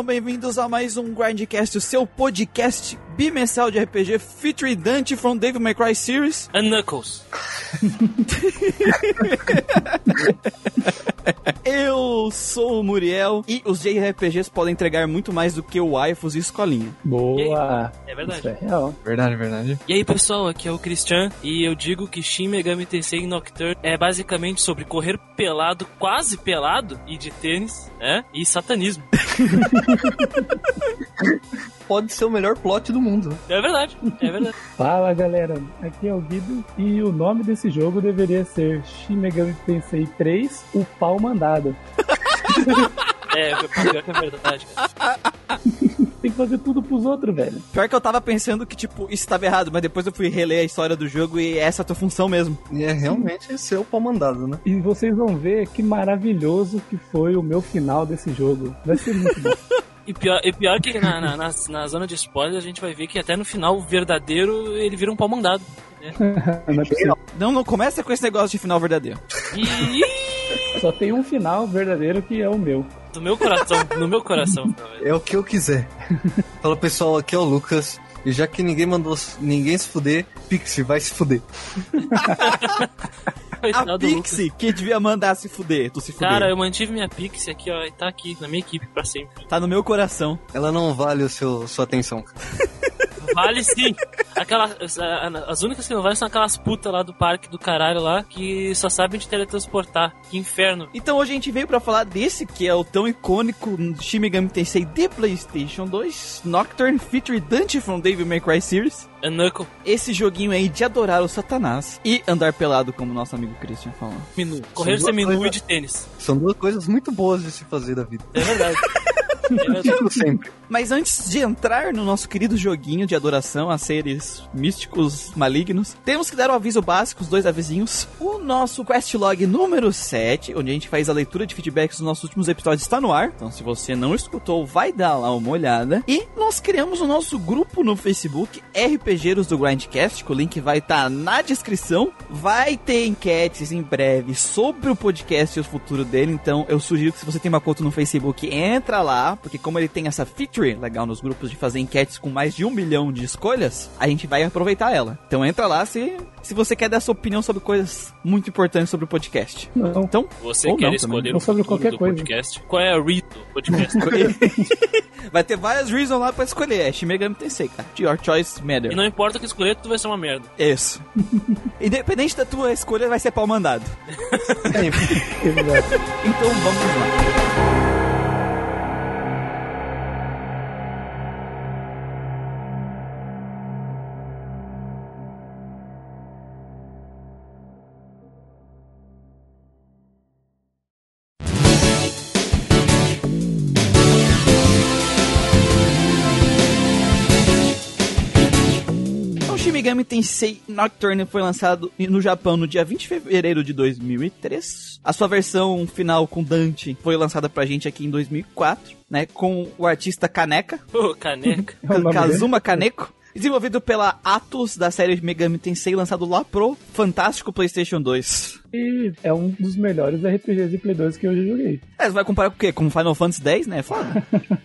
Sejam bem-vindos a mais um Grindcast, o seu podcast bimestral de RPG featuring Dante from Devil May Cry Series. And Knuckles. Eu sou o Muriel e os JRPGs podem entregar muito mais do que o waifus e escolinha. Boa! É verdade. Isso é real. Verdade, verdade. E aí pessoal, aqui é o Christian e eu digo que Shin Megami Tensei Nocturne é basicamente sobre correr pelado, quase pelado, e de tênis, né? E satanismo. Pode ser o melhor plot do mundo. né? É verdade, é verdade. Fala galera, aqui é o Guido e o nome desse jogo deveria ser Shin Megami Tensei 3, o pau mandado. É, pior que é verdade, cara. Tem que fazer tudo pros outros, velho. Pior que eu tava pensando que, tipo, isso tava errado, mas depois eu fui reler a história do jogo e essa é a tua função mesmo. E é realmente ser o pau mandado, né? E vocês vão ver que maravilhoso que foi o meu final desse jogo. Vai ser muito bom. E pior, e pior que na, na, na, na zona de spoiler a gente vai ver que até no final o verdadeiro ele vira um pau mandado. Não é possível. Não, não começa com esse negócio de final verdadeiro. E Só tem um final verdadeiro que é o meu. Do meu coração, no meu coração. É o que eu quiser. Fala pessoal, aqui é o Lucas. E já que ninguém mandou ninguém se fuder, Pixie vai se fuder. A Lucas. Pixie que devia mandar se fuder, tu se fuder. Cara, eu mantive minha Pixie aqui, ó, e tá aqui na minha equipe pra sempre. Tá no meu coração. Ela não vale o seu, sua atenção. Vale sim. Aquela, as, as únicas que não valem são aquelas putas lá do parque do caralho lá que só sabem te teletransportar. Que inferno. Então hoje a gente veio pra falar desse que é o tão icônico Shin Megami Tensei de PlayStation 2, Nocturne Feature Dante from Devil May Cry Series. É Knuckle. Esse joguinho aí de adorar o Satanás e andar pelado, como nosso amigo Christian falou. Minu. Correr São seminu duas e de tênis. São duas coisas muito boas de se fazer da vida. É verdade. Sempre. Mas antes de entrar no nosso querido joguinho de adoração a seres místicos malignos, temos que dar o aviso básico, os dois avisinhos. O nosso questlog número 7, onde a gente faz a leitura de feedbacks dos nossos últimos episódios, está no ar. Então, se você não escutou, vai dar lá uma olhada. E nós criamos o nosso grupo no Facebook, RPGeiros do Grindcast, que o link vai estar na descrição. Vai ter enquetes em breve sobre o podcast e o futuro dele. Então, eu sugiro que se você tem uma conta no Facebook, entra lá, porque como ele tem essa feature legal nos grupos de fazer enquetes com mais de um milhão de escolhas, a gente vai aproveitar ela. Então entra lá se, se você quer dar sua opinião sobre coisas muito importantes sobre o podcast. Não. Então, Você Ou quer não escolher o sobre qualquer do coisa. podcast? Qual é a read do podcast? vai ter várias reasons lá pra escolher. É Shin Megami Tensei, cara. Your choice matter. e não importa o que escolher, tu vai ser uma merda. Isso. Independente da tua escolha, vai ser pau mandado. Exato. Então vamos lá. Megami Tensei Nocturne foi lançado no Japão no dia 20 de fevereiro de 2003. A sua versão final com Dante foi lançada pra gente aqui em 2004, né, com o artista Kaneka, Ô, caneca. É? Kazuma Kaneko. Desenvolvido pela Atlus da série Megami Tensei, lançado lá pro fantástico PlayStation 2. E é um dos melhores RPGs de Play 2 que eu já joguei. É, você vai comparar com o quê? Com Final Fantasy X, né? Foda.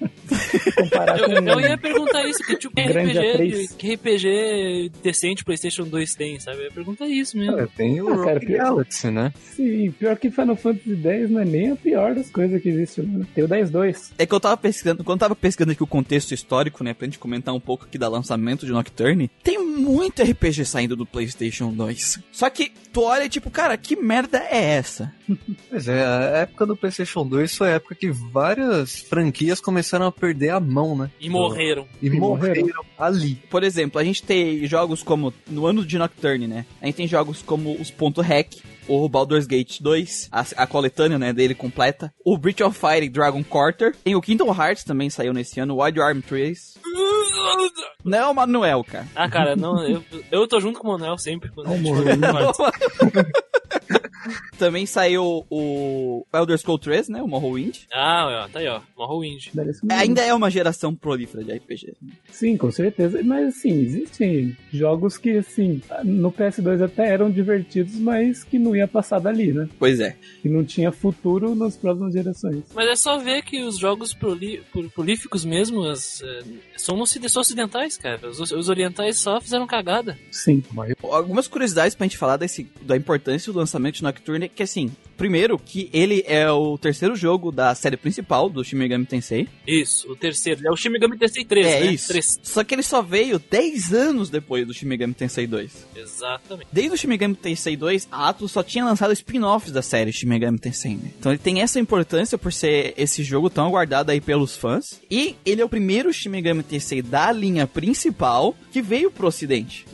Comparar Eu, com eu ia perguntar isso, que tipo, Grande RPG, que RPG decente PlayStation 2 tem, sabe? Eu ia perguntar isso mesmo. É, tem o Ah, cara, Rock pior- Galaxy, né? Sim, pior que Final Fantasy X não é nem a pior das coisas que existe. Né? Tem o 10-2. É que eu tava pesquisando, quando eu tava pesquisando aqui o contexto histórico, né, pra gente comentar um pouco aqui da lançamento de Nocturne, tem muito RPG saindo do PlayStation 2. Só que tu olha e tipo, cara, que merda é essa? Pois é, a época do PlayStation 2 foi a época que várias franquias começaram a perder a mão, né? E morreram. E E morreram. morreram ali. Por exemplo, a gente tem jogos como, no ano de Nocturne, né, a gente tem jogos como os ponto hack, o Baldur's Gate 2, a, a coletânea, né, dele completa, o Breach of Fire e Dragon Quarter, tem o Kingdom Hearts também saiu nesse ano, o Wild Arm 3. Não é o Manuel, cara. Ah, cara, não, eu, eu tô junto com o Manuel sempre. Quando a gente Vamos, for- Também saiu o Elder Scrolls 3, né? O Morrowind. Ah, ó, tá aí, ó. Morrowind. Um- Ainda é uma geração prolífera de RPG. Sim, com certeza. Mas assim, existem jogos que, assim, no PS2 até eram divertidos, mas que não ia passar dali, né? Pois é. Que não tinha futuro nas próximas gerações. Mas é só ver que os jogos proli- prolíficos mesmo as, são, ocid- são ocidentais, cara. Os, os orientais só fizeram cagada. Sim. Algumas curiosidades pra gente falar desse, da importância do lançamento de Nocturne, que assim, primeiro, que ele é o terceiro jogo da série principal do Shin Megami Tensei. Isso, o terceiro. É o Shin Megami Tensei 3, é né? isso. 3. Só que ele só veio 10 anos depois do Shin Megami Tensei 2. Exatamente. Desde o Shin Megami Tensei 2, a Atlus só tinha lançado spin-offs da série Shin Megami Tensei, né? Então ele tem essa importância por ser esse jogo tão aguardado aí pelos fãs. E ele é o primeiro Shin Megami Tensei da linha principal que veio pro ocidente.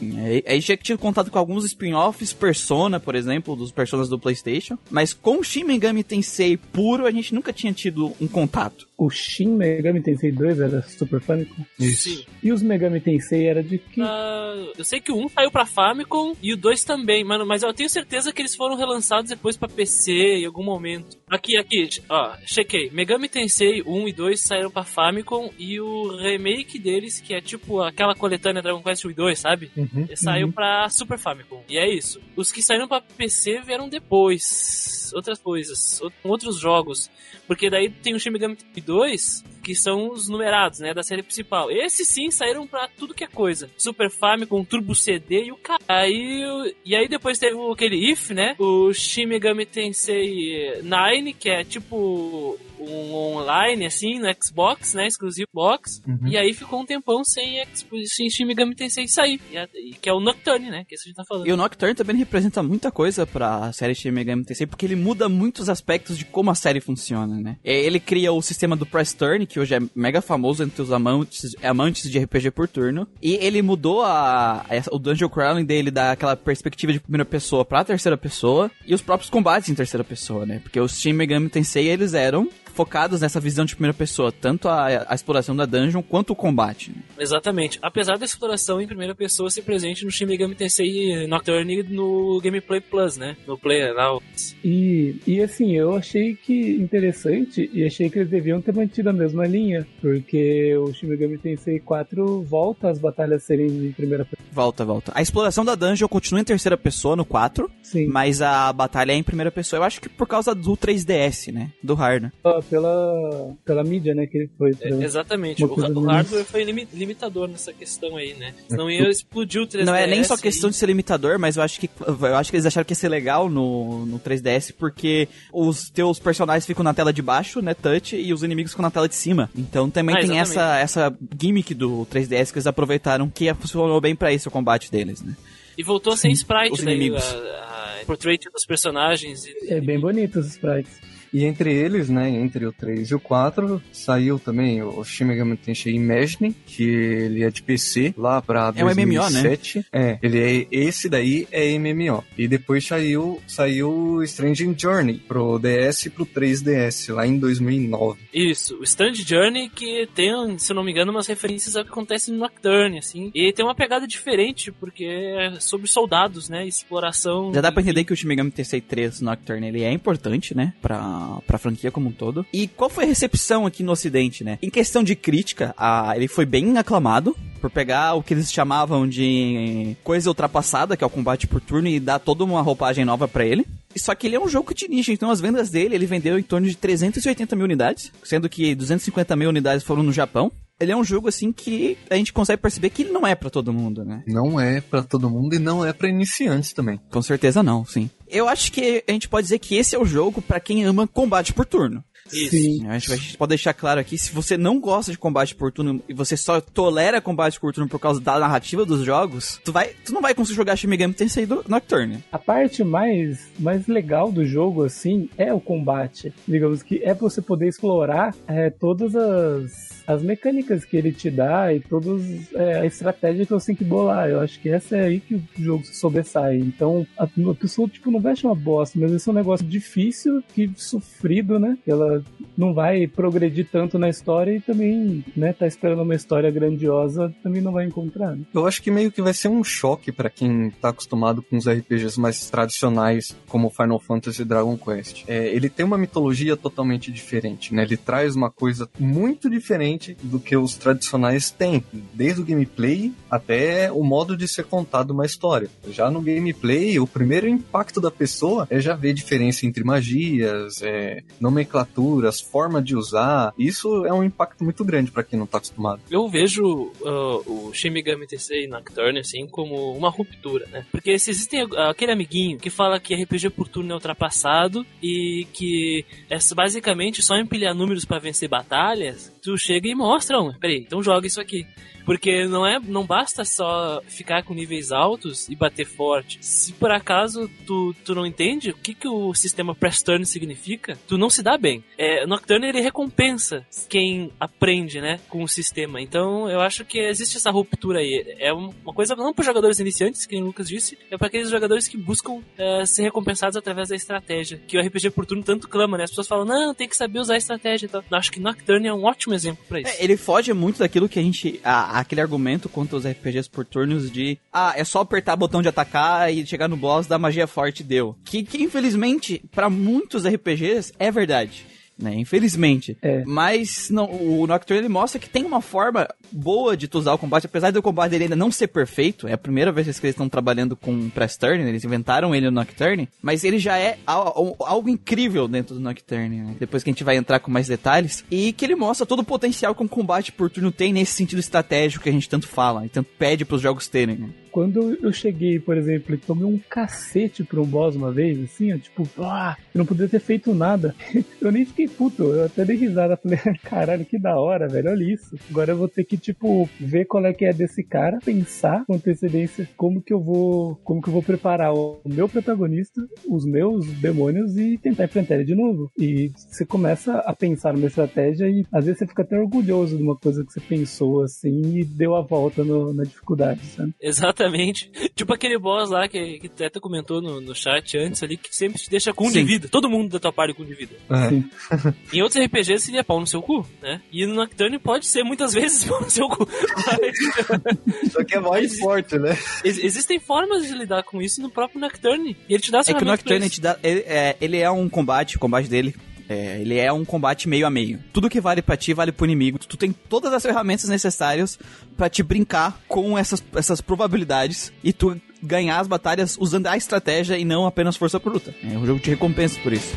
Aí já tinha contato com alguns spin-offs, Persona, por exemplo, dos personas do Playstation. Mas com o Shin Megami Tensei puro, a gente nunca tinha tido um contato. O Shin Megami Tensei 2 era Super Famicom. Sim. E os Megami Tensei era de que? Ah, eu sei que o 1 saiu pra Famicom e o 2 também, mano, mas eu tenho certeza que eles foram relançados depois pra PC em algum momento. Aqui, aqui, ó, chequei. Megami Tensei 1 e 2 saíram pra Famicom e o remake deles, que é tipo aquela coletânea Dragon Quest 1 e 2, sabe? Uhum. Saiu Uhum. pra Super Famicom. E é isso. Os que saíram pra PC vieram depois. Outras coisas, out- outros jogos. Porque daí tem o Shin Megami Tensei 2, que são os numerados, né, da série principal. Esses sim saíram pra tudo que é coisa. Super Famicom, Turbo CD e o cara. Aí, e aí depois teve aquele If, né? O Shin Megami Tensei 9, que é tipo um online, assim, no Xbox, né? Exclusivo box. Uhum. E aí ficou um tempão sem, sem Shin Megami Tensei sair. E que é o Nocturne, né? Que isso a gente tá falando. E o Nocturne também representa muita coisa pra série Shin Megami Tensei, porque ele muda muitos aspectos de como a série funciona, né? É, Ele cria o sistema do Press Turn, que hoje é mega famoso entre os amantes, amantes de RPG por turno, e ele mudou a, a- o dungeon crawling dele daquela perspectiva de primeira pessoa pra terceira pessoa, e os próprios combates em terceira pessoa, né? Porque os Shin Megami Tensei, eles eram focados nessa visão de primeira pessoa, tanto a, a exploração da dungeon quanto o combate. né? Exatamente. Apesar da exploração em primeira pessoa ser presente no Shin Megami Tensei Nocturne no Gameplay Plus, né? No Play o- E, e assim, eu achei que interessante e achei que eles deviam ter mantido a mesma linha, porque o Shin Megami Tensei 4 volta as batalhas serem em primeira pessoa. Volta, volta. A exploração da dungeon continua em terceira pessoa no 4, Sim, Mas a batalha é em primeira pessoa. Eu acho que por causa do 3DS, né? Do hardware. só pela, pela mídia, né, que ele foi. pra- É, exatamente. O, o hardware foi limi- limitador nessa questão aí, né? Senão ia explodir o 3DS. Não é nem só e- questão de ser limitador, mas eu acho que eu acho que eles acharam que ia ser legal no, no 3DS porque os teus personagens ficam na tela de baixo, né, touch, e os inimigos ficam na tela de cima. Então também Ah, tem exatamente. essa essa gimmick do 3DS que eles aproveitaram que funcionou bem pra esse o combate deles, né? E voltou sem sprite Os daí, inimigos. a, a portrait dos personagens. e- É bem bonito os sprites. E entre eles, né, entre o 3 e o 4, saiu também o Shin Megami Tensei Imagine, que ele é de PC, lá pra É um MMO, né? 2007. É, ele é, esse daí é MMO. E depois saiu, saiu Strange Journey pro DS e pro 3DS, lá em 2009. Isso, o Stand Journey que tem, se eu não me engano, umas referências ao que acontece no Nocturne, assim. E tem uma pegada diferente, porque é sobre soldados, né? Exploração. Já dá pra entender que o Shin Megami Tensei 3 Nocturne ele é importante, né, pra, pra franquia como um todo. E qual foi a recepção aqui no ocidente, né? Em questão de crítica, a, ele foi bem aclamado por pegar o que eles chamavam de coisa ultrapassada, que é o combate por turno, e dar toda uma roupagem nova pra ele. Só que ele é um jogo de nicho, então as vendas dele, ele vendeu em torno de 380 mil unidades, sendo que 250 mil unidades foram no Japão. Ele é um jogo, assim, que a gente consegue perceber que ele não é pra todo mundo, né? Não é pra todo mundo e não é pra iniciantes também. Com certeza não, sim. Eu acho que a gente pode dizer que esse é o jogo pra quem ama combate por turno. Isso. Sim. A gente, a gente pode deixar claro aqui, se você não gosta de combate por turno e você só tolera combate por turno por causa da narrativa dos jogos, tu, vai, tu não vai conseguir jogar Shin Megami Tensei do Nocturne. A parte mais, mais legal do jogo, assim, é o combate. Digamos que é você poder explorar é, todas as, as mecânicas que ele te dá e todas é, a estratégia que você tem que bolar. Eu acho que essa é aí que o jogo se sobressai. Então, a, a pessoa, tipo, não vai achar uma bosta, mas esse é um negócio difícil, que sofrido, né? Ela não vai progredir tanto na história e também, né, tá esperando uma história grandiosa, também não vai encontrar. Né? Eu acho que meio que vai ser um choque para quem tá acostumado com os RPGs mais tradicionais, como Final Fantasy e Dragon Quest. É, ele tem uma mitologia totalmente diferente, né? Ele traz uma coisa muito diferente do que os tradicionais têm, desde o gameplay até o modo de ser contado uma história. Já no gameplay, o primeiro impacto da pessoa é já ver diferença entre magias, é, nomenclaturas, forma de usar. Isso é um impacto muito grande para quem não tá acostumado. Eu vejo uh, o Shin Megami Tensei Nocturne assim como uma ruptura, né? Porque se existem aquele amiguinho que fala que RPG por turno é ultrapassado e que é basicamente só empilhar números para vencer batalhas, tu chega e mostra, um, peraí, então joga isso aqui. Porque não é, não basta só ficar com níveis altos e bater forte. Se por acaso tu, tu não entende o que, que o sistema Press Turn significa, tu não se dá bem. É, Nocturne ele recompensa quem aprende, né, com o sistema. Então eu acho que existe essa ruptura aí. É uma coisa não para jogadores iniciantes, que o Lucas disse, é para aqueles jogadores que buscam é, ser recompensados através da estratégia. Que o RPG por turno tanto clama, né? As pessoas falam, não, tem que saber usar a estratégia. Então, eu acho que Nocturne é um ótimo exemplo para isso. É, ele foge muito daquilo que a gente. A, aquele argumento contra os RPGs por turnos de ah, é só apertar o botão de atacar e chegar no boss da magia forte deu. Que, que infelizmente, para muitos RPGs, é verdade né? Infelizmente. É. Mas não, o Nocturne ele mostra que tem uma forma boa de tu usar o combate, apesar do combate dele ainda não ser perfeito. É a primeira vez que eles estão trabalhando com Press Turn, eles inventaram ele no Nocturne, mas ele já é algo incrível dentro do Nocturne, né? Depois que a gente vai entrar com mais detalhes. E que ele mostra todo o potencial que um combate por turno tem nesse sentido estratégico que a gente tanto fala e tanto pede para os jogos terem, né? Quando eu cheguei, por exemplo, e tomei um cacete um boss uma vez, assim, ó, tipo, ah, eu não podia ter feito nada. eu nem fiquei puto, eu até dei risada. Falei, caralho, que da hora, velho, olha isso. Agora eu vou ter que, tipo, ver qual é que é desse cara, pensar com antecedência como que eu vou, como que eu vou preparar o meu protagonista, os meus demônios e tentar enfrentar ele de novo. E você começa a pensar numa estratégia e às vezes você fica até orgulhoso de uma coisa que você pensou assim e deu a volta no, na dificuldade, sabe? Exatamente Exatamente. Tipo aquele boss lá que, que Teta comentou no, no chat antes ali, que sempre te deixa com um de vida. Todo mundo da tua parte com um de vida. É. em outros RPGs seria pau no seu cu, né? E no Nocturne pode ser muitas vezes pau no seu cu. Mas... Só que é mais forte, né? Ex existem formas de lidar com isso no próprio Nocturne. E ele te dá É que o Nocturne te dá, ele, é, ele é um combate, o combate dele é, ele é um combate meio a meio. Tudo que vale para ti vale pro inimigo. Tu tem todas as ferramentas necessárias para te brincar com essas, essas probabilidades e tu ganhar as batalhas usando a estratégia e não apenas força bruta. É, o jogo te recompensa por isso.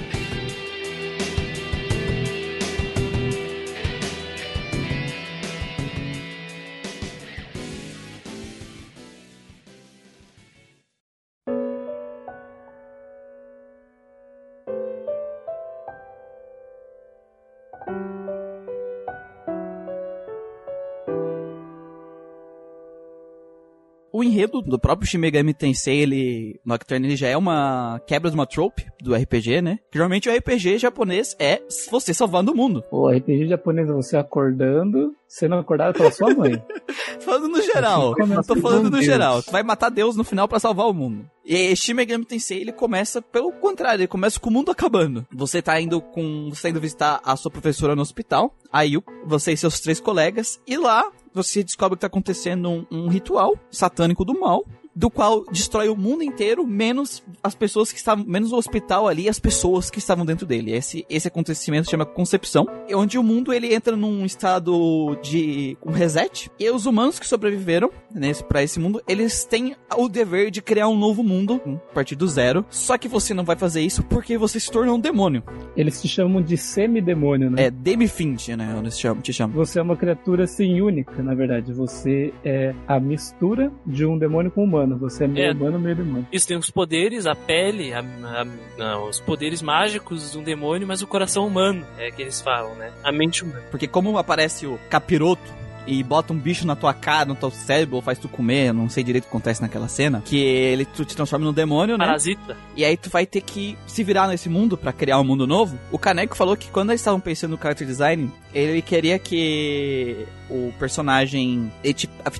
Enredo do próprio Shin Megami Tensei, ele, Nocturne, ele já é uma quebra de uma trope do RPG, né? Que geralmente o RPG japonês é você salvando o mundo. O RPG japonês é você acordando, sendo acordado pela sua mãe. falando no geral. Eu tô falando no geral. Tu vai matar Deus no final para salvar o mundo. E Shin Megami Tensei, ele começa pelo contrário, ele começa com o mundo acabando. Você tá indo com, você tá indo visitar a sua professora no hospital, aí você e seus três colegas, e lá você descobre que tá acontecendo um, um ritual satânico do mal do qual destrói o mundo inteiro, menos as pessoas que estavam, menos o hospital ali, as pessoas que estavam dentro dele. Esse, esse acontecimento se chama Concepção, onde o mundo ele entra num estado de um reset, e os humanos que sobreviveram nesse para esse mundo, eles têm o dever de criar um novo mundo a partir do zero. Só que você não vai fazer isso porque você se tornou um demônio. Eles te chamam de semidemônio, né? É, Demifind, né? Eles te chamam. Você é uma criatura assim única, na verdade. Você é a mistura de um demônio com um humano humano, você é meio é, humano, meio demônio. Isso tem os poderes, a pele, a, a, não, os poderes mágicos de um demônio, mas o coração humano, é que eles falam, né? A mente humana. Porque como aparece o capiroto e bota um bicho na tua cara, no teu cérebro, ou faz tu comer, não sei direito o que acontece naquela cena, que ele tu te transforma num demônio, né? Parasita. E aí tu vai ter que se virar nesse mundo para criar um mundo novo. O Caneco falou que quando eles estavam pensando no character design, ele queria que o personagem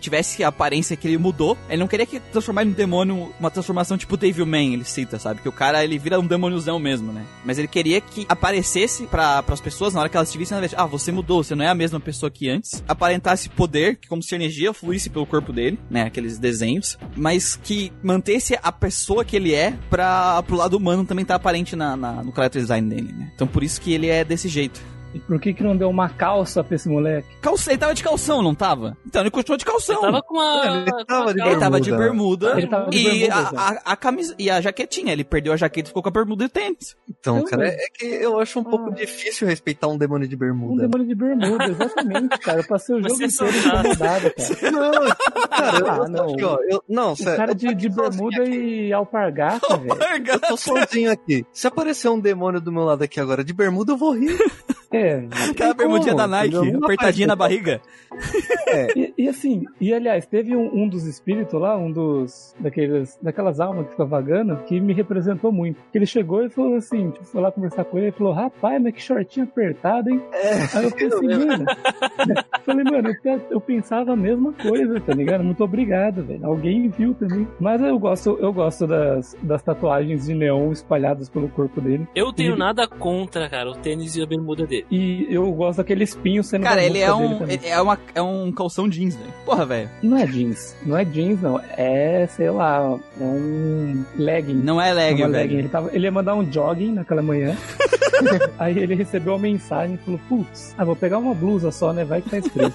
tivesse a aparência que ele mudou. Ele não queria que transformar ele em um demônio, uma transformação tipo Devil Man, ele cita, sabe? Que o cara ele vira um demôniozão mesmo, né? Mas ele queria que aparecesse para as pessoas na hora que elas te vissem, ah, você mudou, você não é a mesma pessoa que antes. Aparentasse poder, como se a energia fluísse pelo corpo dele, né? Aqueles desenhos, mas que mantesse a pessoa que ele é para pro lado humano também tá aparente na, na, no character design dele, né? Então por isso que ele é desse jeito. E por que que não deu uma calça pra esse moleque? Calça, ele tava de calção, não tava? Então ele continuou de calção. Ele tava com a... Ele tava de Ele tava de bermuda. Ele tava de e, bermuda, a, a, a camisa e a jaquetinha. Ele perdeu a jaqueta e ficou com a bermuda e o tênis. Então, Não, cara, mas- é que eu acho um pouco difícil respeitar um demônio de Um bermuda. demônio de bermuda, exatamente, cara. Eu passei o jogo Vocês inteiro incomodado, cara. Não, cara, eu, Ah, não. aqui, ó, eu- não, O sério. cara de, de bermuda e alpargata, velho. Eu tô sozinho aqui. Se aparecer um demônio do meu lado aqui agora de bermuda, eu vou rir. É, Aquela bermudinha da Nike, entendeu? Apertadinha na barriga. E, e assim, e aliás, teve um, um dos espíritos lá, um dos daqueles, daquelas almas que ficam vagando, que me representou muito. Que ele chegou e falou assim, tipo, foi lá conversar com ele, ele falou, rapaz, mas que shortinho apertado, hein? Aí eu falei assim, mano. falei, mano, eu, eu pensava a mesma coisa, tá ligado? Muito obrigado, velho. Alguém viu também. Mas eu gosto, eu gosto das, das tatuagens de neon espalhadas pelo corpo dele. Eu tenho Ele- nada contra, cara, o tênis e a bermuda dele. E eu gosto daquele espinho sendo Cara, ele é um, ele é, uma, é um calção jeans, velho. Porra, velho. Não é jeans. Não é jeans, não. É, sei lá, é um legging. Não é leg, Uma velho. legging. Ele, tava, ele ia mandar um jogging naquela manhã. aí ele recebeu uma mensagem e falou: Putz, ah, vou pegar uma blusa só, né? Vai que tá escrito.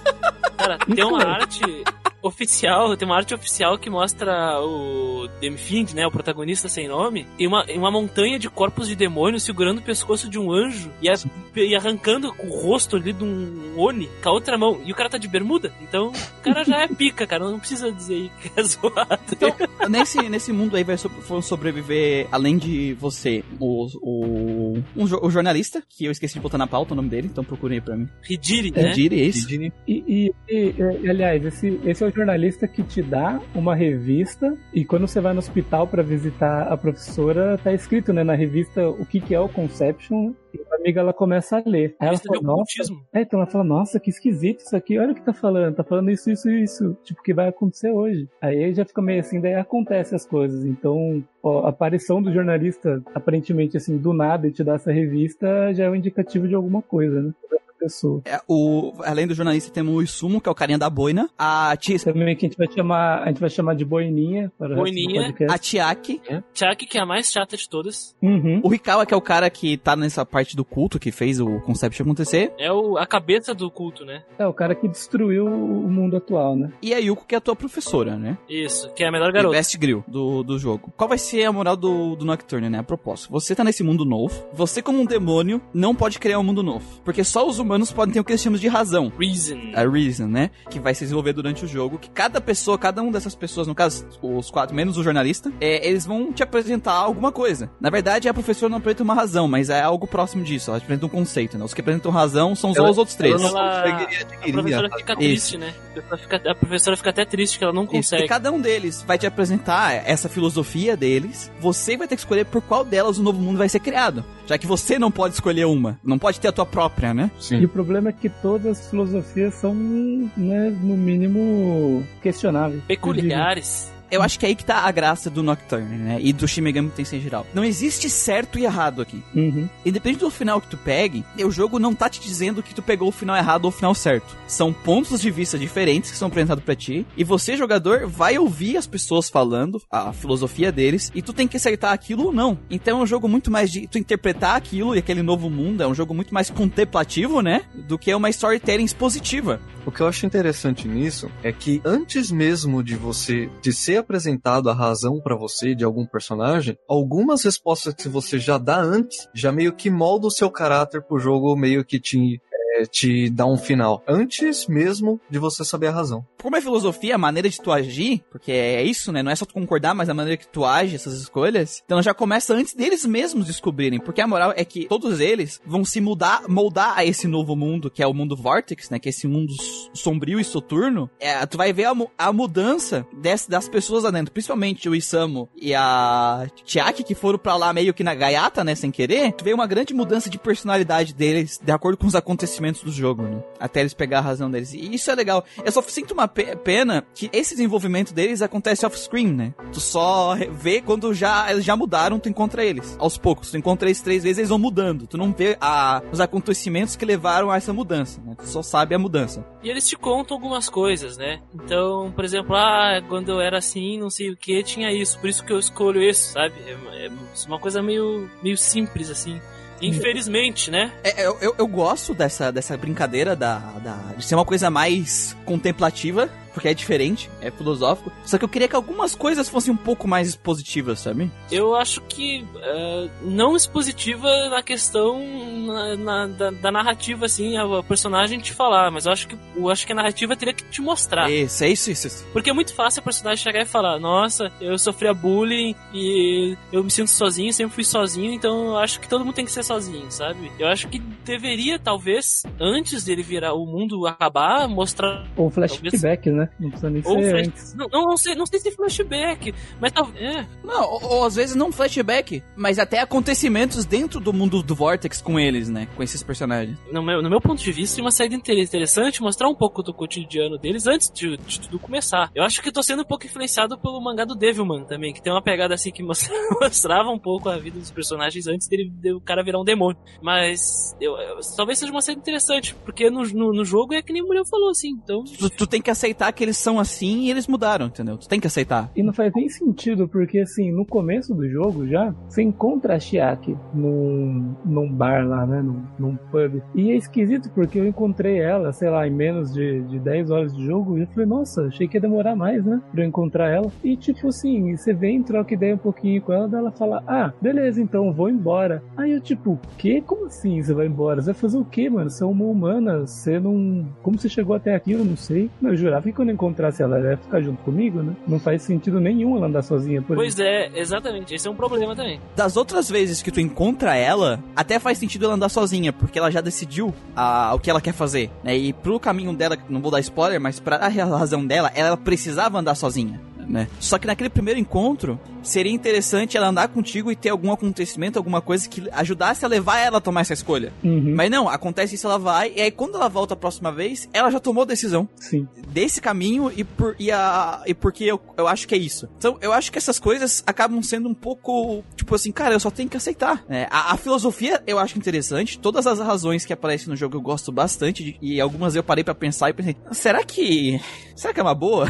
Cara, Isso tem uma arte oficial, tem uma arte oficial que mostra o Demfind, né, o protagonista sem nome, e uma, e uma montanha de corpos de demônios segurando o pescoço de um anjo e, a- e arrancando o rosto ali de um Oni com a outra mão. E o cara tá de bermuda, então o cara já é pica, cara, não precisa dizer aí que é zoado. Então, nesse, nesse mundo aí vai so- sobreviver, além de você, o, o, um jo- o jornalista, que eu esqueci de botar na pauta o nome dele, então procurem aí pra mim. Hidiri, É. né? Diri, esse. Sidney. E, e- e- e, aliás, esse, esse é o jornalista que te dá uma revista e quando você vai no hospital pra visitar a professora, tá escrito né, na revista o que, que é o Conception e a amiga ela começa a ler. Aí ela de fala, nossa. É, então ela fala, nossa, que esquisito isso aqui, olha o que tá falando, tá falando isso, isso, isso, tipo, que vai acontecer hoje. Aí já fica meio assim, daí acontece as coisas. Então, ó, a aparição do jornalista, aparentemente assim, do nada, e te dar essa revista, já é um indicativo de alguma coisa, né? Pessoa. É, o, além do jornalista, temos o Isumo, que é o carinha da boina. A, Ti, Também que a gente vai chamar, a gente vai chamar de boininha Boininha. a Tiaki. Chuck, que é a mais chata de todas, Uhum. O Hikawa, que é o cara que tá nessa parte do culto, que fez o Concept acontecer. é o, a cabeça do culto, né? É o cara que destruiu o mundo atual, né? E a Yuko, que é a tua professora, né? Isso, que é a melhor E garota. Best Grill do, do jogo. Qual vai ser a moral do, do Nocturne, né? A propósito. Você tá nesse mundo novo. Você, como um demônio, não pode criar um mundo novo. Porque só os humanos podem ter o que eles chamam de razão. Reason. A Reason, né? Que vai se desenvolver durante o jogo. Que cada pessoa, cada um dessas pessoas, no caso, os quatro, menos o jornalista, é, eles vão te apresentar alguma coisa. Na verdade, a professora não apresenta uma razão, mas é algo próximo disso. Ela apresenta um conceito, né? Os que apresentam razão são Ela- os outros três. ela não Ela- conseguiria A professora fica Isso. triste, né? A professora fica, a professora fica até triste que ela não Isso. consegue. E cada um deles vai te apresentar essa filosofia deles. Você vai ter que escolher por qual delas o novo mundo vai ser criado. Já que você não pode escolher uma. Não pode ter a tua própria, né? E Sim. o problema é que todas as filosofias são, né, no mínimo, questionáveis. Peculiares. Eu acho que é aí que tá a graça do Nocturne, né? E do Shin Megami Tensei em geral. Não existe certo e errado aqui. Uhum. Independente do final que tu pegue, o jogo não tá te dizendo que tu pegou o final errado ou o final certo. São pontos de vista diferentes que são apresentados pra ti, e você, jogador, vai ouvir as pessoas falando, a filosofia deles, e tu tem que acertar aquilo ou não. Então é um jogo muito mais de tu interpretar aquilo e aquele novo mundo, é um jogo muito mais contemplativo, né? Do que uma storytelling expositiva. O que eu acho interessante nisso é que antes mesmo de você de ser apresentado a razão pra você de algum personagem, algumas respostas que você já dá antes já meio que molda o seu caráter pro jogo meio que te é, te dá um final antes mesmo de você saber a razão. Como é filosofia, a maneira de tu agir, porque é isso, né? Não é só tu concordar, mas a maneira que tu age, essas escolhas. Então já começa antes deles mesmos descobrirem. Porque a moral é que todos eles vão se mudar, moldar a esse novo mundo, que é o mundo Vortex, né? Que é esse mundo sombrio e soturno. É, tu vai ver a, a mudança desse, das pessoas lá dentro, principalmente o Isamu e a Chiaki, que foram para lá meio que na gaiata, né? Sem querer. Tu vê uma grande mudança de personalidade deles, de acordo com os acontecimentos do jogo, né? Até eles pegar a razão deles. E isso é legal. Eu só sinto uma pena que esse desenvolvimento deles acontece off-screen, né? Tu só vê quando já eles já mudaram, tu encontra eles. Aos poucos. Tu encontra eles três vezes, eles vão mudando. Tu não vê a, os acontecimentos que levaram a essa mudança, né? Tu só sabe a mudança. E eles te contam algumas coisas, né? Então, por exemplo, ah, quando eu era assim, não sei o que, tinha isso. Por isso que eu escolho isso, sabe? É, é uma coisa meio, meio simples, assim. Infelizmente, né? É, eu, eu, eu, gosto dessa, dessa brincadeira da, da, de ser uma coisa mais contemplativa porque é diferente, é filosófico. Só que eu queria que algumas coisas fossem um pouco mais expositivas, sabe? Eu acho que uh, não expositiva na questão na, na, da, da, narrativa, assim, a, personagem te falar, mas eu acho que eu acho que a narrativa teria que te mostrar. Isso, é isso, isso, isso. Porque é muito fácil a personagem chegar e falar, nossa, eu sofria bullying e eu me sinto sozinho, sempre fui sozinho, então eu acho que todo mundo tem que ser sozinho, sabe? Eu acho que deveria, talvez, antes dele virar o mundo acabar, mostrar. Ou flashback, talvez... né? Não precisa nem ou ser flash... antes. Não, não, sei, não sei se flashback, mas talvez. É. Não, ou, ou, às vezes não flashback, mas até acontecimentos dentro do mundo do Vortex com eles, né? Com esses personagens. No meu, no meu ponto de vista, uma série interessante mostrar um pouco do cotidiano deles antes de, de tudo começar. Eu acho que tô sendo um pouco influenciado pelo mangá do Devilman também, que tem uma pegada assim que mostrava um pouco a vida dos personagens antes dele, do cara virar um demônio. Mas eu, eu, talvez seja uma série interessante, porque no, no, no jogo é que nem o Muriel falou, assim. Então. Tu, tu tem que aceitar que eles são assim e eles mudaram, entendeu? Tu tem que aceitar. E não faz nem sentido, porque assim, no começo do jogo já, você encontra a Chiaki num, num bar lá, né? Num, num pub. E é esquisito porque eu encontrei ela, sei lá, em menos de, de 10 horas de jogo. E eu falei, nossa, achei que ia demorar mais, né? Pra eu encontrar ela. E tipo assim, você vem, troca ideia um pouquinho com ela, daí ela fala, ah, beleza, então vou embora. Aí eu, tipo, que? Como assim você vai embora? Você vai fazer o quê, mano? Você é uma humana, você não. Como você chegou até aqui, eu não sei. Eu jurava que quando eu encontrasse ela, ela ia ficar junto comigo, né? Não faz sentido nenhum ela andar sozinha por Pois é, exatamente. Esse é um problema também. Das outras vezes que tu encontra ela, até faz sentido ela andar sozinha, porque ela já decidiu a, o que ela quer fazer, né? E pro caminho dela, não vou dar spoiler, mas pra a razão dela, ela precisava andar sozinha né? Só que naquele primeiro encontro, seria interessante ela andar contigo e ter algum acontecimento, alguma coisa que ajudasse a levar ela a tomar essa escolha. Uhum. Mas não, acontece isso, ela vai, e aí quando ela volta a próxima vez, ela já tomou decisão. Sim. Desse caminho e, por, e, a, e porque eu, eu acho que é isso. Então, eu acho que essas coisas acabam sendo um pouco, tipo assim, cara, eu só tenho que aceitar. É, a, a, filosofia eu acho interessante, todas as razões que aparecem no jogo eu gosto bastante, de, e algumas eu parei para pensar e pensei, será que. Será que é uma boa?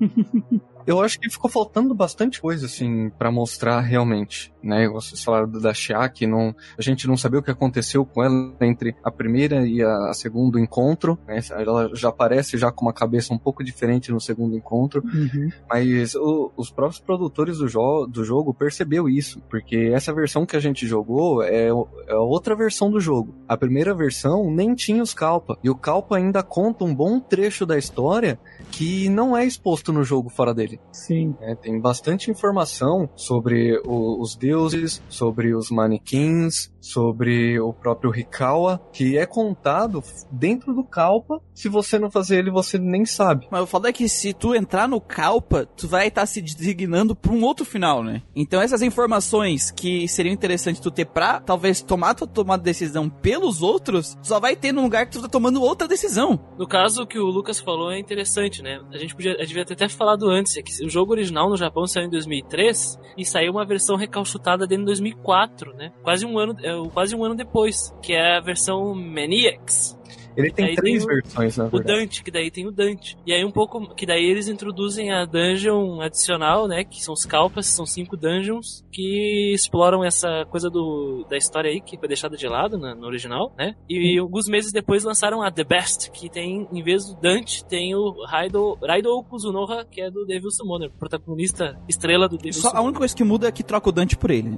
eu acho que ficou faltando bastante coisa, assim, para mostrar realmente, né? Vocês falaram da Chiaki, não, a gente não sabia o que aconteceu com ela entre a primeira e a, a segundo encontro, né? Ela já aparece já com uma cabeça um pouco diferente no segundo encontro, uhum. mas o, os próprios produtores do, jo do jogo percebeu isso, porque essa versão que a gente jogou é, é outra versão do jogo. A primeira versão nem tinha os Kalpa, e o Kalpa ainda conta um bom trecho da história que não é exposto no jogo fora dele. Sim. É, tem bastante informação sobre o, os deuses, sobre os manequins, sobre o próprio Rikawa, que é contado dentro do Kalpa. Se você não fazer ele, você nem sabe. Mas o foda é que se tu entrar no Kalpa, tu vai estar tá se designando pra um outro final, né? Então essas informações que seriam interessantes tu ter pra talvez tomar tua tomada de decisão pelos outros, só vai ter num lugar que tu tá tomando outra decisão. No caso que o Lucas falou é interessante, né? A gente podia, a gente devia ter até falado antes, é que o jogo original no Japão saiu em 2003 e saiu uma versão recalchutada dentro de 2004, né? Quase um ano, quase um ano depois, que é a versão Maniacs. Ele tem três tem o, versões, na verdade. O Dante, que daí tem o Dante. E aí um pouco, que daí eles introduzem a dungeon adicional, né, que são os Kalpas, são cinco dungeons que exploram essa coisa do, da história aí, que foi deixada de lado na, no original, né? E, e, alguns meses depois lançaram a The Best, que tem, em vez do Dante, tem o Raido, Raido Kuzunoha, que é do Devil Summoner, protagonista estrela do Devil Só Summoner. A única coisa que muda é que troca o Dante por ele,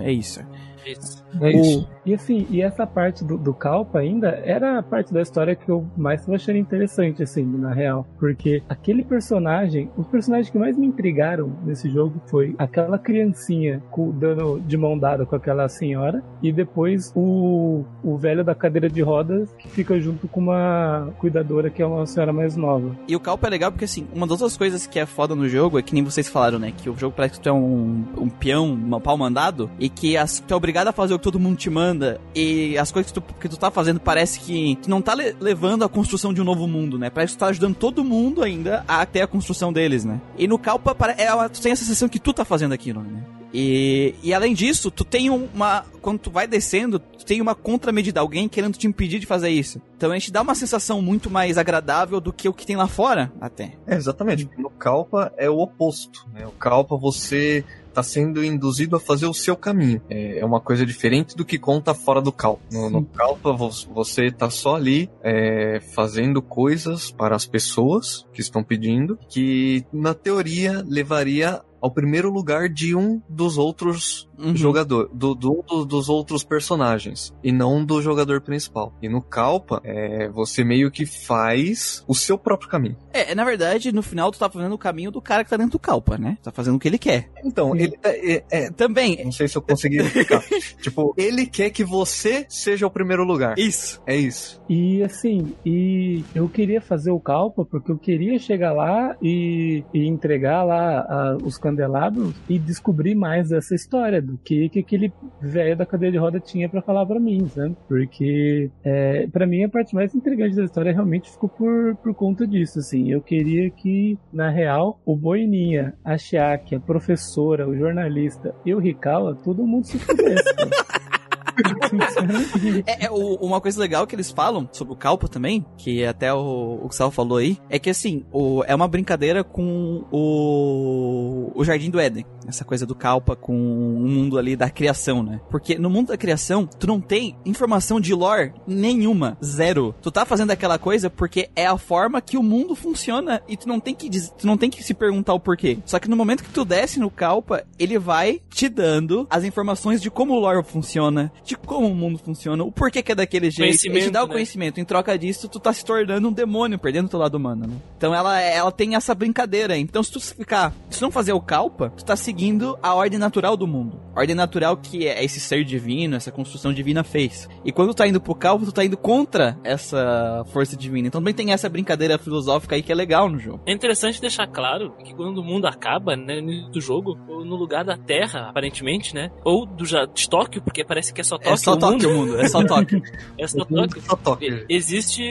é, é isso. Isso. É isso. E assim, e essa parte do, do Calpa ainda era a parte da história que eu mais achando interessante, assim, na real. Porque aquele personagem, os personagens que mais me intrigaram nesse jogo foi aquela criancinha com, dando de mão dada com aquela senhora, e depois o, o velho da cadeira de rodas que fica junto com uma cuidadora que é uma senhora mais nova. E o Calpa é legal porque, assim, uma das outras coisas que é foda no jogo é que nem vocês falaram, né? Que o jogo parece que tu é um, um peão, um pau mandado, e que as, tu é obrigado a fazer o que todo mundo te manda, e as coisas que tu, que tu tá fazendo parece que tu não tá le- levando a construção de um novo mundo, né? Parece que tu tá ajudando todo mundo ainda a ter a construção deles, né? E no Calpa, é, tu tem a sensação que tu tá fazendo aquilo, né? E, e além disso, tu tem uma. Quando tu vai descendo, tu tem uma contramedida, alguém querendo te impedir de fazer isso. Então a gente dá uma sensação muito mais agradável do que o que tem lá fora, até. É, exatamente. No Calpa é o oposto. Né? O Calpa você está sendo induzido a fazer o seu caminho. É, é uma coisa diferente do que conta fora do Calpa. No, no Calpa você está só ali é, fazendo coisas para as pessoas que estão pedindo, que na teoria levaria ao primeiro lugar de um dos outros Uhum. jogador, do, do- do- dos outros personagens, e não do jogador principal. E no Calpa, é, você meio que faz o seu próprio caminho. É, na verdade, no final tu tá fazendo o caminho do cara que tá dentro do Calpa, né? Tá fazendo o que ele quer. Então, ele é, é- Também. não sei se eu consegui explicar. tipo, ele quer que você seja o primeiro lugar. Isso. É isso. E assim, e eu queria fazer o Calpa porque eu queria chegar lá e, e entregar lá a- os candelabros e descobrir mais dessa história, do que, que aquele velho da cadeira de roda tinha pra falar pra mim, sabe? Porque é, para mim a parte mais intrigante da história realmente ficou por, por conta disso, assim. Eu queria que, na real, o Boininha, a Chiaki, a professora, o jornalista e o Rikawa, todo mundo se fudesse. É, é, o- uma coisa legal que eles falam sobre o Calpa também, que até o, o Gustavo falou aí, é que assim, o, é uma brincadeira com o, o Jardim do Éden. Essa coisa do Calpa com o mundo ali da criação, né? Porque no mundo da criação, tu não tem informação de lore nenhuma. Zero. Tu tá fazendo aquela coisa porque é a forma que o mundo funciona e tu não tem que, tu não tem que se perguntar o porquê. Só que no momento que tu desce no Calpa, ele vai te dando as informações de como o lore funciona, de como o mundo funciona, o porquê que é daquele jeito. Ele te dá o né? conhecimento. Em troca disso, tu tá se tornando um demônio, perdendo teu lado humano, né? Então ela, ela tem essa brincadeira. Então se tu ficar, se não fazer o Calpa, tu tá seguindo a ordem natural do mundo. A ordem natural que é esse ser divino, essa construção divina fez. E quando tu tá indo pro Calpa, tu tá indo contra essa força divina. Então também tem essa brincadeira filosófica aí que é legal no jogo. É interessante deixar claro que quando o mundo acaba, né, no início do jogo, ou no lugar da Terra, aparentemente, né, ou do de Tóquio, porque parece que é só Tóquio, É só Tóquio o mundo, é só Tóquio. é só Tóquio. Só toque. E- Existe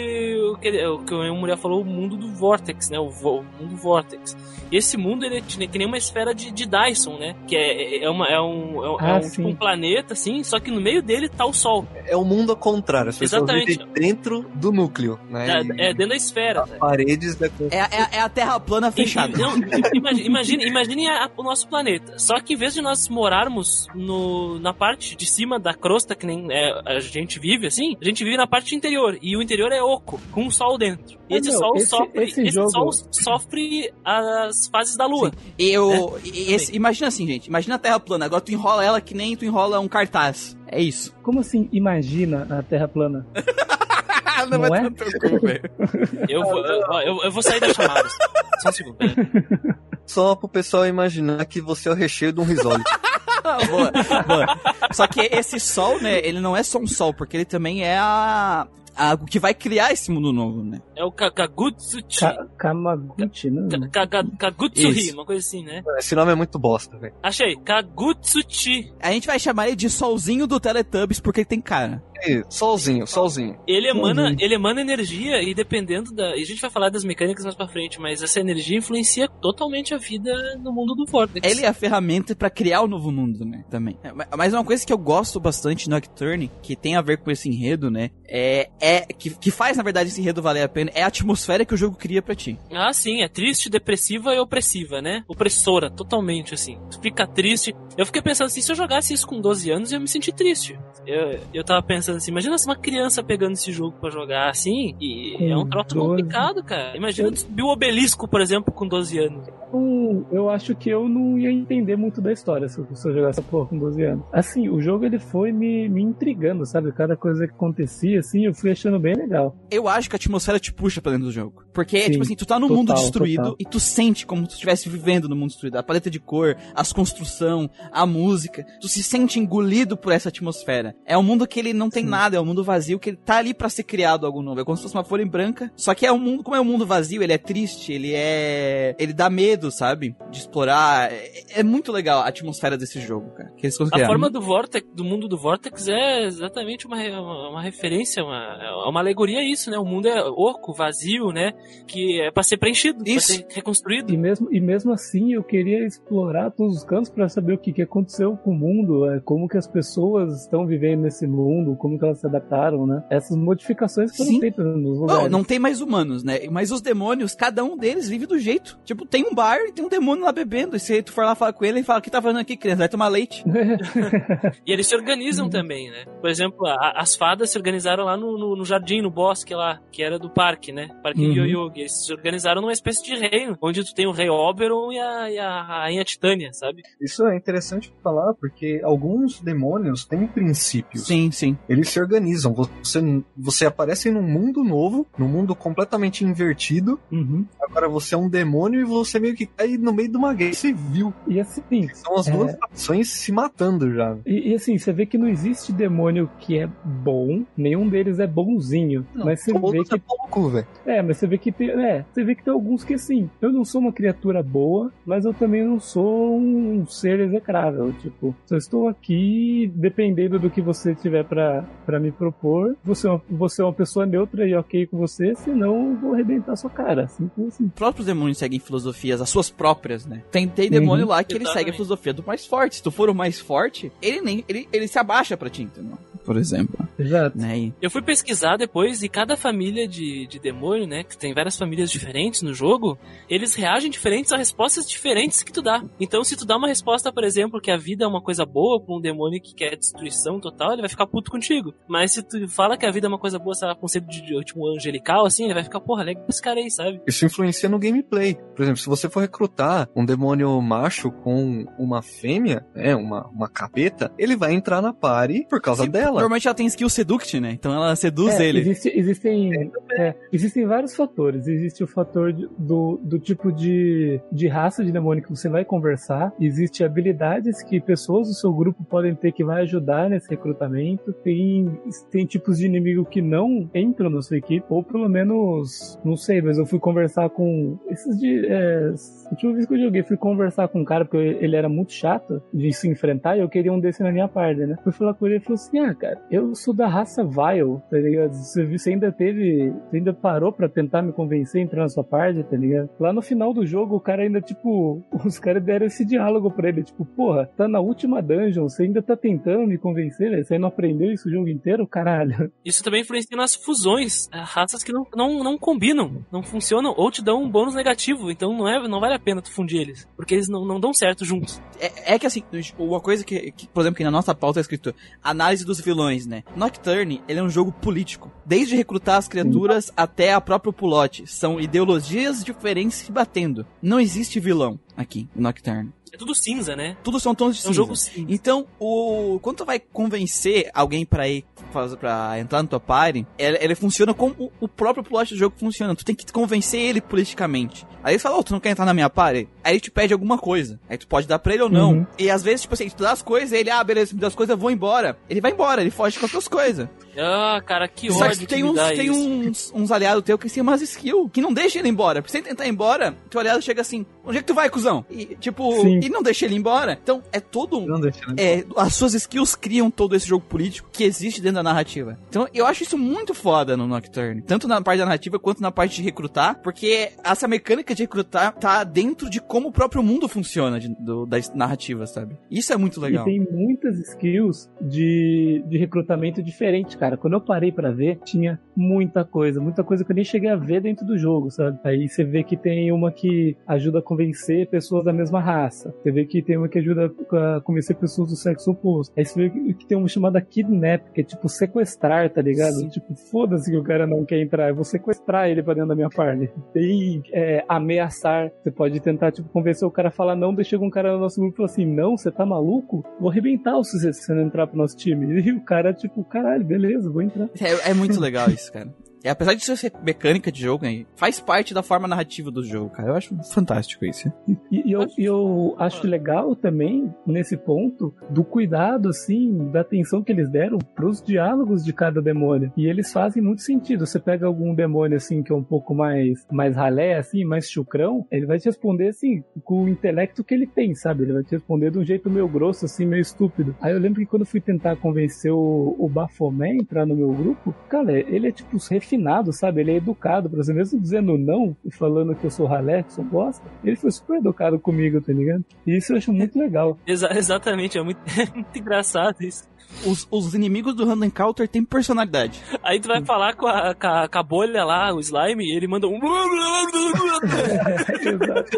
o que, o que a mulher falou, o mundo do Vortex, né? O, o mundo Vortex. E esse mundo ele é que nem uma esfera de, de Dyson, né? Que é, é, uma, é um, é um, é Ah, um, sim. tipo um planeta, assim, só que no meio dele tá o Sol. É o mundo ao contrário. As Exatamente. vivem dentro do núcleo, né? É, E é dentro da esfera. as paredes da É, é, é a terra plana fechada. Não, imagine, imagine, imagine a- o nosso planeta. Só que em vez de nós morarmos no, na parte de cima da crosta, que nem é, a gente vive assim, a gente vive na parte interior. E o interior é oco, com um sol dentro. E Ah, esse meu, sol esse- sofre. esse Esse, jogo- sol sofre as fases da lua. E eu, e esse- imagina assim, gente. Imagina a Terra plana. Agora tu enrola ela que nem tu enrola um cartaz. É isso. Como assim, imagina a Terra plana? não, Não vai é? Eu vou, eu, eu- eu vou sair das chamadas. Só um segundo. Só pro pessoal imaginar que você é o recheio de um risole. boa, boa. Só que esse sol, né, ele não é só um sol, porque ele também é a, a o que vai criar esse mundo novo, né? É o Ka- Kagutsuchi. Ka Kamaguchi, não? Ka- Ka- Kagutsuhi, uma coisa assim, né? Esse nome é muito bosta, velho. Achei. Kagutsuchi. A gente vai chamar ele de solzinho do Teletubbies porque ele tem cara. Solzinho, solzinho. Ele emana, Uhum. ele emana energia e dependendo da. E a gente vai falar das mecânicas mais pra frente, mas essa energia influencia totalmente a vida no mundo do Vortex. Ele é a ferramenta pra criar o novo mundo, né? Também. É, ma- Mas uma coisa que eu gosto bastante no Nocturne, que tem a ver com esse enredo, né? É, é que, que faz, na verdade, esse enredo valer a pena, é a atmosfera que o jogo cria pra ti. Ah, sim, é triste, depressiva e opressiva, né? Opressora, totalmente, assim. Tu fica triste. Eu fiquei pensando assim, se eu jogasse isso com 12 anos, eu ia me sentir triste. Eu, eu tava pensando assim, imagina se uma criança pegando esse jogo para jogar assim, e Com é um troço 12. complicado, cara. Imagina subir o obelisco, por exemplo, com 12 anos. Hum, eu acho que eu não ia entender muito da história se eu, se eu jogasse essa porra com 12 anos. Assim, o jogo ele foi me, me intrigando, sabe? Cada coisa que acontecia, assim, eu fui achando bem legal. Eu acho que a atmosfera te puxa pra dentro do jogo. Porque, Sim, tipo assim, tu tá no total, mundo destruído total. e tu sente como tu estivesse vivendo no mundo destruído. A paleta de cor, as construção, a música. Tu se sente engolido por essa atmosfera. É um mundo que ele não tem nada, é um mundo vazio que ele tá ali pra ser criado algo novo. É como se fosse uma folha em branca. Só que é um mundo, como é um mundo vazio, ele é triste, ele é. Ele dá medo, sabe? De explorar. É, é muito legal a atmosfera desse jogo, cara. Que eles A forma do Vortex, do mundo do Vortex é exatamente uma, uma, uma referência, uma, é uma alegoria a isso, né? O mundo é oco, vazio, né? Que é pra ser preenchido, pra ser reconstruído. E mesmo, e mesmo assim, eu queria explorar todos os cantos para saber o que, que aconteceu com o mundo, é, como que as pessoas estão vivendo nesse mundo, como que elas se adaptaram, né? Essas modificações foram Sim. feitas nos Não, lugares. não tem mais humanos, né? Mas os demônios, cada um deles vive do jeito. Tipo, tem um bar e tem um demônio lá bebendo. E se tu for lá falar com ele, ele fala: O que tá fazendo aqui, criança? Vai tomar leite. E eles se organizam também, né? Por exemplo, a- as fadas se organizaram lá no, no- no jardim, no bosque lá, que era do parque, né? Parque Uhum. Yoyogi. Eles se organizaram numa espécie de reino, onde tu tem o rei Oberon e a, e a rainha Titânia, sabe? Isso é interessante falar porque alguns demônios têm princípios. Sim, sim. Eles se organizam. Você, você aparece num mundo novo, num mundo completamente invertido. Uhum. Agora você é um demônio e você meio que cai no meio de uma guerra civil. E assim, São as É. duas facções se matando já. e, e assim, você vê que não existe demônio que é bom, nenhum deles é bonzinho. mas você vê Todos que é pouco, velho. É, mas você vê que tem, é, você vê que tem alguns que assim, eu não sou uma criatura boa, mas eu também não sou um ser execrável, tipo, eu estou aqui, dependendo do que você tiver pra pra me propor, você é, uma, você é uma pessoa neutra e ok com você, senão eu vou arrebentar sua cara, simples assim. Os próprios demônios seguem filosofias, as suas próprias, né? Tem, tem demônio lá que ele Exatamente. segue a filosofia do mais forte. Se tu for o mais forte, ele nem. Ele, ele se abaixa pra ti, entendeu? Por exemplo. Exato. Né? E- Eu fui pesquisar depois e cada família de, de demônio, né? Que tem várias famílias diferentes no jogo, eles reagem diferentes a respostas diferentes que tu dá. Então, se tu dá uma resposta, por exemplo, que a vida é uma coisa boa pra um demônio que quer destruição total, ele vai ficar puto contigo. Mas se tu fala que a vida é uma coisa boa, sei lá, conceito de, de tipo, angelical, assim, ele vai ficar, porra, legal esse cara aí, sabe? Isso influencia no gameplay. Por exemplo, se você for recrutar um demônio macho com uma fêmea, né, uma, uma capeta, ele vai entrar na party por causa Sim, dela. Normalmente ela tem skill seduct, né? Então ela seduz É, ele. existe- existem, é, existem vários fatores. Existe o fator do, do tipo de, de raça de demônio que você vai conversar. Existe habilidades que pessoas do seu grupo podem ter que vai ajudar nesse recrutamento. Tem, tem tipos de inimigo que não entram na sua equipe, ou pelo menos, não sei, mas eu fui conversar com esses de. É, a última vez que eu joguei, fui conversar com um cara, porque ele era muito chato de se enfrentar e eu queria um desse na minha parte, né? Fui falar com ele e falou assim: Ah, cara, eu sou da raça Vile, tá ligado? Você, ainda teve. Você ainda parou pra tentar me convencer a entrar na sua parte, tá ligado? Lá no final do jogo, o cara ainda, tipo, os caras deram esse diálogo pra ele, tipo, porra, tá na última dungeon, você ainda tá tentando me convencer, velho? Você não aprendeu isso o jogo inteiro? Caralho. Isso também influencia nas fusões, é, raças que não, não, não combinam, não funcionam, ou te dão um bônus negativo, então não, é, não vale a pena tu fundir eles, porque eles não, não dão certo juntos. É, é que assim, uma coisa que, que, por exemplo, que na nossa pauta é escrito análise dos vilões, né? Nocturne, ele é um jogo político. Desde recrutar as criaturas até a própria pulote. São ideologias diferentes se batendo. Não existe vilão aqui, em Nocturne. É tudo cinza, né? Tudo são tons de É um cinza. jogo cinza. Então, o quando tu vai convencer alguém pra ir pra entrar no tua party, ele, ele funciona como o, próprio plot do jogo funciona. Tu tem que convencer ele politicamente. Aí ele fala, ô, tu não quer entrar na minha party? Aí ele te pede alguma coisa. Aí tu pode dar pra ele ou não. Uhum. E às vezes, tipo assim, tu dá as coisas, ele, ah, beleza, me dá as coisas, eu vou embora. Ele vai embora, ele foge com as tuas coisas. Ah, cara, que Só ódio que que tem, me uns, dá tem isso. uns, uns aliados teus que tem umas skills que não deixa ele embora. Porque sem tentar ir embora, teu aliado chega assim, onde é que tu vai, cuzão? E tipo, Sim. e não deixa ele embora. Então, é todo um Não deixa, né? é, as suas skills criam todo esse jogo político que existe dentro da narrativa. Então eu acho isso muito foda no Nocturne. Tanto na parte da narrativa quanto na parte de recrutar. Porque essa mecânica de recrutar tá dentro de como o próprio mundo funciona de, do, das narrativas, sabe? Isso é muito legal. E tem muitas skills de, de recrutamento diferente, cara. Quando eu parei para ver, tinha muita coisa, muita coisa que eu nem cheguei a ver dentro do jogo, sabe? Aí você vê que tem uma que ajuda a convencer pessoas da mesma raça. Você vê que tem uma que ajuda a convencer pessoas do sexo oposto. Aí você vê que tem uma chamada kidnap, que é tipo sequestrar, tá ligado? Sim. Tipo, foda-se que o cara não quer entrar, eu vou sequestrar ele pra dentro da minha party. Tem é, ameaçar. Você pode tentar, tipo, convencer o cara a falar não, daí chega um cara no nosso grupo e fala assim, não, você tá maluco? Vou arrebentar se você não entrar pro nosso time. E o cara, tipo, caralho, beleza, vou entrar. É, é muito legal isso, cara. E apesar de ser mecânica de jogo, né, faz parte da forma narrativa do jogo, cara. Eu acho fantástico isso. E, e eu, eu acho legal também, nesse ponto, do cuidado, assim, da atenção que eles deram pros diálogos de cada demônio. E eles fazem muito sentido. Você pega algum demônio, assim, que é um pouco mais, mais ralé, assim, mais chucrão, ele vai te responder, assim, com o intelecto que ele tem, sabe? Ele vai te responder de um jeito meio grosso, assim, meio estúpido. Aí eu lembro que quando eu fui tentar convencer o, o Bafomé a entrar no meu grupo, cara, ele é tipo refinado, sabe? Ele é educado, por exemplo, mesmo dizendo não e falando que eu sou ralé, que sou bosta, ele foi super educado comigo, tá ligado? E isso eu acho muito legal. Exa exatamente, é muito, é muito engraçado isso. Os, os inimigos do Random Encounter têm personalidade. Aí tu vai falar com a, com a, com a bolha lá, o slime, e ele manda um.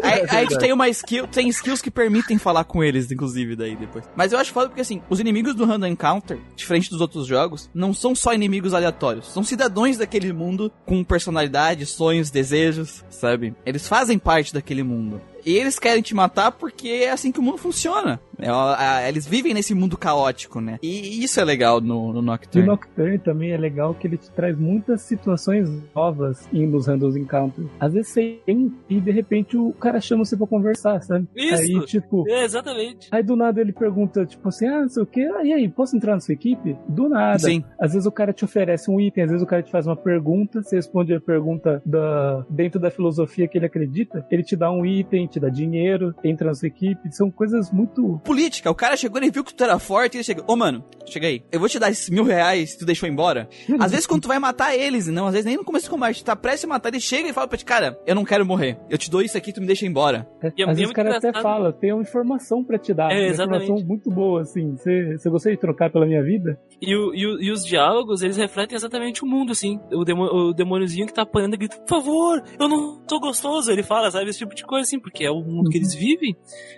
aí, aí tu tem uma skill, tem skills que permitem falar com eles, inclusive, daí depois. Mas eu acho foda porque assim, os inimigos do Random Encounter, diferente dos outros jogos, não são só inimigos aleatórios. São cidadãos daquele mundo com personalidade, sonhos, desejos, sabe? Eles fazem parte daquele mundo. E eles querem te matar porque é assim que o mundo funciona. É, eles vivem nesse mundo caótico, né? E isso é legal no, no Nocturne. E o Nocturne também é legal que ele te traz muitas situações novas nos Random Encounters. Às vezes você tem e de repente o cara chama você pra conversar, sabe? Isso! Aí, tipo... É, exatamente. Aí do nada ele pergunta, tipo assim, ah, não sei o quê. Ah, e aí, posso entrar na sua equipe? Do nada. Sim. Às vezes o cara te oferece um item, às vezes o cara te faz uma pergunta, você responde a pergunta da... dentro da filosofia que ele acredita, ele te dá um item, te dá dinheiro, entra na sua equipe. São coisas muito política. O cara chegou e viu que tu era forte e ele chegou, ô oh, mano, chega aí, eu vou te dar esses mil reais se tu deixou embora. Às vezes quando tu vai matar eles, não, às vezes nem no começo do combate, tu tá prestes a matar, ele chega e fala pra ti, cara, eu não quero morrer, eu te dou isso aqui, tu me deixa embora. É, às vezes o cara até fala, tem uma informação pra te dar, é, uma informação muito boa, assim, você, você gostaria de trocar pela minha vida? E, o, e, o, e, os diálogos, eles refletem exatamente o mundo, assim, o, demo, o demôniozinho que tá apanhando grita, por favor, eu não tô gostoso, ele fala, sabe, esse tipo de coisa, assim, porque é o mundo que eles vivem,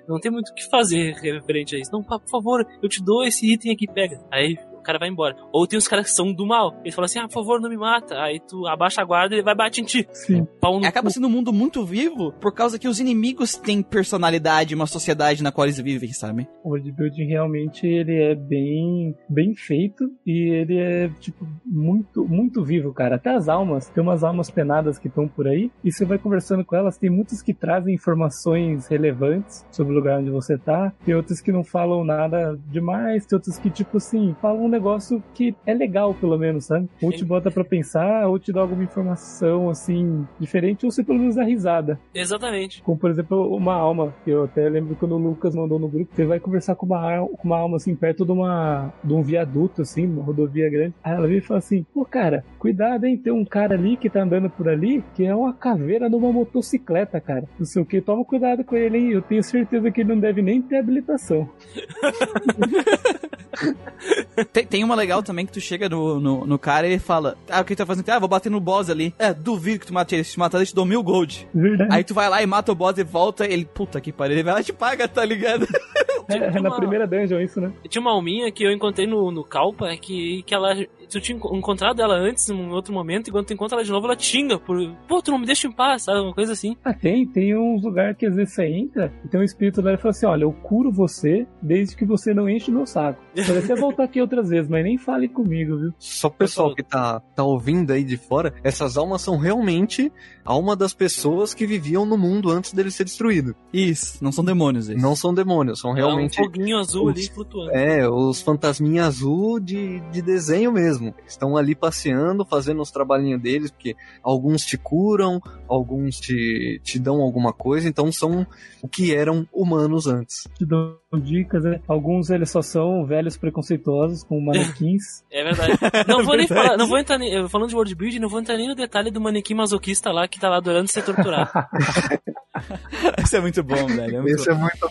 não tem muito o que fazer referente a isso. Não, por favor, eu te dou esse item aqui, pega. Aí cara vai embora. Ou tem os caras que são do mal. Eles falam assim, ah, por favor, não me mata. Aí tu abaixa a guarda e ele vai bater em ti. Sim. Acaba sendo um mundo muito vivo por causa que os inimigos têm personalidade, uma sociedade na qual eles vivem, sabe? O worldbuilding realmente ele é bem, bem feito e ele é, tipo, muito, muito vivo, cara. Até as almas, tem umas almas penadas que estão por aí e você vai conversando com elas, tem muitas que trazem informações relevantes sobre o lugar onde você tá, tem outras que não falam nada demais, tem outras que, tipo assim, falam negócio que é legal, pelo menos, sabe? Ou te bota pra pensar, ou te dá alguma informação, assim, diferente, ou você pelo menos dá risada. Exatamente. Como, por exemplo, uma alma, que eu até lembro quando o Lucas mandou no grupo, você vai conversar com uma, com uma alma, assim, perto de, uma, de um viaduto, assim, uma rodovia grande. Aí ela vem e fala assim, pô, cara, cuidado, hein, tem um cara ali que tá andando por ali, que é uma caveira numa motocicleta, cara. Não sei o que, toma cuidado com ele, hein, eu tenho certeza que ele não deve nem ter habilitação. tem, tem uma legal também que tu chega no, no, no cara e ele fala: Ah, o que tu tá fazendo? Ah, vou bater no boss ali. É, duvido que tu mate ele. Se tu matar ele, te dou mil gold. Verdade. Aí tu vai lá e mata o boss e volta. Ele, puta que pariu, ele vai lá e te paga, tá ligado? É, é na primeira dungeon isso, né? Tinha uma alminha que eu encontrei no, no Calpa que, que ela tu tinha encontrado ela antes, em um outro momento, e quando tu encontra ela de novo, ela xinga por, pô, tu não me deixa em paz, sabe? Uma coisa assim. Ah, tem, tem uns lugares que às vezes você entra e tem um espírito lá e fala assim: olha, eu curo você desde que você não enche meu saco. Pode até voltar aqui outras vezes, mas nem fale comigo, viu? Só o pessoal que tá, tá ouvindo aí de fora, essas almas são realmente alma das pessoas que viviam no mundo antes dele ser destruído. Isso, não são demônios. Esses. Não são demônios, são realmente. É um foguinho azul os, ali flutuando. É, os fantasminhas azul de, de desenho mesmo. Estão ali passeando, fazendo os trabalhinhos deles, porque alguns te curam, alguns te, te dão alguma coisa, então são o que eram humanos antes. Te dão dicas, né? Alguns eles só são velhos preconceituosos com manequins. É verdade. Não vou nem falar, não vou entrar nem, falando de world building, não vou entrar nem no detalhe do manequim masoquista lá que tá lá adorando ser torturado. Isso é muito bom, velho. É muito Isso é muito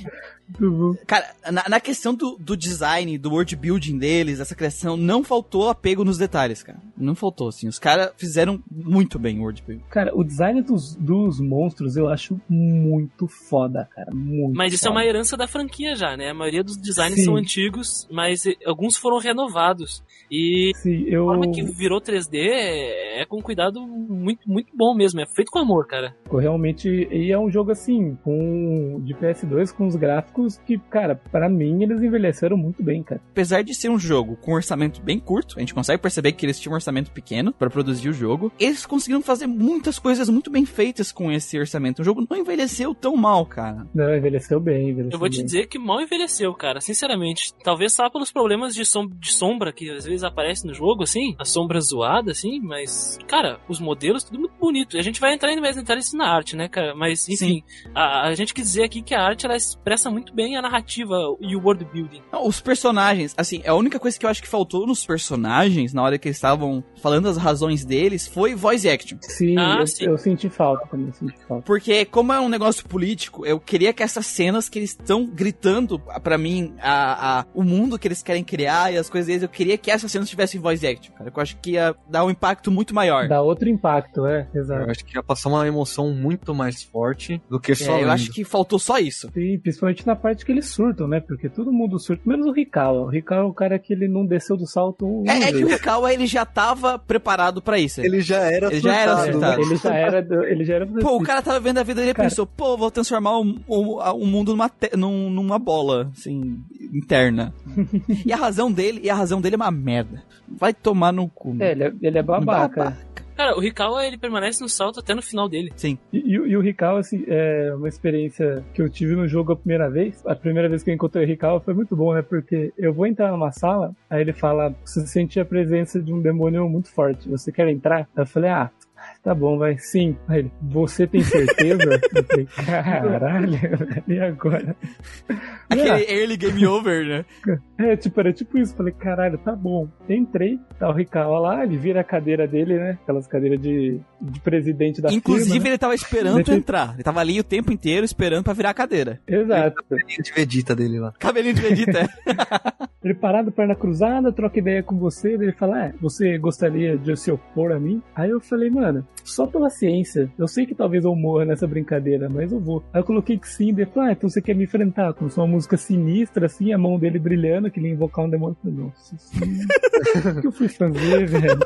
Cara, na, na questão do, do design, do world building deles, essa criação, não faltou apego nos detalhes, cara. Não faltou, assim. Os caras fizeram muito bem o world building. Cara, o design dos, dos monstros eu acho muito foda, cara. Muito Mas isso foda. é uma herança da franquia já, né? A maioria dos designs Sim. são antigos, mas alguns foram renovados. E Sim, a eu... forma que virou 3D é, é com cuidado muito, muito bom mesmo. É feito com amor, cara. Realmente, e é um jogo assim, com de PS2 com os gráficos que, cara, pra mim eles envelheceram muito bem, cara. Apesar de ser um jogo com um orçamento bem curto, a gente consegue perceber que eles tinham um orçamento pequeno pra produzir o jogo. Eles conseguiram fazer muitas coisas muito bem feitas com esse orçamento. O jogo não envelheceu tão mal, cara. Não, envelheceu bem, envelheceu Eu vou te bem. dizer que mal envelheceu, cara. Sinceramente. Talvez só pelos problemas de, som de sombra que às vezes aparecem no jogo, assim. A sombra zoada, assim. Mas, cara, os modelos, tudo muito bonito. E a gente vai entrar em mais detalhes na arte, né, cara? Mas, enfim. A, a gente quis dizer aqui que a arte, ela expressa muito bem a narrativa e o world building. Não, os personagens, assim, a única coisa que eu acho que faltou nos personagens, na hora que eles estavam falando as razões deles, foi voice action. Sim, Ah, eu, sim. eu senti falta também, senti falta. Porque, como é um negócio político, eu queria que essas cenas que eles estão gritando pra mim, a, a- o mundo que eles querem criar e as coisas deles, eu queria que essas cenas tivessem voice action, cara. Eu acho que ia dar um impacto muito maior. Dá outro impacto, é, Eu exato. acho que ia passar uma emoção muito mais forte do que só É, eu lendo. acho que faltou só isso. Sim, principalmente na parte que eles surtam, né? Porque todo mundo surta, menos o Rikawa. O Rikawa é o cara que ele não desceu do salto uma É, é que o. Rikawa, ele já tava preparado pra isso. Ele já era Ele já era surtado, surtado. Ele já era, ele já era Pô, o cara tava vendo a vida dele e Cara. pensou, pô, vou transformar o, o, o mundo numa, te- num- numa bola, assim, interna. e a razão dele, e a razão dele é uma merda. Vai tomar no cu. É, ele é, ele é babaca. Babaca. Cara, o Rikawa, ele permanece no salto até no final dele. Sim. E, e o- e o Rikawa, assim, é uma experiência que eu tive no jogo a primeira vez. A primeira vez que eu encontrei o Rikawa foi muito bom, né? Porque eu vou entrar numa sala, aí ele fala: você sente a presença de um demônio muito forte. Você quer entrar? Eu falei: ah. Tá bom, vai. Sim. Aí ele, você tem certeza? eu falei, caralho, e agora? Aquele Ah, early game over, né? É, tipo, era tipo isso. Falei, caralho, tá bom. Entrei, tá o Rikawa lá, ele vira a cadeira dele, né? Aquelas cadeiras de, de presidente da Inclusive, firma. né? ele tava esperando Deixa entrar. Ele tava ali o tempo inteiro esperando pra virar a cadeira. Exato. de Vegeta dele lá. Cabelinho de Vegeta. é. Ele parado, perna cruzada, troca ideia com você, daí ele fala, é, você gostaria de se opor a mim? Aí eu falei, mano, só pela ciência, eu sei que talvez eu morra nessa brincadeira, mas eu vou. Aí eu coloquei que sim, ele falou, ah, então você quer me enfrentar? Começou uma música sinistra, assim, a mão dele brilhando, que ele ia invocar um demônio. Eu falei, nossa senhora, o que eu fui fazer, velho?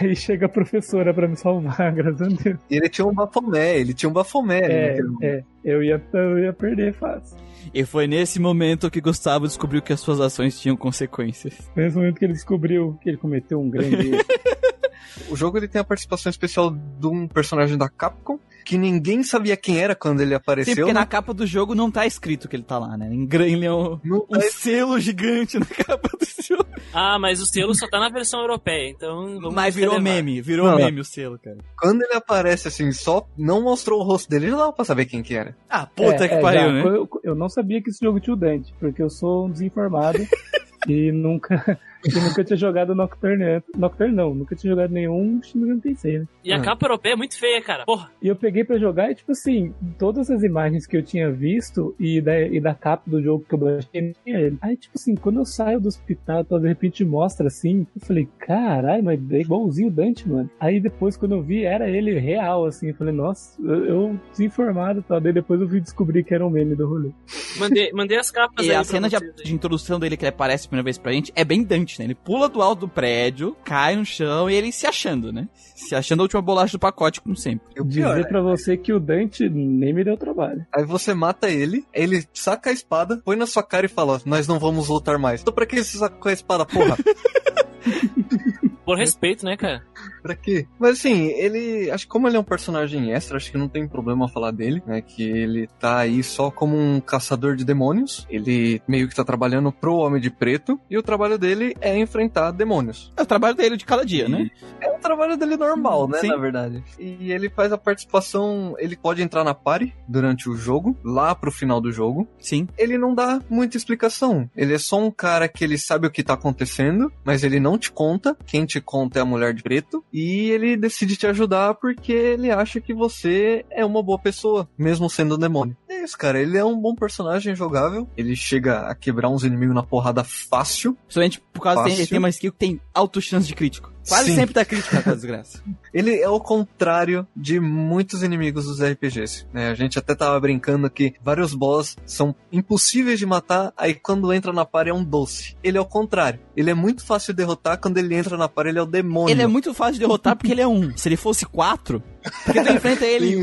Aí chega a professora pra me salvar, graças a Deus. E ele tinha um bafomé, ele tinha um bafomé. ali É, naquele momento. é, eu ia, eu ia perder fácil. e foi nesse momento que Gustavo descobriu que as suas ações tinham consequências. Foi nesse momento que ele descobriu que ele cometeu um grande erro. O jogo ele tem a participação especial de um personagem da Capcom, que ninguém sabia quem era quando ele Sim, apareceu. porque né? na capa do jogo não tá escrito que ele tá lá, né? Em grande, é um, Não um tá selo gigante na capa do jogo. Ah, mas o selo só tá na versão europeia, então vamos Mas virou relevar. meme, virou Não. meme o selo, cara. Quando ele aparece assim, só não mostrou o rosto dele, já dava pra saber quem que era. Ah, puta É, que é, pariu, já, né? Eu, eu não sabia que esse jogo tinha o Dante, porque eu sou um desinformado e nunca, e nunca tinha jogado Nocturne. Nocturne não, nunca tinha jogado nenhum Shin Megami Tensei, né? E a Hum. capa europeia é muito feia, cara. Porra. E eu peguei pra jogar e, tipo assim, todas as imagens que eu tinha visto e da, e da capa do jogo que eu baixei, não tinha ele. Aí, tipo assim, quando eu saio do hospital, tá, de repente mostra assim, eu falei, caralho, mas é igualzinho o Dante, mano. Aí depois, quando eu vi, era ele real, assim, eu falei, nossa, eu, eu desinformado, tá? Daí depois eu vi descobrir que era um meme do rolê. Mandei, mandei as capas E aí a pra cena de, de introdução dele que ele aparece a primeira vez pra gente é bem Dante, né? Ele pula do alto do prédio, cai no chão e ele se achando, né? Se achando a última bolacha do pacote, como sempre. E o pior, Dizer né? pra você que o Dante nem me deu trabalho. Aí você mata ele, ele saca a espada, põe na sua cara e fala: Nós não vamos lutar mais. Então pra que você sacou a espada, porra? Por respeito, né, cara? pra quê? Mas assim, ele. Acho que como ele é um personagem extra, acho que não tem problema falar dele, né? Que ele tá aí só como um caçador de demônios. Ele meio que tá trabalhando pro Homem de Preto. E o trabalho dele é enfrentar demônios. É o trabalho dele de cada dia, né? É o trabalho dele normal, né? Sim. Na verdade. E ele faz a participação. Ele pode entrar na party durante o jogo, lá pro final do jogo. Sim. Ele não dá muita explicação. Ele é só um cara que ele sabe o que tá acontecendo, mas ele não te conta. Quem te conta é a mulher de preto. e ele decide te ajudar porque ele acha que você é uma boa pessoa, mesmo sendo um demônio. É isso, cara. Ele é um bom personagem jogável. Ele chega a quebrar uns inimigos na porrada fácil. Principalmente por causa que Fácil. tem uma skill que tem alto chance de crítico. Quase Sim. sempre tá crítico essa desgraça. Ele é o contrário de muitos inimigos dos RPGs. né? A gente até tava brincando que vários boss são impossíveis de matar, aí quando entra na party é um doce. Ele é o contrário. Ele é muito fácil de derrotar, quando ele entra na party ele é o demônio. Ele é muito fácil de derrotar porque ele é um. Se ele fosse quatro, porque tu enfrenta ele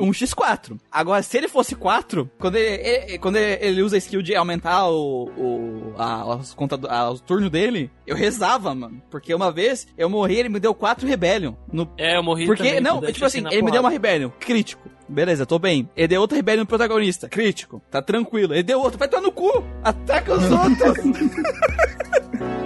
um x4. Agora, se ele fosse 4, quando ele, ele- quando ele, ele usa a skill de aumentar o, o, a, os a- o turno dele, eu rezava, mano. Porque uma vez eu morri, ele me deu 4 Rebellion. No, É, eu morri porque, também não, tipo assim, ele me deu uma. Rebellion, crítico. Beleza, tô bem. Ele deu outra Rebellion no protagonista, crítico. Tá tranquilo. Ele deu outro, vai tomar no cu. Ataca os outros.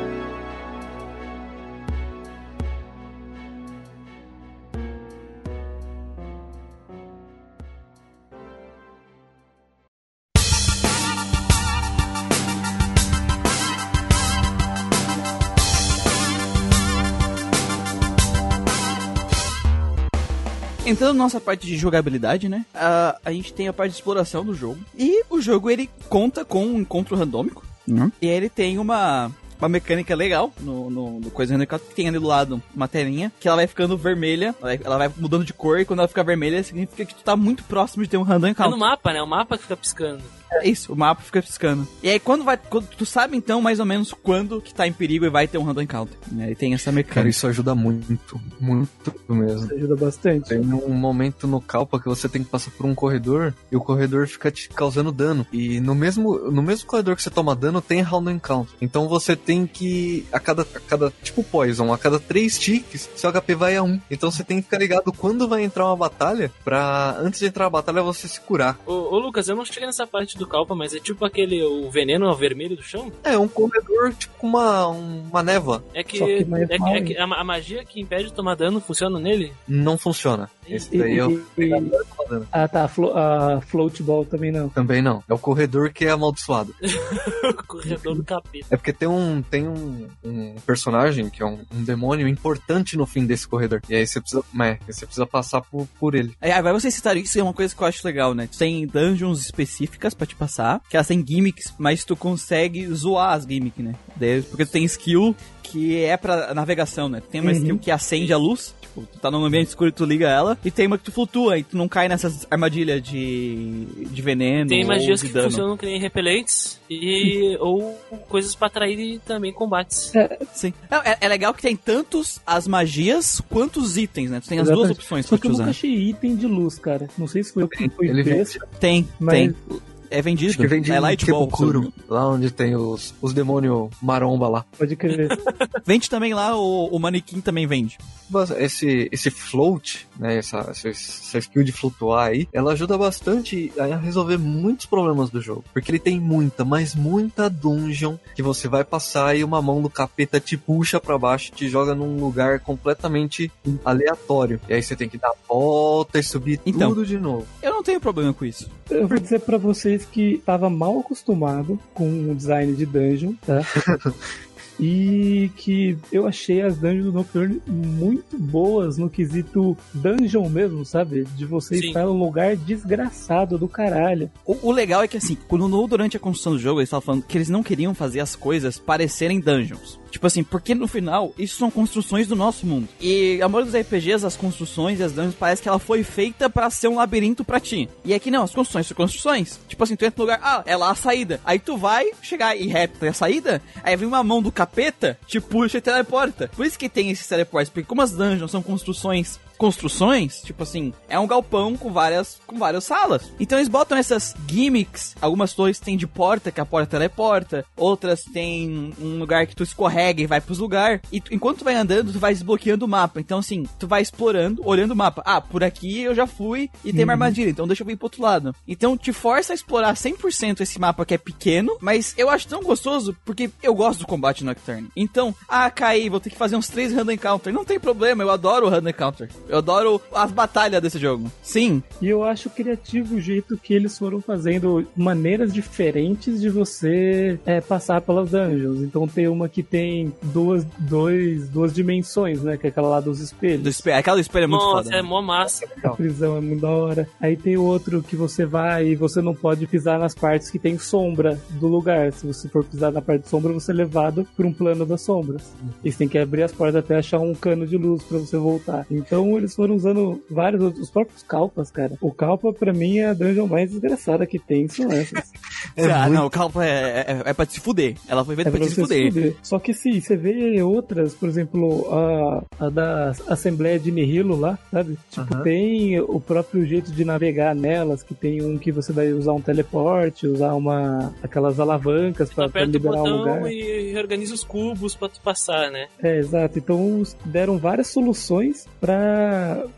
Entrando na nossa parte de jogabilidade, né? A, a gente tem a parte de exploração do jogo. E o jogo ele conta com um encontro randômico. E ele tem uma, uma mecânica legal no, no, no coisa randômica que tem ali do lado uma telinha que ela vai ficando vermelha, ela vai, ela vai mudando de cor e quando ela fica vermelha significa que tu tá muito próximo de ter um random É encounter. no mapa, né? O mapa que fica piscando. É isso, o mapa fica piscando. E aí quando vai. Quando, tu sabe então mais ou menos quando que tá em perigo e vai ter um random encounter. Né? E tem essa Cara, mecânica. isso ajuda muito, muito mesmo. Ajuda bastante. Tem um momento no Calpa que você tem que passar por um corredor e o corredor fica te causando dano. E no mesmo, no mesmo corredor que você toma dano, tem round encounter. Então você tem que. A cada, a cada. Tipo poison, a cada três ticks, seu HP vai a um. Então você tem que ficar ligado quando vai entrar uma batalha. Pra antes de entrar a batalha você se curar. Ô, ô, Lucas, eu não cheguei nessa parte do Calpa, mas é tipo aquele o veneno vermelho do chão? É um corredor tipo uma, uma névoa. É que, é, que- mal, é que a, a magia que impede de tomar dano funciona nele? Não funciona. Esse E- daí é o e- toma dano. Ah, tá. A, flo a float ball também não. Também não. É o corredor que é amaldiçoado. Corredor do capeta. É porque tem um, tem um, um personagem que é um, um demônio importante no fim desse corredor. E aí você precisa, é, você precisa passar por, por ele. É, agora vocês citaram isso, é uma coisa que eu acho legal, né? Tem dungeons específicas pra te passar, que elas têm gimmicks, mas tu consegue zoar as gimmicks, né? Porque tu tem skill que é pra navegação, né? Tu tem uma Uhum. skill que acende a luz, tipo, tu tá num ambiente escuro e tu liga ela, e tem uma que tu flutua e tu não cai nessas armadilhas de, de veneno Tem magias que dano. funcionam que nem repelentes e ou coisas pra atrair também combates. Sim. Não, é, é legal que tem tantos as magias quanto os itens, né? Tu tem as duas Exatamente. opções Só pra que te eu usar. nunca achei item de luz, cara. Não sei se foi eu que fui Ele Tem, mas tem. É vendido. Acho que vem de é Light Ball. Kebukuro, lá onde tem os, os demônios maromba lá. pode crer. Vende também lá, o, o manequim também vende. Mas Esse, esse float, né, essa, essa, essa skill de flutuar aí, ela ajuda bastante a resolver muitos problemas do jogo. Porque ele tem muita, mas muita dungeon que você vai passar e uma mão do capeta te puxa pra baixo e te joga num lugar completamente aleatório. E aí você tem que dar a volta e subir Então. tudo de novo. Eu não tenho problema com isso. Eu vou dizer pra vocês que tava mal acostumado com o design de dungeon, tá? E que eu achei as dungeons do Nocturne muito boas no quesito dungeon mesmo, sabe? De você Sim. estar num lugar desgraçado do caralho. O, o legal é que, assim, quando no, durante a construção do jogo, eles estavam falando que eles não queriam fazer as coisas parecerem dungeons. Tipo assim, porque no final, isso são construções do nosso mundo. E a maioria dos RPGs, as construções e as dungeons, parece que ela foi feita pra ser um labirinto pra ti. E aqui não, as construções são construções. Tipo assim, tu entra no lugar, ah, é lá a saída. Aí tu vai chegar e reta a saída, aí vem uma mão do capeta, te puxa e teleporta. Por isso que tem esses teleportes, porque como as dungeons são construções construções, tipo assim, é um galpão com várias com várias salas. Então eles botam essas gimmicks, algumas torres tem de porta, que a porta teleporta, outras tem um lugar que tu escorrega e vai pros lugares. E tu- enquanto tu vai andando, tu vai desbloqueando o mapa. Então assim, tu vai explorando, olhando o mapa. Ah, por aqui eu já fui e tem uma armadilha, então deixa eu ir pro outro lado. Então te força a explorar 100% esse mapa que é pequeno, mas eu acho tão gostoso porque eu gosto do combate Nocturne. Então, ah, caí, vou ter que fazer uns três random encounter. Não tem problema, eu adoro o random encounter. Eu adoro as batalhas desse jogo. Sim. E eu acho criativo o jeito que eles foram fazendo maneiras diferentes de você é, passar pelas dungeons. Então tem uma que tem duas, dois, duas dimensões, né? Que é aquela lá dos espelhos. Do espelho. Aquela do espelho é muito Nossa, foda. é mó massa. A prisão é muito da hora. Aí tem outro que você vai e você não pode pisar nas partes que tem sombra do lugar. Se você for pisar na parte de sombra, você é levado por um plano das sombras. E você tem que abrir as portas até achar um cano de luz pra você voltar. Então eles foram usando vários outros, os próprios calpas, cara. O calpa, pra mim, é a dungeon mais desgraçada que tem, são essas. ah, não, calma, é, é, é pra te fuder. Ela foi feita É pra pra te você se fuder. fuder. Só que sim, você vê outras, por exemplo, a, a da Assembleia de Nihilo lá, sabe? Tipo, Aham. tem o próprio jeito de navegar nelas, que tem um que você vai usar um teleporte, usar uma aquelas alavancas pra, pra aperta o liberar um lugar. botão e reorganiza os cubos pra tu passar, né? É, exato. Então deram várias soluções pra,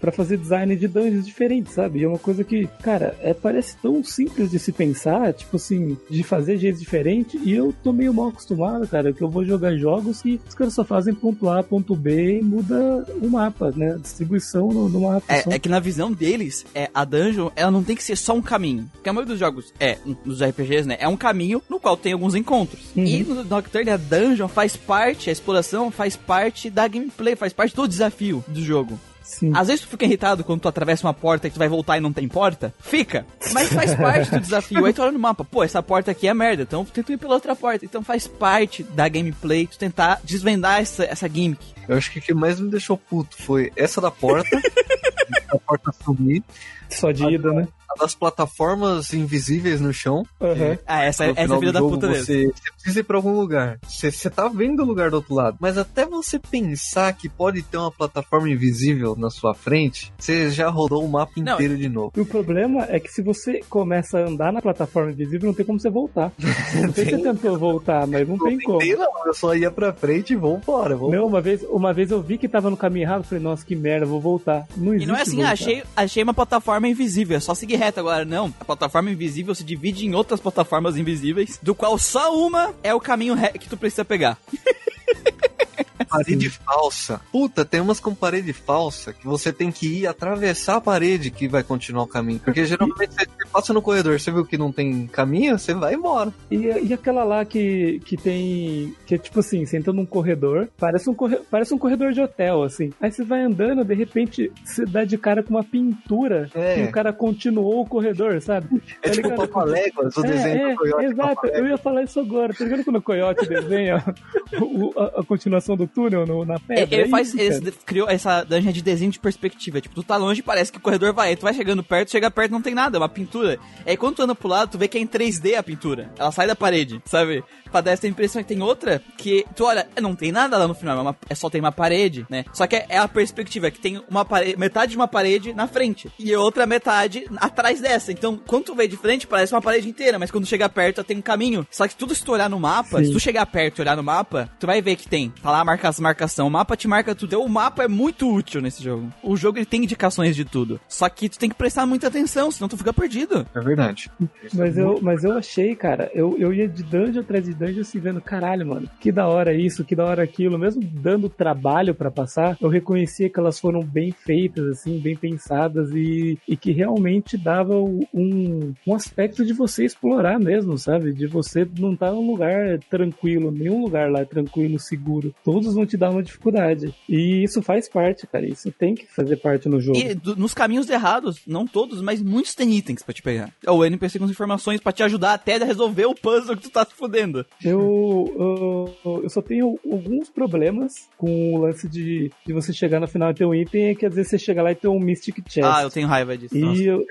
pra fazer design de dungeons diferentes, sabe? E é uma coisa que, cara, é, parece tão simples de se pensar, tipo assim, de fazer jeitos diferentes, e eu tô meio mal acostumado, cara, que eu vou jogar jogos que os caras só fazem ponto A, ponto B e muda o mapa, né? A distribuição no, no mapa. É, é que na visão deles, é, a dungeon, ela não tem que ser só um caminho. Porque a maioria dos jogos, é, nos RPGs, né, é um caminho no qual tem alguns encontros. Uhum. E no Nocturne, a dungeon faz parte, a exploração faz parte da gameplay, faz parte do desafio do jogo. Sim. Às vezes tu fica irritado quando tu atravessa uma porta e tu vai voltar e não tem porta. Fica. Mas faz parte do desafio. Aí tu olha no mapa, pô, essa porta aqui é merda, então tenta ir pela outra porta. Então faz parte da gameplay tu tentar desvendar essa, essa gimmick. Eu acho que o que mais me deixou puto foi essa da porta, a porta sumir, Só de ida, né? a das plataformas invisíveis no chão. Aham. Ah, essa, No essa é a filha do da jogo, puta dele. você, você precisa ir pra algum lugar. Você, você tá vendo o lugar do outro lado. Mas até você pensar que pode ter uma plataforma invisível na sua frente, você já rodou o mapa Não, inteiro de novo. E o problema é que se você começa a andar na plataforma invisível, não tem como você voltar. Não sei se você tentou voltar, mas não tem como. Não, eu só ia pra frente e vou embora. Vou... Não, uma vez, uma vez eu vi que tava no caminho errado, falei, nossa, que merda, vou voltar. Não E existe não é assim, voltar. ah, achei, achei uma plataforma invisível, é só seguir reto agora. Não, a plataforma invisível se divide em outras plataformas invisíveis, do qual só uma é o caminho que tu precisa pegar. Parede falsa. Puta, tem umas com parede falsa que você tem que ir atravessar a parede que vai continuar o caminho. Porque geralmente você passa no corredor, você viu que não tem caminho, você vai embora. E, e aquela lá que, que tem. Que é tipo assim, você entra num corredor, parece um, corre, parece um corredor de hotel, assim. Aí você vai andando, de repente você dá de cara com uma pintura É. e o cara continuou o corredor, sabe? É Tá tipo ligado? Papaléguas, o É, desenho é, do Coyote exato, eu ia falar isso agora. Tá ligado quando o Coyote desenha o- a, a continuação do túnel no- na pedra? Ele, ele É faz, isso, ele criou essa dungeon de desenho de perspectiva. Tipo, tu tá longe, parece que o corredor vai. Tu vai chegando perto, chega perto, não tem nada, é uma pintura. Aí quando tu anda pro lado, tu vê que é em 3D a pintura. Ela sai da parede, sabe? Pra dar essa impressão que tem outra que tu olha, é, não tem nada lá no final, é, uma- é só tem uma parede, né? Só que é, é a perspectiva, que tem uma parede, metade de uma parede na frente e outra metade atrás dessa. Então, quando tu vê de frente, parece uma parede inteira, mas quando chega perto, tem um caminho. Só que tudo se tu olhar no mapa, Sim. se tu chegar perto e olhar no mapa, tu vai ver que tem. Tá lá marca as marcação, o mapa te marca tudo. Então, o mapa é muito útil nesse jogo. O jogo ele tem indicações de tudo. Só que tu tem que prestar muita atenção, senão tu fica perdido. É verdade. Mas eu, mas eu achei, cara, eu, eu ia de dungeon atrás de dungeon assim, vendo, caralho, mano, que da hora isso, que da hora aquilo. Mesmo dando trabalho pra passar, eu reconhecia que elas foram bem feitas, assim, bem pensadas e, e que realmente dava um, um aspecto de você explorar mesmo, sabe? De você não estar num lugar tranquilo, nenhum lugar lá é tranquilo, seguro. Todos vão te dar uma dificuldade. E isso faz parte, cara, isso tem que fazer parte no jogo. E do- nos caminhos errados, não todos, mas muitos tem itens pra te pegar. É o NPC com as informações pra te ajudar até a resolver o puzzle que tu tá se fudendo. Eu, eu, eu só tenho alguns problemas com o lance de, de você chegar no final e ter um item, é que às vezes você chega lá e tem um Mystic Chest. Ah, eu tenho raiva disso. Nossa. e eu,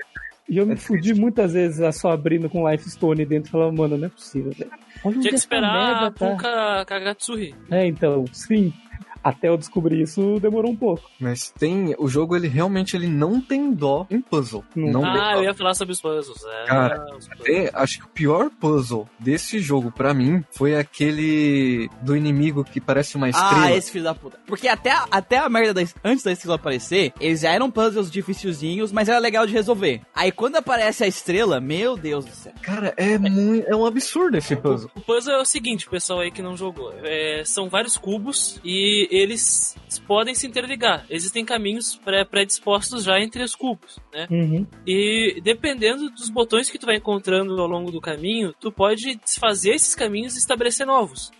e eu me É fudi muitas vezes a só abrindo com Life Stone dentro e falava, mano, não é possível. Olha onde Tinha que esperar merda a tá. Kagatsuri. É, então, sim. Até eu descobrir isso demorou um pouco. Mas tem. O jogo, ele realmente ele não tem dó em puzzle. Não Não, Ah, dó. eu ia falar sobre os puzzles. É, Cara, os puzzles. É, acho que o pior puzzle desse jogo pra mim foi aquele do inimigo que parece uma estrela. Ah, esse filho da puta. Porque até, a- até a merda da, antes da estrela aparecer, eles já eram puzzles dificilzinhos, mas era legal de resolver. Aí quando aparece a estrela, meu Deus do céu. Cara, é muito. É um absurdo esse puzzle. O puzzle é o seguinte, pessoal aí que não jogou. É, são vários cubos e eles podem se interligar. Existem caminhos pré- predispostos já entre os cubos, né? Uhum. E dependendo dos botões que tu vai encontrando ao longo do caminho, tu pode desfazer esses caminhos e estabelecer novos.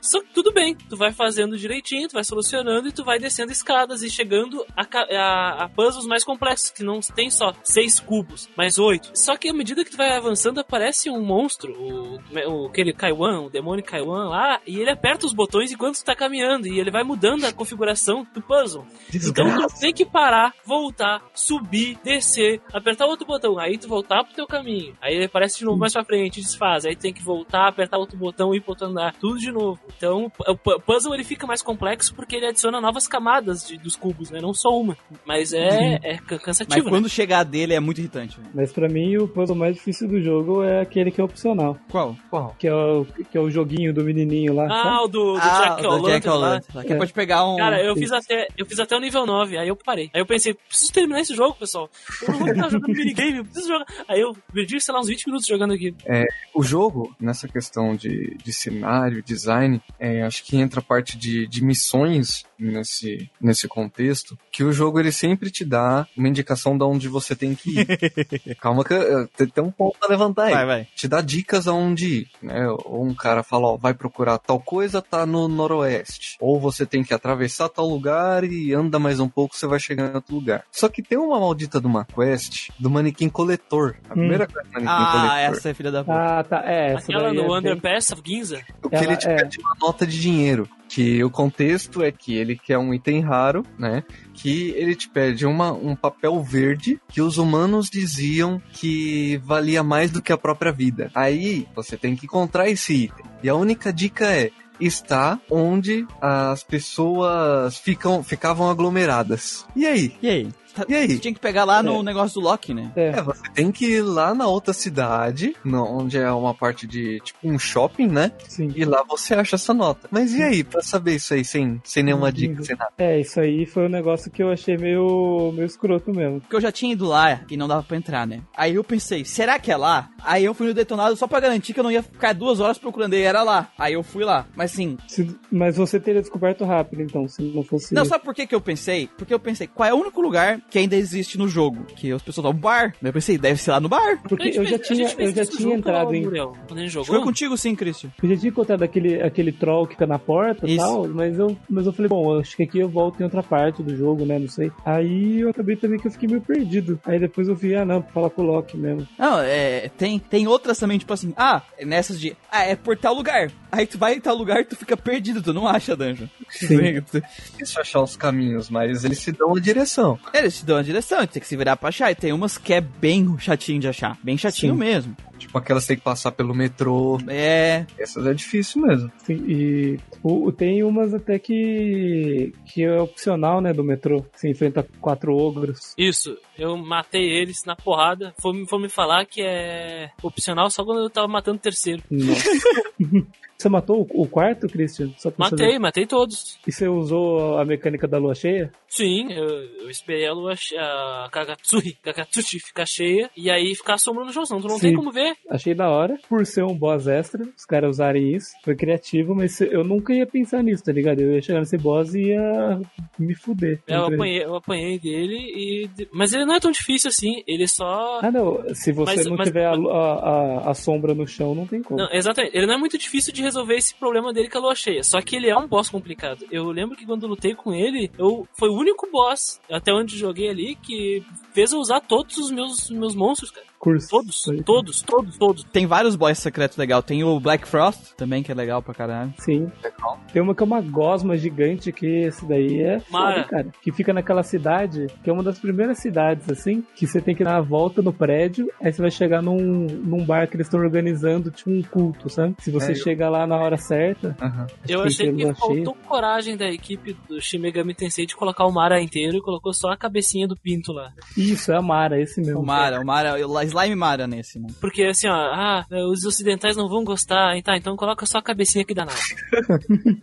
Só que tudo bem, tu vai fazendo direitinho, tu vai solucionando e tu vai descendo escadas e chegando a, a- a puzzles mais complexos, que não tem só seis cubos, mas oito. Só que à medida que tu vai avançando, aparece um monstro, o, o aquele Kaiwan, o demônio Kaiwan lá, e ele aperta os botões enquanto tu tá caminhando, e ele vai mudando a configuração do puzzle. Então tu tem que parar, voltar, subir, descer, apertar outro botão, aí tu voltar pro teu caminho. Aí ele aparece de novo mais pra frente, desfaz. Aí tem que voltar, apertar outro botão e ir pro outro andar. Tudo de novo. Então o pu- puzzle ele fica mais complexo porque ele adiciona novas camadas de- dos cubos, né? Não só uma. Mas é, é ca- Mas cansativo. né? quando chegar dele é muito irritante. velho. Mas pra mim, o puzzle mais difícil do jogo é aquele que é opcional. Qual? Qual? Que é o, que é o joguinho do menininho lá. Ah, sabe? o do, do ah, Jack O'Lantern Jack lá. O'Lantern. Que É. pode pegar um... Cara, eu fiz, até, eu fiz até o nível 9, aí eu parei. Aí eu pensei, preciso terminar esse jogo, pessoal. Eu não vou estar jogando minigame, eu preciso jogar. Aí eu perdi, sei lá, uns 20 minutos jogando aqui. O jogo, nessa questão de, de cenário, design, é, acho que entra a parte de, de missões nesse, nesse contexto, que o jogo ele sempre te dá uma indicação de onde você tem que ir. Calma que eh, tem, tem um ponto a levantar aí. Vai, vai. Te dá dicas aonde ir, né? Ou um cara fala, ó, vai procurar tal coisa, tá no noroeste. Ou você tem que atravessar tal lugar e anda mais um pouco, você vai chegar em outro lugar. Só que tem uma maldita de uma quest do manequim coletor. A Hum. primeira quest do manequim Ah, coletor. essa é filha da puta. Ah, tá. É, essa Aquela no é Underpass of Ginza. O que Ela ele te é. pede uma nota de dinheiro. Que o contexto é que ele quer um item raro, né? Que ele te pede uma, um papel verde que os humanos diziam que valia mais do que a própria vida. Aí você tem que encontrar esse item. E a única dica é está onde as pessoas ficam, ficavam aglomeradas. E aí? E aí? Tá- E aí? Você tinha que pegar lá no É. negócio do Loki, né? É, É, você tem que ir lá na outra cidade, no- onde é uma parte de tipo um shopping, né? sim. E lá você acha essa nota. Mas e aí, pra saber isso aí, sem, sem nenhuma dica, sem nada? É, isso aí foi um negócio que eu achei meio, meio escroto mesmo. Porque eu já tinha ido lá e não dava pra entrar, né? Aí eu pensei, será que é lá? Aí eu fui no detonado só pra garantir que eu não ia ficar duas horas procurando e era lá. Aí eu fui lá. Mas sim. Se- mas você teria descoberto rápido, então, se não fosse. Não, sabe por que, que eu pensei? Porque eu pensei, qual é o único lugar que ainda existe no jogo? Que as pessoas falam, bar. Eu pensei, deve ser lá no bar. Porque eu já tinha, eu já tinha entrado em. Foi contigo sim, Christian. Eu já tinha encontrado aquele, aquele troll que fica na porta e tal, mas eu, mas eu falei, bom, acho que aqui eu volto em outra parte do jogo, né? Não sei. Aí eu acabei também que eu fiquei meio perdido. Aí depois eu vi, ah não, pra falar com o Loki mesmo. Não, é. Tem, tem outras também, tipo assim, ah, nessas de. Ah, é por tal lugar. Aí tu vai em tal lugar e tu fica perdido, tu não acha dungeon. Sim. Difícil achar os caminhos, mas eles te dão a direção. Eles te dão a direção, tem que se virar pra achar. E tem umas que é bem chatinho de achar. Bem chatinho Sim. mesmo. Tipo, aquelas que tem que passar pelo metrô. É. Essas é difícil mesmo. Sim, e o, tem umas até que. que é opcional, né, do metrô. Você enfrenta quatro ogros. Isso, eu matei eles na porrada. Foi, foi me falar que é opcional só quando eu tava matando o terceiro. Nossa. você matou o, quarto, Christian? Matei, saber. matei todos. E você usou a mecânica da lua cheia? Sim, eu, eu esperei a lua, che- a Kagatsui, Kagatsuchi ficar cheia e aí ficar a sombra no chão, senão tu não Sim. tem como ver. Achei da hora. Por ser um boss extra, os caras usarem isso. Foi criativo, mas eu nunca ia pensar nisso, tá ligado? Eu ia chegar nesse boss e ia me fuder. Eu Entre- apanhei, eu apanhei dele e. Mas ele não é tão difícil assim, ele só. Ah, não. Se você Mas- não mas- tiver a, a, a- a sombra no chão, não tem como. Não, exatamente. Ele não é muito difícil de resolver esse problema dele com a lua cheia. Só que ele é um boss complicado. Eu lembro que quando eu lutei com ele, eu foi o único boss, até onde joguei ali, que fez eu usar todos os meus, meus monstros, cara. Curso. Todos, Foi. todos, todos, todos. Tem vários boss secretos legal. Tem o Black Frost também, que é legal pra caralho. Sim. Tem uma que é uma gosma gigante, que esse daí é Mara. foda, cara. Que fica naquela cidade, que é uma das primeiras cidades, assim, que você tem que dar a volta no prédio, aí você vai chegar num, num bar que eles estão organizando, tipo um culto, sabe? Se você É, eu- chegar lá na hora certa, Aham. Eu achei que cheia. faltou coragem da equipe do Shin Megami Tensei de colocar o Mara inteiro e colocou só a cabecinha do pinto lá. Isso, é a Mara, esse mesmo. O Mara, o Mara, o Slime Mara nesse, né? Porque assim, ó, ah, os ocidentais não vão gostar, tá, então coloca só a cabecinha que dá nada.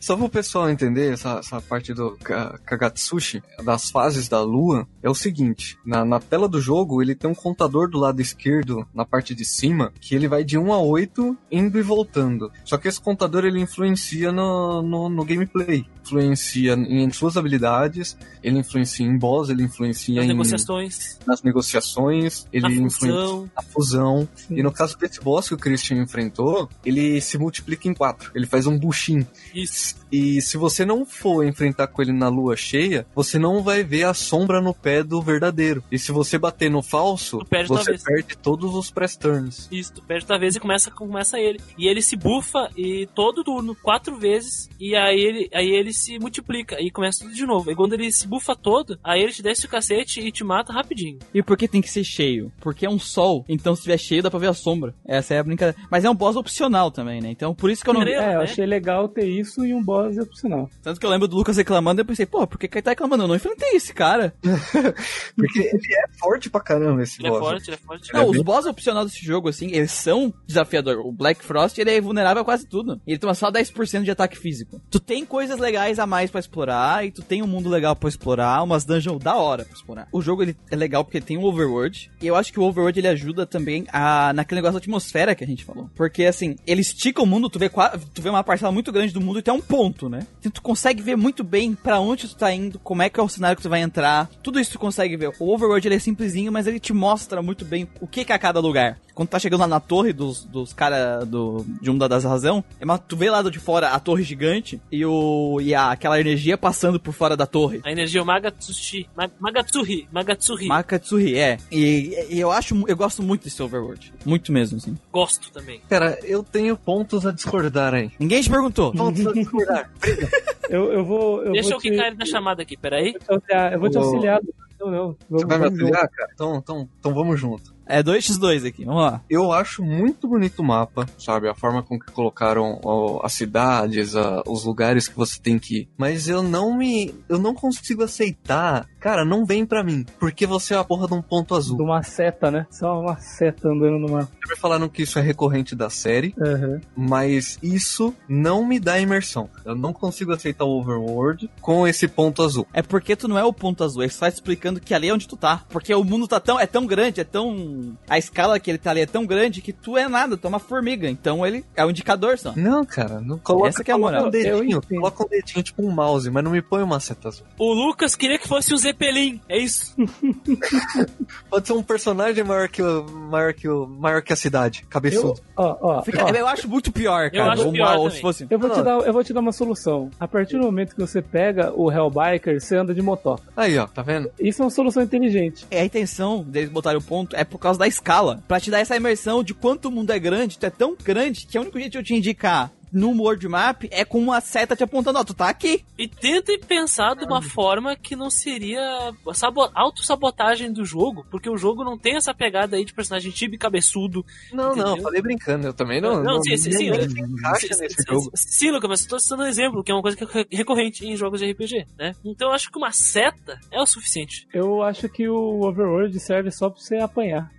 Só para o pessoal entender essa, essa parte do Ka- Kagatsushi, das fases da lua, é o seguinte: na, na tela do jogo, ele tem um contador do lado esquerdo, na parte de cima, que ele vai de 1 a 8 indo e voltando. Só que esse contador ele influencia no, no, no gameplay. influencia em suas habilidades, ele influencia em boss, ele influencia As em negociações, nas negociações, ele a influencia fusão. a fusão. E no caso desse boss que o Christian enfrentou, ele se multiplica em quatro. Ele faz um buchin. Isso. E se você não for enfrentar com ele na lua cheia, você não vai ver a sombra no pé do verdadeiro. E se você bater no falso, perde você perde todos os press turns. Isso, tu perde tua vez e começa, começa ele. E ele se bufa e todo turno, quatro vezes, e aí ele, aí ele se multiplica e começa tudo de novo. E quando ele se bufa todo, aí ele te desce o cacete e te mata rapidinho. E por que tem que ser cheio? Porque é um sol, então se tiver cheio dá pra ver a sombra. Essa é a brincadeira. Mas é um boss opcional também, né? Então por isso que eu não. É, eu né? achei legal ter isso e um boss opcional. Tanto que eu lembro do Lucas reclamando e eu pensei, pô, por que que ele tá reclamando? Eu não enfrentei esse cara. Porque ele é forte pra caramba esse Ele é boss. forte, ele é forte. Não, É os bem- boss opcional desse jogo, assim, eles são desafiadores. O Black Frost, ele é vulnerável a quase tudo. Ele toma só 10% de ataque físico. Tu tem coisas legais a mais pra explorar, e tu tem um mundo legal pra explorar, umas dungeons da hora pra explorar. O jogo, ele é legal porque tem um overworld, e eu acho que o overworld, ele ajuda também a, naquele negócio da atmosfera que a gente falou. Porque, assim, ele estica o mundo, tu vê, tu vê uma parcela muito grande do mundo e tem um ponto, né? Então tu consegue ver muito bem pra onde tu tá indo, como é que é o cenário que tu vai entrar, tudo isso tu consegue ver. O overworld, ele é simplesinho, mas ele te mostra muito bem o que que é cada lugar. Quando tá chegando lá na torre dos, dos caras do, de uma das razão, é uma- tu vê lá de fora a torre gigante e, o, e a, aquela energia passando por fora da torre. A energia é o Magatsushi. Ma- Magatsuhi. Magatsuhi. Makatsuri, é. E, e eu acho, eu gosto muito desse overworld. Muito mesmo, assim. Gosto também. Cara, eu tenho pontos a discordar aí. Ninguém te perguntou. Pontos a discordar. Eu, eu vou. Eu Deixa vou eu quicar ele na chamada aqui, peraí. te auxiliar. Eu vou te auxiliar. Não, não. Você vai me vamos auxiliar, cara? Então, então, então vamos junto. É 2x2 aqui, vamos lá. Eu acho muito bonito o mapa, sabe? A forma com que colocaram ó, as cidades, a- os lugares que você tem que ir. Mas eu não me. Eu não consigo aceitar. Cara, não vem pra mim. Porque você é a porra de um ponto De azul. uma seta, né? Só uma seta andando numa. Já me falaram que isso é recorrente da série, Aham. mas isso não me dá imersão. Eu não consigo aceitar o Overworld com esse ponto azul. É porque tu não é o ponto azul, ele só tá te explicando que ali é onde tu tá. Porque o mundo tá tão, é tão grande, é tão. A escala que ele tá ali é tão grande que tu é nada, tu é uma formiga. Então ele é o indicador só. Não, cara, não coloca, Essa que é a coloca moral. um Eu dedinho, coloca um dedinho tipo um mouse, mas não me põe uma seta azul. O Lucas queria que fosse o Zeppelin. É isso. Pode ser um personagem maior que o, maior que o, maior que a cidade, Eu, cabeçudo. ó, ó, Fica- ó. eu acho muito pior, cara. acho Ou pior também. se fosse. Eu vou, te Ah. dar, eu vou te dar uma solução. A partir do momento que você pega o Hellbiker, você anda de motoca. Aí, ó, tá vendo? Isso é uma solução inteligente. É, a intenção deles botarem o ponto é por causa da escala. Pra te dar essa imersão de quanto o mundo é grande, tu é tão grande que o único jeito de eu te indicar no world map é com uma seta te apontando, ó, tu tá aqui. E tentem pensar de uma forma que não seria sabo autossabotagem do jogo, porque o jogo não tem essa pegada aí de personagem tibi cabeçudo. Não, não, Entendeu? falei brincando, eu também não. Não, sim, sim, sim, não Sim, sim, Lucas, mas eu tô citando um exemplo, que é uma coisa que é recorrente em jogos de RPG, né? Então eu acho que uma seta é o suficiente. Eu acho que o Overworld serve só pra você apanhar.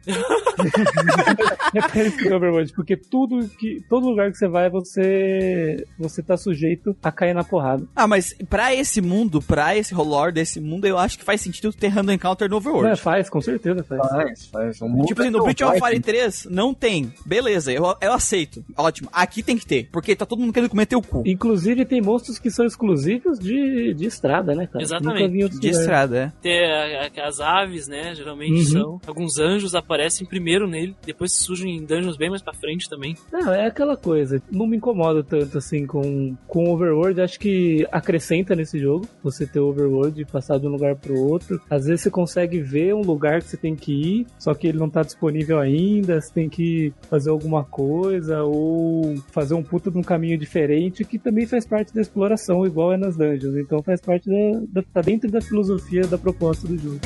é pra isso que é o Overworld, porque tudo que, todo lugar que você vai, você você tá sujeito a cair na porrada. Ah, mas pra esse mundo, pra esse lore desse mundo, eu acho que faz sentido ter random encounter no overworld. Não, faz, com certeza faz. Faz, faz. Um mundo Tipo assim, no é Breath of Fire 3 não tem. Beleza, eu, eu aceito. Ótimo. Aqui tem que ter. Porque tá todo mundo querendo comer teu cu. Inclusive tem monstros que são exclusivos de, de estrada, né, cara? Exatamente. De estrada, é. Tem a- a- as aves, né? Geralmente Uhum. são. Alguns anjos aparecem primeiro nele, depois surgem em dungeons bem mais pra frente também. Não, é aquela coisa. Não me incomoda tanto assim com, com Overworld. Acho que acrescenta nesse jogo você ter Overworld e passar de um lugar pro outro. Às vezes você consegue ver um lugar que você tem que ir, só que ele não tá disponível ainda. Você tem que fazer alguma coisa ou fazer um puta de um caminho diferente que também faz parte da exploração, igual é nas dungeons. Então faz parte da, da tá dentro da filosofia da proposta do jogo.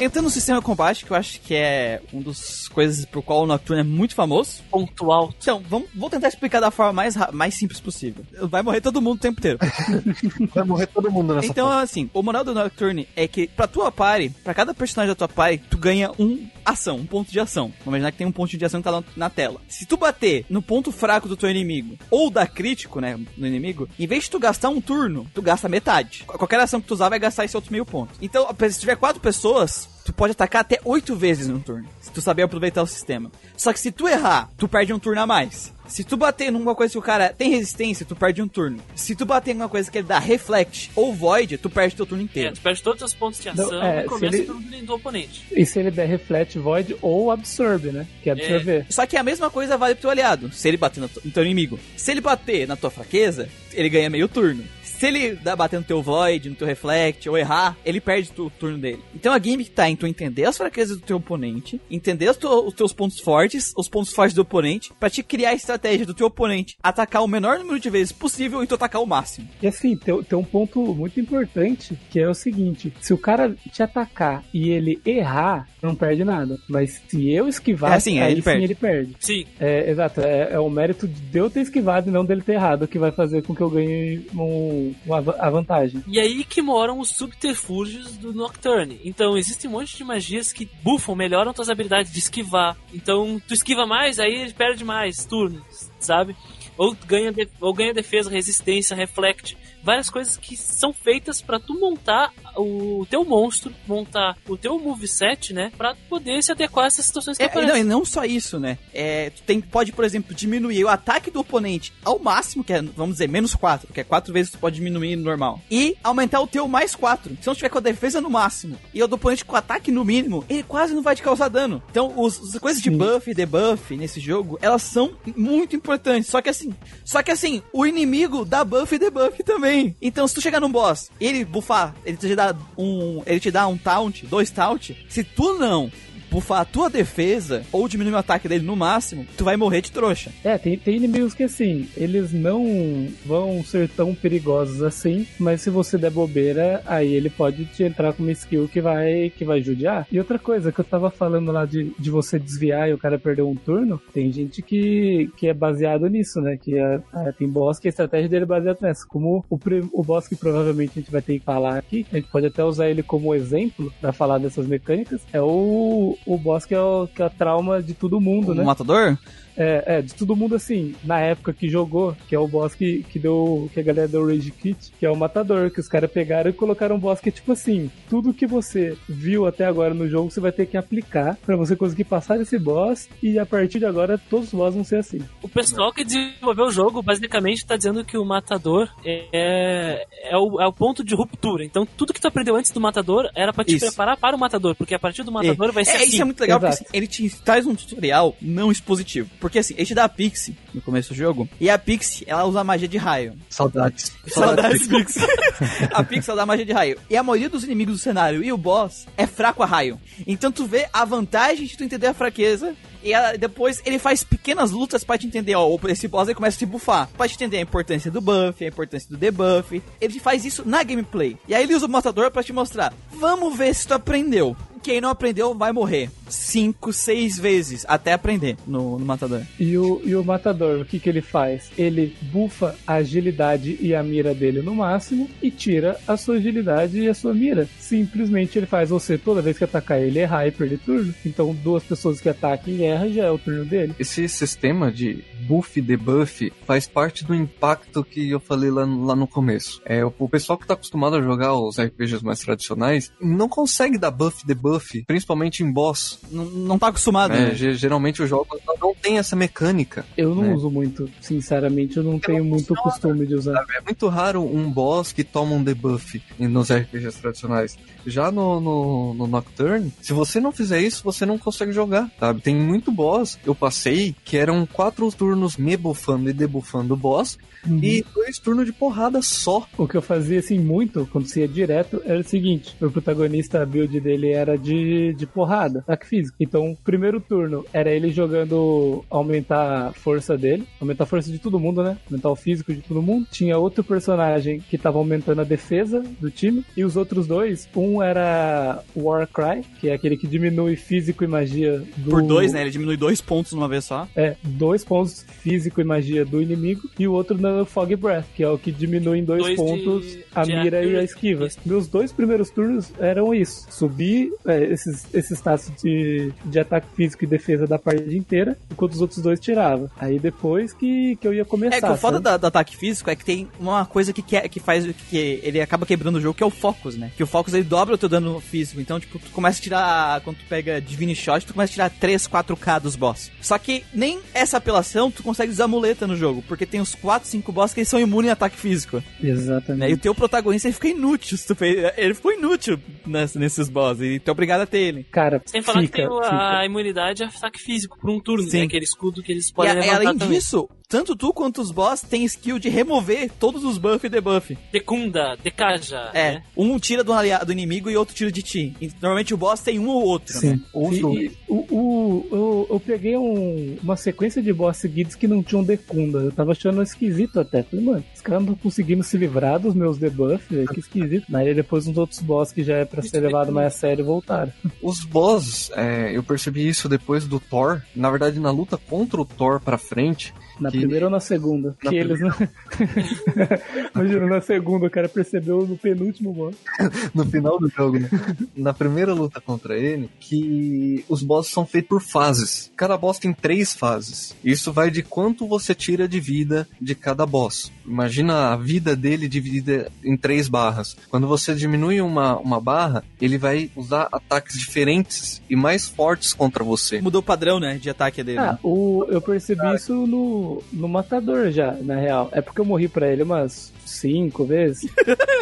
Entrando no sistema de combate, que eu acho que é uma das coisas pro qual o Nocturne é muito famoso. Pontual. Então, vamos, vou tentar explicar da forma mais, mais simples possível. Vai morrer todo mundo o tempo inteiro. Vai morrer todo mundo nessa Então, porra. assim, o moral do Nocturne é que pra tua party, pra cada personagem da tua party, tu ganha um ação, um ponto de ação. Vamos imaginar que tem um ponto de ação que tá na, na tela. Se tu bater no ponto fraco do teu inimigo, ou dar crítico, né, no inimigo, em vez de tu gastar um turno, tu gasta metade. Qualquer ação que tu usar vai gastar esse outro meio ponto. Então, se tiver quatro pessoas, tu pode atacar até oito vezes no turno, se tu saber aproveitar o sistema. Só que se tu errar, tu perde um turno a mais. Se tu bater numa coisa que o cara tem resistência, tu perde um turno. Se tu bater numa coisa que ele dá reflect ou void, tu perde teu turno É, inteiro. tu perde todos os pontos de ação Não, é, e começa ele- o turno do oponente. E se ele der reflete void ou absorbe, né? Que é absorver. Só que a mesma coisa vale pro teu aliado, se ele bater no teu inimigo. Se ele bater na tua fraqueza, ele ganha meio turno. Se ele dá- bater no teu void, no teu reflect, ou errar, ele perde o turno dele. Então a gimmick tá em tu entender as fraquezas do teu oponente, entender os, teu- os teus pontos fortes, os pontos fortes do oponente, pra te criar a estratégia do teu oponente atacar o menor número de vezes possível e tu atacar o máximo. E assim, tem, tem um ponto muito importante que é o seguinte: se o cara te atacar e ele errar, não perde nada. Mas se eu esquivar, É assim, aí aí ele sim perde. ele perde. Sim, É, exato, é, é o mérito de eu ter esquivado e não dele ter errado que vai fazer com que eu ganhe um, a vantagem. E aí que moram os subterfúgios do Nocturne. Então, existe um monte de magias que buffam, melhoram tuas habilidades de esquivar. Então, tu esquiva mais, aí perde mais turnos, sabe? Ou ganha, ou ganha defesa, resistência, reflect. Várias coisas que são feitas pra tu montar o teu monstro, montar o teu moveset, né? Pra poder se adequar a essas situações que É, e não, aparecem. e não só isso, né? É, tu tem, pode, por exemplo, diminuir o ataque do oponente ao máximo, que é, vamos dizer, menos 4, que é 4 vezes que tu pode diminuir no normal. E aumentar o teu mais 4. Se não tiver com a defesa no máximo e o do oponente com o ataque no mínimo, ele quase não vai te causar dano. Então, os, as coisas de Sim. buff e debuff nesse jogo, elas são muito importantes. Só que assim, só que assim, o inimigo dá buff e debuff também. Então, se tu chegar num boss ele buffar, ele te dá um, ele te dá um taunt, dois taunt, se tu não buffar a tua defesa ou diminuir o ataque dele no máximo, tu vai morrer de trouxa. É, tem, tem inimigos que assim, eles não vão ser tão perigosos assim, mas se você der bobeira, aí ele pode te entrar com uma skill que vai, que vai judiar. E outra coisa que eu tava falando lá de, de você desviar e o cara perder um turno, tem gente que, que é baseado nisso, né? Que é, é, tem boss que a estratégia dele é baseada nessa. Como o, o boss que provavelmente a gente vai ter que falar aqui, a gente pode até usar ele como exemplo pra falar dessas mecânicas, é o, o boss que é, o, que é trauma de todo mundo, O né? matador? É, é, de todo mundo assim, na época que jogou, que é o boss que, que deu. que a galera deu Rage Kit, que é o Matador, que os caras pegaram e colocaram um boss que é tipo assim, tudo que você viu até agora no jogo, você vai ter que aplicar pra você conseguir passar esse boss, e a partir de agora todos os boss vão ser assim. O pessoal que desenvolveu o jogo basicamente tá dizendo que o matador é, é, o, é o ponto de ruptura. Então tudo que tu aprendeu antes do matador era pra te Isso. preparar para o matador, porque a partir do matador vai ser é, assim. Isso é muito legal, Exato. porque assim, ele te traz um tutorial não expositivo. Porque assim, ele te dá a Pixie no começo do jogo, e a Pixie, ela usa a magia de raio. Saudades. Saudades Pixie. a Pixie, ela dá magia de raio. E a maioria dos inimigos do cenário e o boss é fraco a raio. Então tu vê a vantagem de tu entender a fraqueza, e ela- depois ele faz pequenas lutas pra te entender, ó, esse boss ele começa a se buffar. Pra te entender a importância do buff, a importância do debuff. Ele faz isso na gameplay. E aí ele usa o matador pra te mostrar. Vamos ver se tu aprendeu. Quem não aprendeu vai morrer. Cinco, seis vezes até aprender no, no matador. E o, e o Matador, o que, que ele faz? Ele bufa a agilidade e a mira dele no máximo e tira a sua agilidade e a sua mira. Simplesmente ele faz você, toda vez que atacar ele, errar e perder turno. Então, duas pessoas que atacam e erram já é o turno dele. Esse sistema de buff e debuff faz parte do impacto que eu falei lá, lá no começo. É, o, o pessoal que tá acostumado a jogar os RPGs mais tradicionais não consegue dar buff e debuff, principalmente em boss. Não, não tá acostumado, né? né? Ge- Geralmente os jogos não- tem essa mecânica. Eu não É. uso muito, sinceramente, eu não tenho não muito funciona, costume de usar. É muito raro um boss que toma um debuff nos RPGs tradicionais. Já no, no, no Nocturne, se você não fizer isso, você não consegue jogar, sabe? Tem muito boss que eu passei que eram quatro turnos me buffando e debuffando o boss e dois turnos de porrada só. O que eu fazia assim muito, quando ia direto, era o seguinte: o protagonista, a build dele era de, de porrada, ataque físico. Então, o primeiro turno era ele jogando aumentar a força dele, aumentar a força de todo mundo, né? Aumentar o físico de todo mundo. Tinha outro personagem que tava aumentando a defesa do time, e os outros dois, um era Warcry, que é aquele que diminui físico e magia do. Por dois, né? Ele diminui dois pontos numa vez só. É, dois pontos físico e magia do inimigo, e o outro, na no Fog Breath, que é o que diminui em dois, Dois de- pontos a de mira e a esquiva. Isso. Meus dois primeiros turnos eram isso. Subir é, esses, esses status de, de ataque físico e defesa da partida inteira, enquanto os outros dois tiravam. Aí depois que, que eu ia começar. É que o foda do ataque físico é que tem uma coisa que, que, que faz que ele acaba quebrando o jogo, que é o Focus, né? Que o Focus ele dobra o teu dano físico. Então, tipo, tu começa a tirar. Quando tu pega Divine Shot, tu começa a tirar 3, 4k dos boss. Só que nem essa apelação tu consegue usar muleta no jogo, porque tem os 4, 5 boss que eles são imunes a ataque físico. Exatamente. Né? E o teu protagonista ele fica inútil. Se tu fez, ele ficou inútil ness- nesses boss. E tu é obrigado a ter ele. Cara, Sem falar fica, que tem fica. a imunidade a ataque físico por um turno, Sim. né? Aquele escudo que eles E, podem e levantar além também. disso, tanto tu quanto os boss têm skill de remover todos os buff e debuff. Decunda, decaja. É, né? um tira do, aliado, do inimigo e outro tira de ti. E, normalmente o boss tem um ou outro. Sim. Né? Ou os E- dois. o, o- eu, eu peguei um- uma sequência de boss seguidos que não tinham decunda. Eu tava achando esquisito até. Falei, mano, os caras não estão conseguindo se livrar dos meus debuffs, velho, que esquisito. Aí depois uns outros boss que já é pra ser levado mais a sério voltaram. Os bosses, é, eu percebi isso depois do Thor. Na verdade, na luta contra o Thor pra frente, Na Que- primeira ou na segunda? Na que eles não. Imagina, na segunda o cara percebeu no penúltimo boss. no final do jogo, né? Na primeira luta contra ele, que os bosses são feitos por fases. Cada boss tem três fases. Isso vai de quanto você tira de vida de cada boss. Imagina a vida dele dividida em três barras. Quando você diminui uma, uma barra, ele vai usar ataques diferentes e mais fortes contra você. Mudou o padrão, né, de ataque dele. Ah, o, eu percebi isso no, no Matador já, na real. É porque eu morri pra ele umas cinco vezes.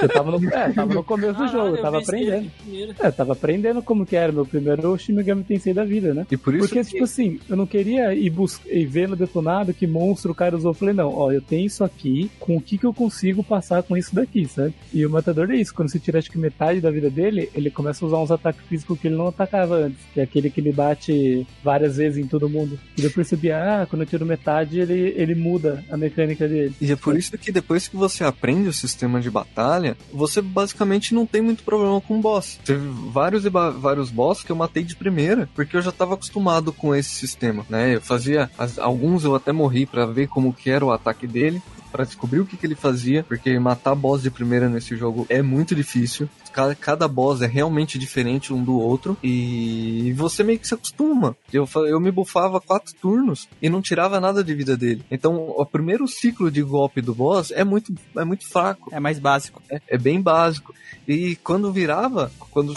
Eu tava no, é, tava no começo do jogo, eu tava aprendendo. É, eu tava aprendendo como que era meu primeiro Shin Megami Tensei da vida, né? E por isso Porque, que- tipo assim, eu não queria ir, bus ir ver no detonado que monstro o cara usou. Eu falei, não, ó, eu tenho isso aqui, com o que que eu consigo passar com isso daqui, sabe? E o Matador é isso, quando você tira acho que metade da vida dele, ele começa a usar uns ataques físicos que ele não atacava antes, que é aquele que ele bate várias vezes em todo mundo. E eu percebi, ah, quando eu tiro metade, ele, ele muda a mecânica dele. E é por isso que depois que você aprende o sistema de batalha, você basicamente não tem muito problema com boss. Teve vários, e vários boss que eu matei de primeira, porque eu já estava acostumado com esse sistema, né? Eu fazia, as- alguns eu até morri pra ver como que era o ataque dele, pra descobrir o que, que ele fazia, porque matar boss de primeira nesse jogo é muito difícil. Cada, cada boss é realmente diferente um do outro e você meio que se acostuma. Eu, eu me bufava quatro turnos e não tirava nada de vida dele. Então, o primeiro ciclo de golpe do boss é muito, é muito fraco. É mais básico. É, é bem básico. E quando virava, quando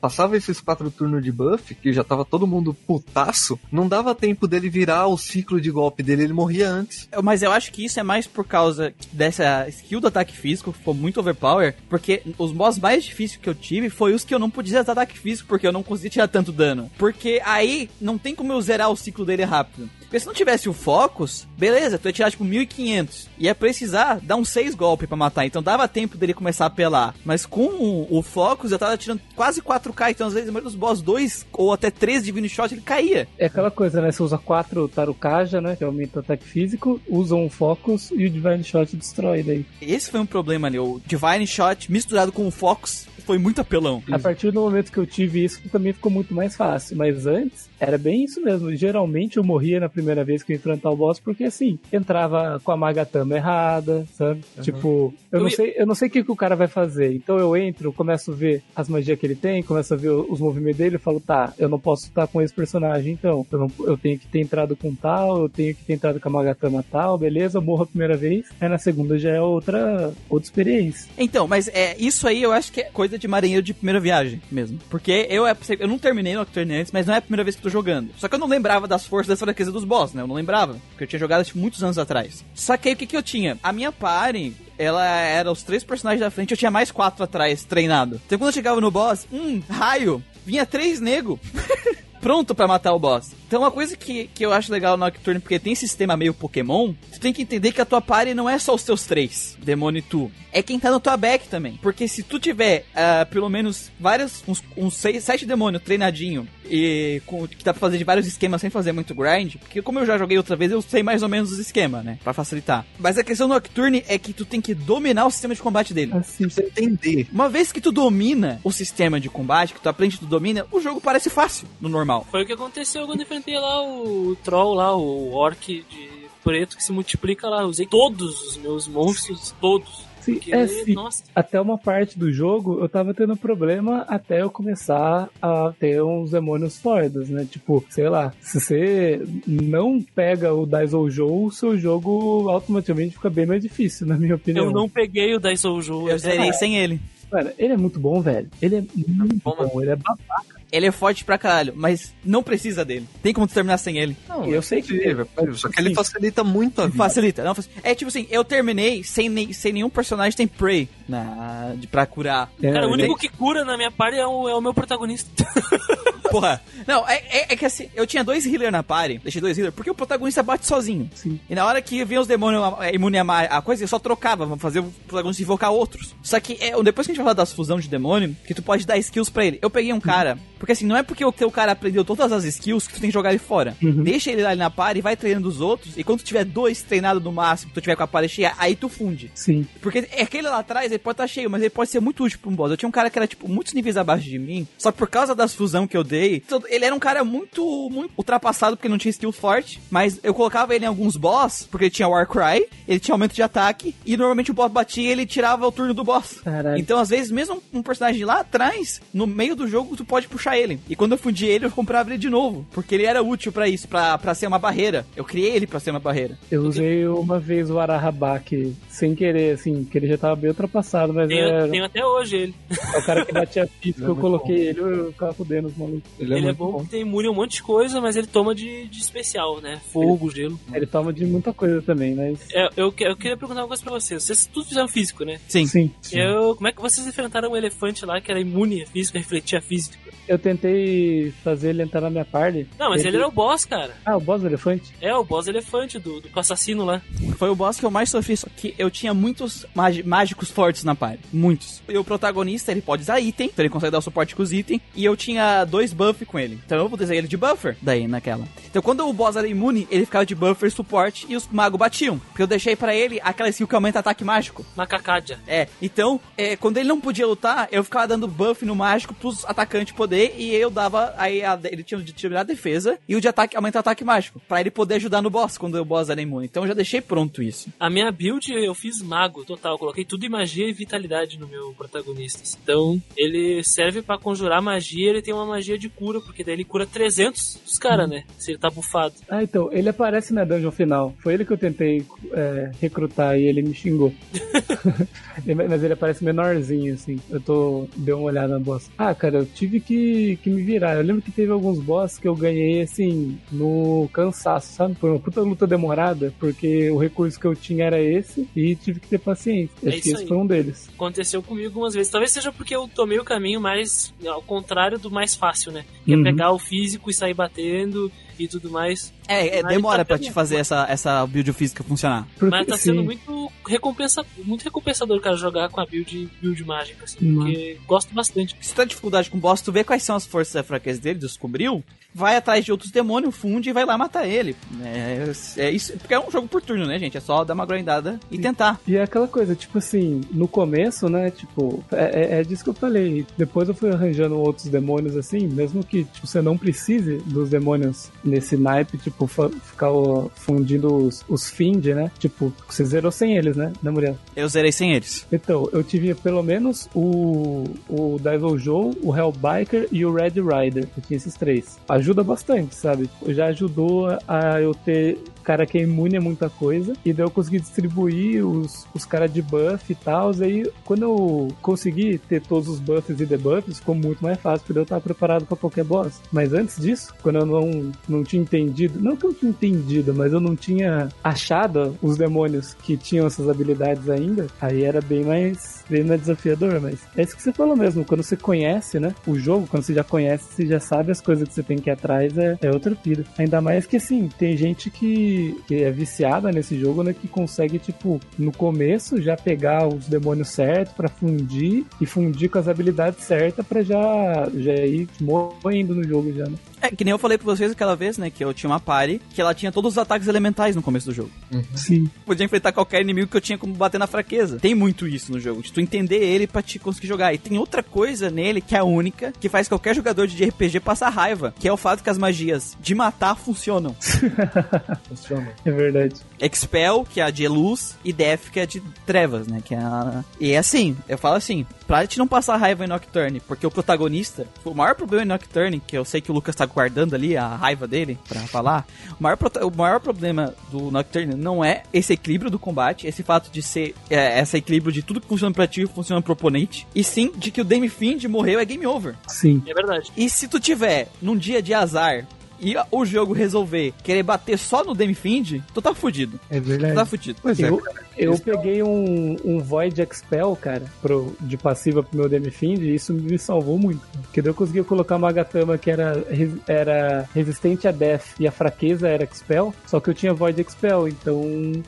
passava esses quatro turnos de buff, que já tava todo mundo putaço, não dava tempo dele virar o ciclo de golpe dele, ele morria antes. Mas eu acho que isso é mais por causa dessa skill do ataque físico, que ficou muito overpower, porque os boss mais difíceis que eu tive foi os que eu não podia usar ataque físico, porque eu não conseguia tirar tanto dano. Porque aí não tem como eu zerar o ciclo dele rápido. Porque se não tivesse o Focus, beleza, tu ia tirar tipo 1500. Ia precisar dar uns 6 golpes pra matar. Então dava tempo dele começar a apelar. Mas com o, o Focus eu tava tirando quase 4k. Então às vezes, maioria dos boss 2 ou até 3 Divine Shot ele caía. É aquela coisa, né? Você usa quatro Tarukaja, né? Que aumenta o ataque físico, usa um Focus e o Divine Shot destrói daí. Esse foi um problema ali. O Divine Shot misturado com o Focus foi muito apelão. A partir do momento que eu tive isso, também ficou muito mais fácil. Mas antes, era bem isso mesmo. Geralmente eu morria na primeira vez que eu ia enfrentar o boss, porque assim, entrava com a Magatama errada, sabe? Tipo, eu não sei, eu não sei o que, que o cara vai fazer. Então eu entro, começo a ver as magias que ele tem, começo a ver os movimentos dele, eu falo, tá, eu não posso estar com esse personagem, então. Eu, não- eu tenho que ter entrado com tal, eu tenho que ter entrado com a Magatama tal, beleza, eu morro a primeira vez. Aí na segunda já é outra, outra experiência. Então, mas é isso aí eu acho que é coisa de marinheiro de primeira viagem mesmo. Porque eu, é, eu não terminei no Nocturne antes, mas não é a primeira vez que eu tô jogando. Só que eu não lembrava das forças da fraqueza dos boss, né? Eu não lembrava. Porque eu tinha jogado tipo, muitos anos atrás. Só que aí o que, que eu tinha? A minha party, ela era os três personagens da frente, eu tinha mais quatro atrás treinado. Então quando eu chegava no boss, hum, raio, vinha três nego. pronto pra matar o boss. Então uma coisa que, que eu acho legal no Nocturne, porque tem sistema meio Pokémon, tu tem que entender que a tua party não é só os teus três, Demônio e tu. É quem tá no tua back também. Porque se tu tiver ah, pelo menos vários, uns, uns seis, sete demônios treinadinho e com, que dá pra fazer de vários esquemas sem fazer muito grind, porque como eu já joguei outra vez, eu sei mais ou menos os esquemas, né? Pra facilitar. Mas a questão do Nocturne é que tu tem que dominar o sistema de combate dele. Assim, Você entender. Uma vez que tu domina o sistema de combate, que tu aprende, tu domina, o jogo parece fácil no normal. Foi o que aconteceu quando eu enfrentei lá o troll lá, o orc de preto que se multiplica lá. Eu usei todos os meus monstros, todos. Sim, Porque, é, sim. nossa, Até uma parte do jogo eu tava tendo problema até eu começar a ter uns demônios fortes, né? Tipo, sei lá, se você não pega o Daizoujo, o seu jogo automaticamente fica bem mais difícil, na minha opinião. eu não peguei o Daisoujo. Eu zerei sem ele. Cara, ele é muito bom, velho. Ele é muito bom, bom, ele é babaca. Ele é forte pra caralho, mas não precisa dele. Tem como terminar sem ele. Não, Eu sei que- é Só que ele Sim. facilita muito a vida. Facilita. Não, é tipo assim, eu terminei sem, nem- sem nenhum personagem tem Prey na, de, pra curar. É, Cara, o ele- único que cura na minha party é o, é o meu protagonista. Porra. Não, é, é, é que assim, eu tinha dois healers na party, deixei dois healers, porque o protagonista bate sozinho. Sim. E na hora que vinha os demônios é, imune a, a coisa, eu só trocava, vamos fazer o protagonista invocar outros. Só que é, depois que a gente vai falar das fusão de demônio, que tu pode dar skills pra ele. Eu peguei um cara, porque assim, não é porque o teu cara aprendeu todas as skills que tu tem que jogar ele fora. Uhum. Deixa ele lá ali na party, vai treinando os outros, e quando tu tiver dois treinados no máximo, tu tiver com a party cheia, aí tu funde. Sim. Porque aquele lá atrás, ele pode estar cheio, mas ele pode ser muito útil pra um boss. Eu tinha um cara que era, tipo, muitos níveis abaixo de mim, só que por causa das fusão que eu dei, todo- ele era um cara muito, muito ultrapassado, porque não tinha skill forte, mas eu colocava ele em alguns boss, porque ele tinha Warcry, ele tinha aumento de ataque, e normalmente o boss batia e ele tirava o turno do boss. Caralho. Então, às vezes, mesmo um personagem lá atrás, no meio do jogo, tu pode puxar ele. E quando eu fundi ele, eu comprava ele de novo, porque ele era útil pra isso, pra, pra ser uma barreira. Eu criei ele pra ser uma barreira. Eu usei uma vez o Arahabaki sem querer, assim, que ele já tava bem ultrapassado, mas Tenho, era tenho até hoje ele. é o cara que batia é eu muito coloquei ele, eu ficava fudendo os malucos. Ele é ele é bom, bom. porque tem imune a um monte de coisa, mas ele toma de, de especial, né? Fogo, gelo. Ele toma de muita coisa também, mas. É, eu, eu queria perguntar uma coisa pra vocês. Vocês tudo fizeram físico, né? Sim. Sim. Eu, como é que vocês enfrentaram um elefante lá que era imune a física, refletia a física? Eu tentei fazer ele entrar na minha party. Não, mas ele, era o boss, cara. Ah, o boss do elefante? É, o boss elefante do, do assassino lá. Foi o boss que eu mais sofri, só que eu tinha muitos mágicos fortes na party. Muitos. E o protagonista, ele pode usar item, então ele consegue dar o suporte com os itens. E eu tinha dois buff com ele. Então eu vou desenhar ele de buffer, daí naquela. Então quando o boss era imune, ele ficava de buffer, suporte, e os magos batiam. Porque eu deixei pra ele aquela skill que aumenta ataque mágico. Macacádia. É, então, é, quando ele não podia lutar, eu ficava dando buff no mágico pros atacantes poder, e eu dava, aí a- ele tinha o de tirar a defesa, e o de ataque, aumentar o ataque mágico, pra ele poder ajudar no boss, quando o boss era imune. Então eu já deixei pronto isso. A minha build eu fiz mago total, coloquei tudo em magia e vitalidade no meu protagonista. Então, ele serve pra conjurar magia, ele tem uma magia de cura, porque daí ele cura 300 dos caras, né? Se ele tá bufado. Ah, então, ele aparece na dungeon final. Foi ele que eu tentei é, recrutar e ele me xingou. Mas ele aparece menorzinho, assim. Eu tô. Dei uma olhada na boss. Ah, cara, eu tive que, que me virar. Eu lembro que teve alguns boss que eu ganhei, assim, no cansaço, sabe? Foi uma puta luta demorada, porque o recurso que eu tinha era esse e tive que ter paciência. É Acho que esse aí. foi um deles. Aconteceu comigo algumas vezes. Talvez seja porque eu tomei o caminho mais ao contrário do mais fácil, né? Que é Uhum. pegar o físico e sair batendo e tudo mais. É, é, demora tá pra tendo- te fazer essa, essa build física funcionar. Porque, Mas tá sendo sim. muito recompensa, muito recompensador, cara, jogar com a build, build mágica, assim, Uhum. porque gosto bastante. Se tu tem dificuldade com o boss, tu vê quais são as forças e fraquezas dele, descobriu, vai atrás de outros demônios, funde e vai lá matar ele. É, é isso, porque é um jogo por turno, né, gente? É só dar uma grindada e tentar. E é aquela coisa, tipo assim, no começo, né, tipo, é, é, é disso que eu falei. Depois eu fui arranjando outros demônios, assim, mesmo que tipo, você não precise dos demônios nesse naipe, tipo, ficar fundindo os, os Find, né? Tipo, você zerou sem eles, né, né, Muriel? Eu zerei sem eles. Então, eu tive pelo menos o, o Devil Joe, o Hellbiker e o Red Rider. Eu tinha esses três. Ajuda bastante, sabe? Já ajudou a eu ter cara que é imune a muita coisa. E daí eu consegui distribuir os, os caras de buff e tal. Aí, quando eu consegui ter todos os buffs e debuffs, ficou muito mais fácil, porque eu tava preparado pra qualquer boss. Mas antes disso, quando eu não, não tinha entendido, não que eu tinha entendido, mas eu não tinha achado os demônios que tinham essas habilidades ainda, aí era bem mais, bem mais desafiador. Mas é isso que você falou mesmo, quando você conhece, né, o jogo, quando você já conhece, você já sabe as coisas que você tem que ir atrás, é, é outra pira. Ainda mais que, assim, tem gente que, que é viciada nesse jogo, né, que consegue, tipo, no começo já pegar os demônios certos pra fundir e fundir com as habilidades certas pra já, já ir morrendo no jogo já, né? É, que nem eu falei pra vocês aquela vez, né, que eu tinha uma party que ela tinha todos os ataques elementais no começo do jogo. Sim. Podia enfrentar qualquer inimigo que eu tinha como bater na fraqueza. Tem muito isso no jogo, de tu entender ele pra te conseguir jogar. E tem outra coisa nele que é a única, que faz qualquer jogador de RPG passar raiva, que é o fato que as magias de matar funcionam. funciona. É verdade. Expel, que é a de luz, e Death, que é de trevas, né? Que é a... E é assim, eu falo assim, pra gente não passar raiva em Nocturne, porque o protagonista, o maior problema em Nocturne, que eu sei que o Lucas tá guardando ali a raiva dele pra falar, o maior, o maior problema do Nocturne não é esse equilíbrio do combate, esse fato de ser é, esse equilíbrio de tudo que funciona pra ti funciona pro oponente, e sim de que o Dame Fiend morreu é game over. Sim. É verdade. E se tu tiver num dia de azar e o jogo resolver querer bater só no Dame Fiend, tu tá fudido. É Tu verdade. tá fudido. Pois é, Eu. Eu peguei um, um Void Expel, cara, pro, de passiva pro meu Demifind e isso me salvou muito. Porque daí eu consegui colocar uma Magatama que era, res- era resistente a Death e a fraqueza era Expel, só que eu tinha Void Expel, então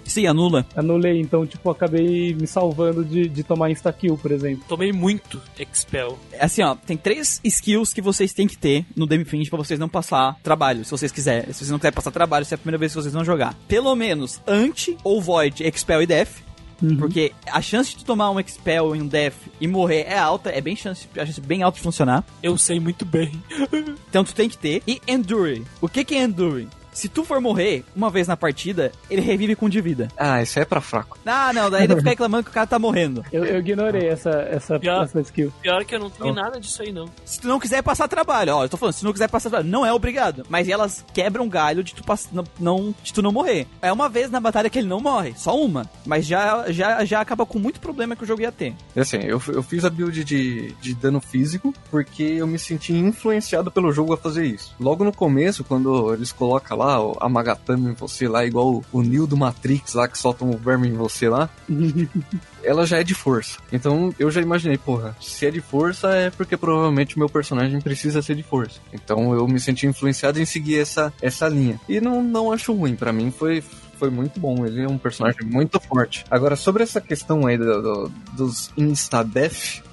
Sim, anula. anulei. Então, tipo, acabei me salvando de, de tomar insta-kill, por exemplo. Tomei muito Expel. Assim, ó, tem três skills que vocês têm que ter no Dame Fiend pra vocês não passar trabalho, se vocês quiserem. Se vocês não quiserem passar trabalho, se é a primeira vez que vocês vão jogar. Pelo menos Anti ou Void, Expel e Death. Uhum. Porque a chance de tu tomar um Expel e um Death e morrer é alta, é bem chance, a chance bem alta de funcionar. Eu sei muito bem. Então tu tem que ter. E Endure. O que que é Endure? Se tu for morrer uma vez na partida, ele revive com de vida. Ah, isso aí é pra fraco. Ah, não, daí ele fica reclamando que o cara tá morrendo. Eu, eu ignorei essa, essa, Já. essa skill. Pior que eu não tenho nada disso aí, não. Se tu não quiser passar trabalho, ó, eu tô falando, se tu não quiser passar trabalho, não é obrigado. Mas elas quebram galho de tu, pass... não, não- de tu não morrer. É uma vez na batalha que ele não morre, só uma. Mas já, já, já acaba com muito problema que o jogo ia ter. Assim, eu, eu fiz a build de, de dano físico porque eu me senti influenciado pelo jogo a fazer isso. Logo no começo, quando eles colocam lá o- a Magatama em você lá, igual o, Neo do Matrix lá, que solta um verme em você lá, ela já é de força. Então eu já imaginei, porra, se é de força é porque provavelmente o meu personagem precisa ser de força. Então eu me senti influenciado em seguir essa, essa linha. E não, não acho ruim, pra mim foi. Foi muito bom, ele é um personagem muito forte. Agora, sobre essa questão aí do- do- dos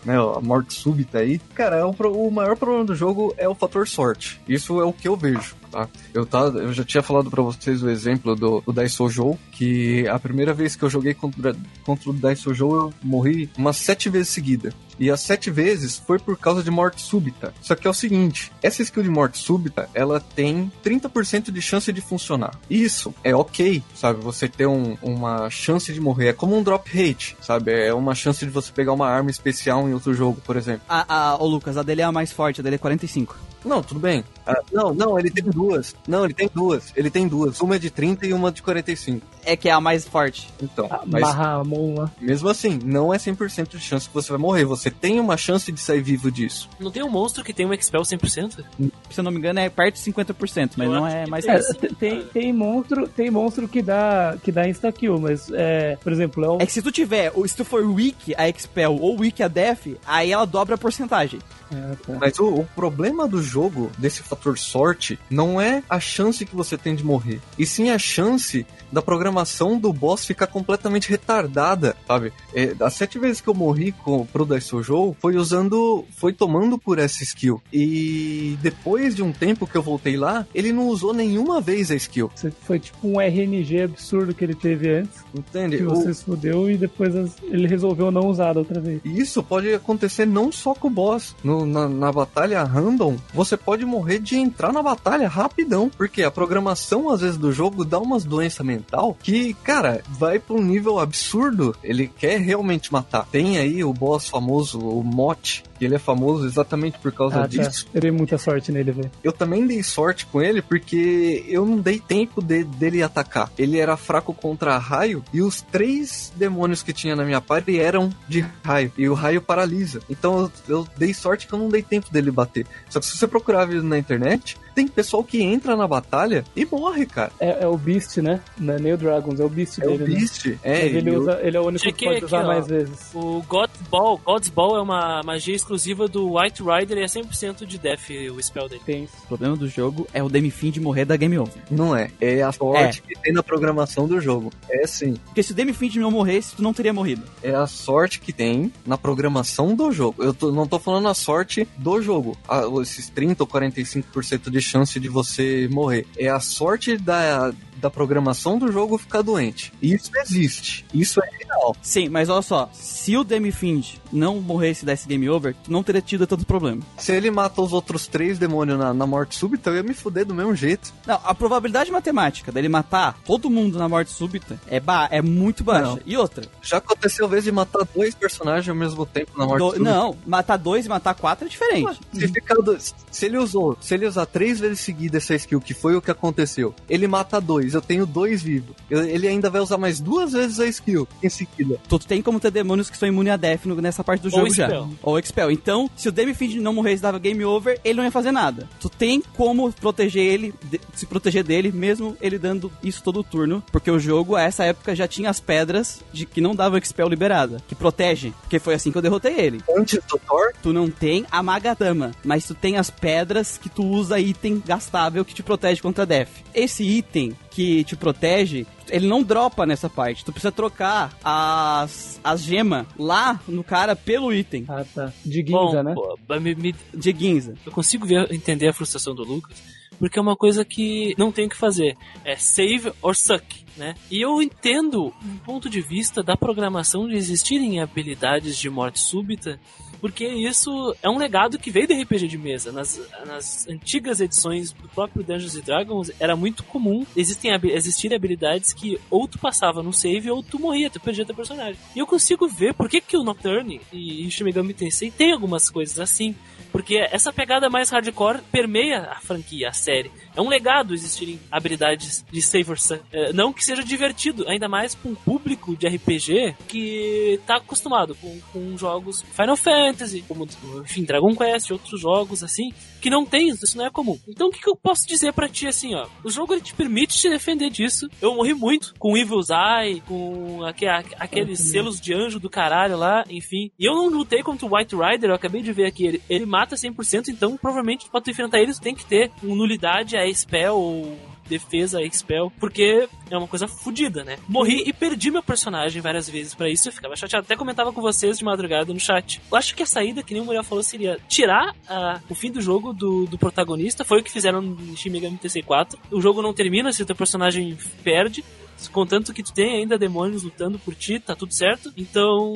né, a morte súbita aí, cara, é o, o maior problema do jogo é o fator sorte. Isso é o que eu vejo, tá? Eu, tá, eu já tinha falado pra vocês o exemplo do, do Daiso Joe, que a primeira vez que eu joguei contra, contra o Daiso Joe, eu morri umas sete vezes seguida. E as sete vezes foi por causa de morte súbita. Só que é o seguinte, essa skill de morte súbita, ela tem 30% de chance de funcionar. Isso é ok, sabe? Você ter um- uma chance de morrer. É como um drop rate, sabe? É uma chance de você pegar uma arma especial em outro jogo, por exemplo. A, a, ô Lucas, a dele é a mais forte, a dele é 45. Não, tudo bem. Ah, não, não, ele tem duas. Não, ele tem duas. Ele tem duas. Uma é de 30 e uma de 45. É que é a mais forte. Então, Ah, mas Bahamon lá. mesmo assim, não é 100% de chance que você vai morrer. Você tem uma chance de sair vivo disso. Não tem um monstro que tem um Expel 100%? Se eu não me engano, é perto de 50%, mas Eu não é mais tem. É, forte. t- tem, tem monstro, tem monstro que dá, que dá insta-kill, mas, é, por exemplo, é o, É que se tu tiver, ou se tu for weak a Expel ou weak a Death, aí ela dobra a porcentagem. Ah, tá. Mas o, o problema do jogo, desse fator sorte, não é a chance que você tem de morrer, e sim a chance da programação do boss ficar completamente retardada, sabe? É, as sete vezes que eu morri com, pro Daisojou foi usando, foi tomando por essa skill. E depois de um tempo que eu voltei lá, ele não usou nenhuma vez a skill, Foi tipo um RNG absurdo que ele teve antes, entende? que O- você se fudeu e depois ele resolveu não usar da outra vez. Isso pode acontecer não só com o boss. No- na, na batalha random, você pode morrer de entrar na batalha rapidão. Porque a programação, às vezes, do jogo dá umas doenças mental que, cara, vai pra um nível absurdo. Ele quer realmente matar. Tem aí o boss famoso, o Mote, que ele é famoso exatamente por causa Ah, tá. disso. Eu dei muita sorte nele, velho. Eu também dei sorte com ele porque eu não dei tempo de- dele atacar. Ele era fraco contra raio e os três demônios que tinha na minha party eram de raio e o raio paralisa. Então eu, eu dei sorte que eu não dei tempo dele bater. Só que se você procurar vídeo na internet, tem pessoal que entra na batalha e morre, cara. É, é o Beast, né? Na Neo Dragons, é o Beast É o dele, né? Beast. É, Mas ele, eu- usa, ele é o único que Chequei pode aqui, usar ó. mais vezes. O God's Ball, God's Ball é uma magia exclusiva do White Rider e é 100% de Death o spell dele. Tem. O problema do jogo é o Demi Fiend morrer da Game Over. Não é. É a sorte que tem na programação do jogo. É sim. Porque se o Demi Fiend não morresse, tu não teria morrido. É a sorte que tem na programação do jogo. Eu tô- não tô falando a sorte do jogo. Ah, esses 30 ou 45% de chance de você morrer. É a sorte da, da programação do jogo ficar doente. Isso existe. Isso é real. Sim, mas olha só, se o Demi Find não morresse desse game over, não teria tido tanto problema. Se ele mata os outros três demônios na, na morte súbita, eu ia me fuder do mesmo jeito. Não, a probabilidade matemática dele matar todo mundo na morte súbita é, ba é muito baixa. Não. E outra, Já aconteceu vez de matar dois personagens ao mesmo tempo na morte do- súbita. não, matar dois e matar quatro é diferente. Se, ficar do- se ele usou, se ele usar três vezes seguida essa skill, que foi o que aconteceu, ele mata dois, eu tenho dois vivos. Ele ainda vai usar mais duas vezes a skill em seguida. Tu tem como ter demônios que são imunes a Death no- nessa parte do Ou jogo já. Expel. Ou Expel. Então, se o Demifind não morresse e dava game over, ele não ia fazer nada. Tu tem como proteger ele, de- se proteger dele, mesmo ele dando isso todo turno. Porque o jogo, a essa época, já tinha as pedras de que não davam Expel liberada. Que protege. Porque foi assim que eu derrotei ele. Antes do Thor, Tu não tem a Magatama, mas tu tem as pedras que tu usa item gastável que te protege contra Death. Esse item que te protege, ele não dropa nessa parte. Tu precisa trocar as, as gemas lá no cara pelo item Ah, tá. De Bom, Ginza, né? pô, me- me- de Ginza. eu consigo ver, entender a frustração do Lucas, porque é uma coisa que não tem o que fazer. É save or suck, né? E eu entendo um ponto de vista da programação de existirem habilidades de morte súbita, porque isso é um legado que veio do RPG de mesa. Nas, nas antigas edições do próprio Dungeons Dragons era muito comum existem, existirem habilidades que ou tu passava no save ou tu morria, tu perdia teu personagem. E eu consigo ver por que, que o Nocturne e Shin Megami Tensei tem algumas coisas assim. Porque essa pegada mais hardcore permeia a franquia, a série. É um legado existirem habilidades de Saver Sun. É, não que seja divertido, ainda mais com um público de RPG que tá acostumado com, com jogos Final Fantasy, como, enfim, Dragon Quest, outros jogos assim, que não tem isso, isso não é comum. Então o que, que eu posso dizer pra ti assim, ó? O jogo ele te permite te defender disso. Eu morri muito com Evil's Eye, com aque- aque- aqueles selos de anjo do caralho lá, enfim. E eu não lutei contra o White Rider, eu acabei de ver aqui, ele, ele mata 100%, então provavelmente pra tu enfrentar ele tu tem que ter um nulidade a spell ou defesa a spell, porque é uma coisa fodida, né? Morri e perdi meu personagem várias vezes pra isso, eu ficava chateado. Até comentava com vocês de madrugada no chat. Eu acho que a saída, que nem o Muriel falou, seria tirar ah, o fim do jogo do, do protagonista. Foi o que fizeram em Shin Megami Tensei 4. O jogo não termina se o teu personagem perde. Contanto que tu tem ainda demônios lutando por ti, tá tudo certo. Então,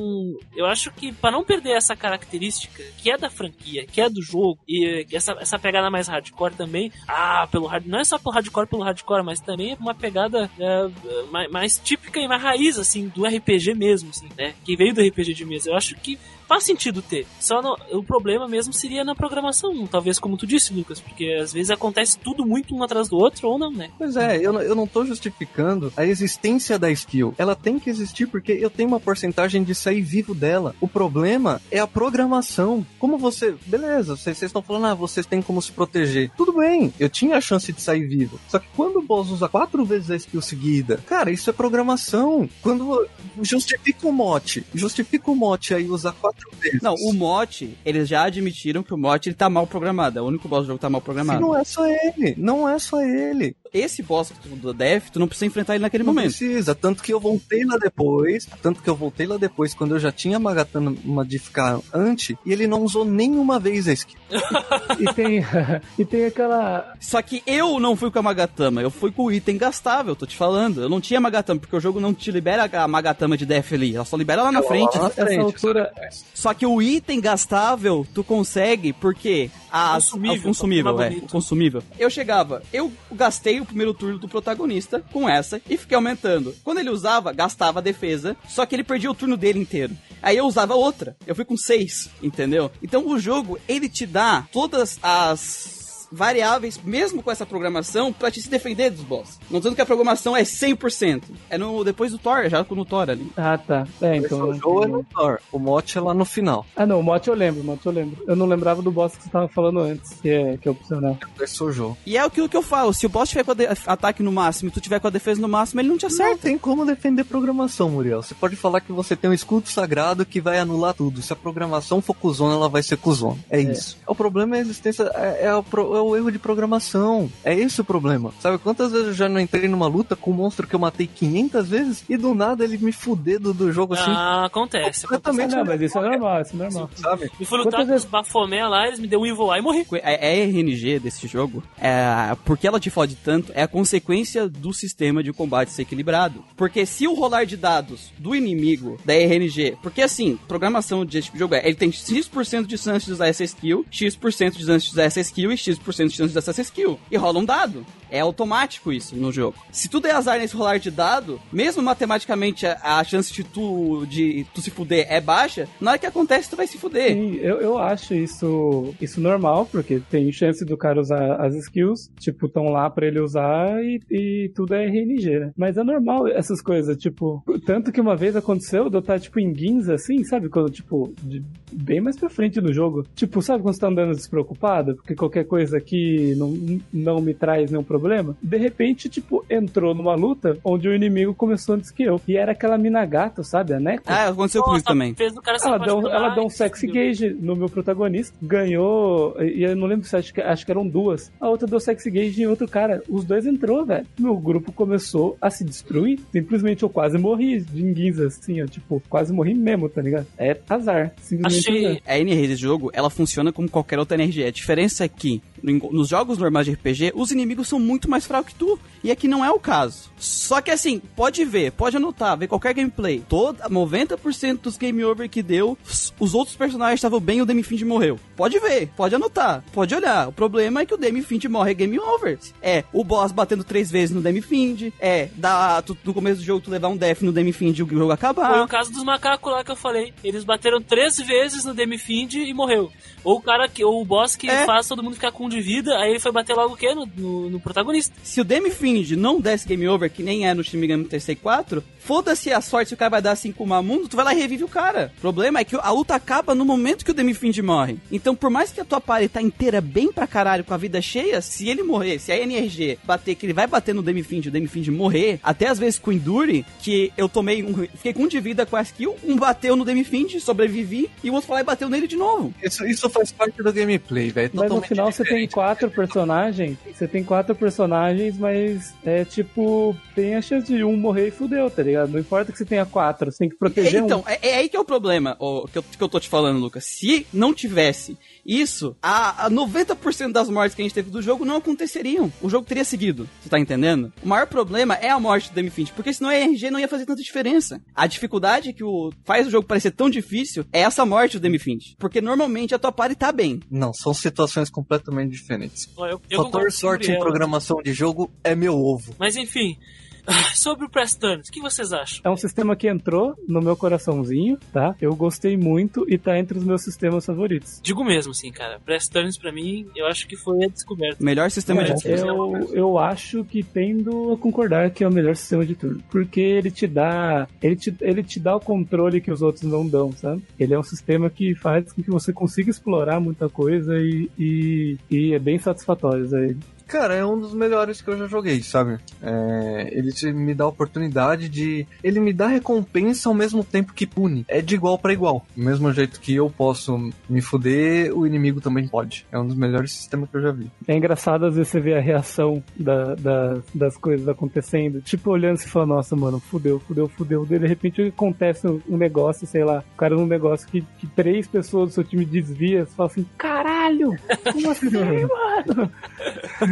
eu acho que para não perder essa característica que é da franquia, que é do jogo, e essa, essa pegada mais hardcore também, ah, pelo hard, não é só pelo hardcore pelo hardcore, mas também é uma pegada é, mais, mais típica e mais raiz, assim, do RPG mesmo, assim, né? Que veio do RPG de mesa. Eu acho que faz sentido ter. Só no- o problema mesmo seria na programação, talvez como tu disse, Lucas, porque às vezes acontece tudo muito um atrás do outro ou não, né? Pois é, eu, eu não tô justificando a existência da skill. Ela tem que existir porque eu tenho uma porcentagem de sair vivo dela. O problema é a programação. Como você. Beleza, vocês estão falando, ah, vocês têm como se proteger. Tudo bem, eu tinha a chance de sair vivo. Só que quando o boss usa quatro vezes a skill seguida, cara, isso é programação. Quando justifica o mote, justifica o mote aí usar quatro vezes. Não, o mote, eles já admitiram que o mote ele tá mal programado. É o único boss do jogo que tá mal programado. não é só ele, não é só ele. Esse boss que tu- do Death, tu não precisa enfrentar ele naquele Não momento. precisa, tanto que eu voltei lá depois, tanto que eu voltei lá depois, quando eu já tinha Magatana de ficar antes, e ele não usou nenhuma vez a skill. E tem, e tem aquela. Só que eu não fui com a Magatama, eu fui com o item gastável, tô te falando. Eu não tinha Magatama, porque o jogo não te libera a Magatama de Death ali, ela só libera lá na frente. Lá na Essa frente, altura. Só que o item gastável, tu consegue, porque as, Consumível, o consumível, pra é, consumível. Eu chegava, eu gastei o primeiro turno do protagonista com essa e fiquei aumentando. Quando ele usava, gastava a defesa, só que ele perdia o turno dele inteiro. Aí eu usava outra, eu fui com seis, entendeu? Então o jogo, ele te dá todas as variáveis, mesmo com essa programação, pra te se defender dos boss. Não dizendo que a programação é 100%. É no, depois do Thor, já com o Thor ali. Ah, tá. É, Então, então. o jogo é no Thor, o mote é lá no final. Ah, não, o mote eu lembro, o mote eu lembro. Eu não lembrava do boss que você tava falando antes, que é, que é opcional. Esse é o jogo. E é aquilo que eu falo, se o boss tiver com ataque no máximo e tu tiver com a defesa no máximo, ele não te Não acerta. tem como defender programação, Muriel. Você pode falar que você tem um escudo sagrado que vai anular tudo. Se a programação for cuzona, ela vai ser cuzona. É, isso. O problema é a existência, é, é a pro- é o erro de programação. É esse o problema. Sabe quantas vezes eu já não entrei numa luta com um monstro que eu matei 500 vezes e do nada ele me fuder do, do jogo assim? Ah, acontece. acontece. Completamente Não, mas isso é normal, isso é normal. Sabe? Me fui lutar Quantas com os bafomé lá, eles me deu um Evil Eye e morri. A a RNG desse jogo, é, porque ela te fode tanto, é a consequência do sistema de combate ser equilibrado. Porque se o rolar de dados do inimigo da RNG, porque assim, programação desse tipo de jogo é, ele tem X% de chance de usar essa skill, X% de chance de usar essa skill e X% de chance de usar essa skill. E rola um dado. É automático isso no jogo. Se tu der azar nesse rolar de dado, mesmo matematicamente a, a chance de tu, de tu se fuder é baixa, na hora que acontece tu vai se fuder. Sim, eu, eu acho isso, isso normal, porque tem chance do cara usar as skills, tipo, estão lá pra ele usar e, e tudo é RNG, né? Mas é normal essas coisas, tipo, tanto que uma vez aconteceu de eu estar, tipo, em Ginza, assim, sabe? Quando, tipo, de- bem mais pra frente no jogo. Tipo, sabe quando você tá andando despreocupado? Porque qualquer coisa aqui não, não me traz nenhum problema. De repente, tipo, entrou numa luta onde o inimigo começou antes que eu. E era aquela mina gato, sabe? A Neko. Ah, aconteceu comigo também. Fez o cara se Ela deu, apaixonar ela deu um sexy gauge no meu protagonista, ganhou, e eu não lembro se acho que, acho que eram duas. A outra deu sexy gauge em outro cara. Os dois entrou, velho. Meu grupo começou a se destruir. Simplesmente eu quase morri de enguiza, assim, eu, tipo, quase morri mesmo, tá ligado? É azar. Simplesmente Achei- azar. A NR desse jogo, ela funciona como qualquer outra NRG. A diferença é que nos jogos normais de RPG, os inimigos são muito mais fracos que tu. E aqui não é o caso. Só que assim, pode ver, pode anotar, ver qualquer gameplay. Toda, 90% dos game over que deu, os outros personagens estavam bem e o Demi Find morreu. Pode ver, pode anotar, pode olhar. O problema é que o Demi Find morre é game over. É o boss batendo três vezes no Demi Find. É, dá, tu, no começo do jogo tu levar um def no Demi Find e o jogo acabar. Foi o caso dos macacos lá que eu falei. Eles bateram três vezes no Demifind e morreu. Ou o cara que, ou o boss que É. faz todo mundo ficar com de vida, aí ele foi bater logo o quê? No, no, no protagonista. Se o Demi Find não desse game over, que nem é no Shin Megami Tensei 4, foda-se a sorte se o cara vai dar assim com o mundo, tu vai lá e revive o cara. O problema é que a luta acaba no momento que o Demi Find morre. Então, por mais que a tua party tá inteira bem pra caralho, com a vida cheia, se ele morrer, se a NRG bater, que ele vai bater no Demi Find, o Demi Find morrer, até às vezes com o Endure, que eu tomei um, fiquei com um de vida com a skill, um bateu no Demi Find, sobrevivi, e o outro foi lá e bateu nele de novo. Isso, isso faz parte do gameplay, velho. Mas no final você tem diferente. quatro personagens. Você tem quatro personagens, mas é tipo, tem a chance de um morrer e fudeu, tá ligado? Não importa que você tenha quatro, você tem que proteger então, um. é, é aí que é o problema o, que, eu, que eu tô te falando, Lucas. Se não tivesse isso, a, a 90% das mortes que a gente teve do jogo não aconteceriam. O jogo teria seguido. Tu tá entendendo? O maior problema é a morte do Demi Finch, porque senão a RNG não ia fazer tanta diferença. A dificuldade que o, faz o jogo parecer tão difícil é essa morte do Demi Finch. Porque normalmente a tua party tá bem. Não, são situações completamente diferentes. Eu, eu Fator sorte em programação de jogo é meu ovo. Mas enfim, sobre o Press Turns, o que vocês acham? É um sistema que entrou no meu coraçãozinho, tá? Eu gostei muito e tá entre os meus sistemas favoritos. Digo mesmo, assim, cara. Press Turns pra mim, eu acho que foi a descoberta. Melhor sistema É, de eu, eu acho que tendo a concordar que é o melhor sistema de turno. Porque ele te dá. Ele te, ele te dá o controle que os outros não dão, sabe? Ele é um sistema que faz com que você consiga explorar muita coisa e, e, e é bem satisfatório. Zé. Cara, é um dos melhores que eu já joguei, sabe? É, ele te- me dá a oportunidade de. Ele me dá recompensa ao mesmo tempo que pune. É de igual pra igual. Do mesmo jeito que eu posso me fuder, o inimigo também pode. É um dos melhores sistemas que eu já vi. É engraçado às vezes você ver a reação da, da- das coisas acontecendo. Tipo, olhando e falando, nossa, mano, fudeu, fudeu, fudeu. De repente acontece um, um negócio, sei lá, o cara num negócio que, que três pessoas do seu time desvia, você fala assim, caralho! Como assim, mano?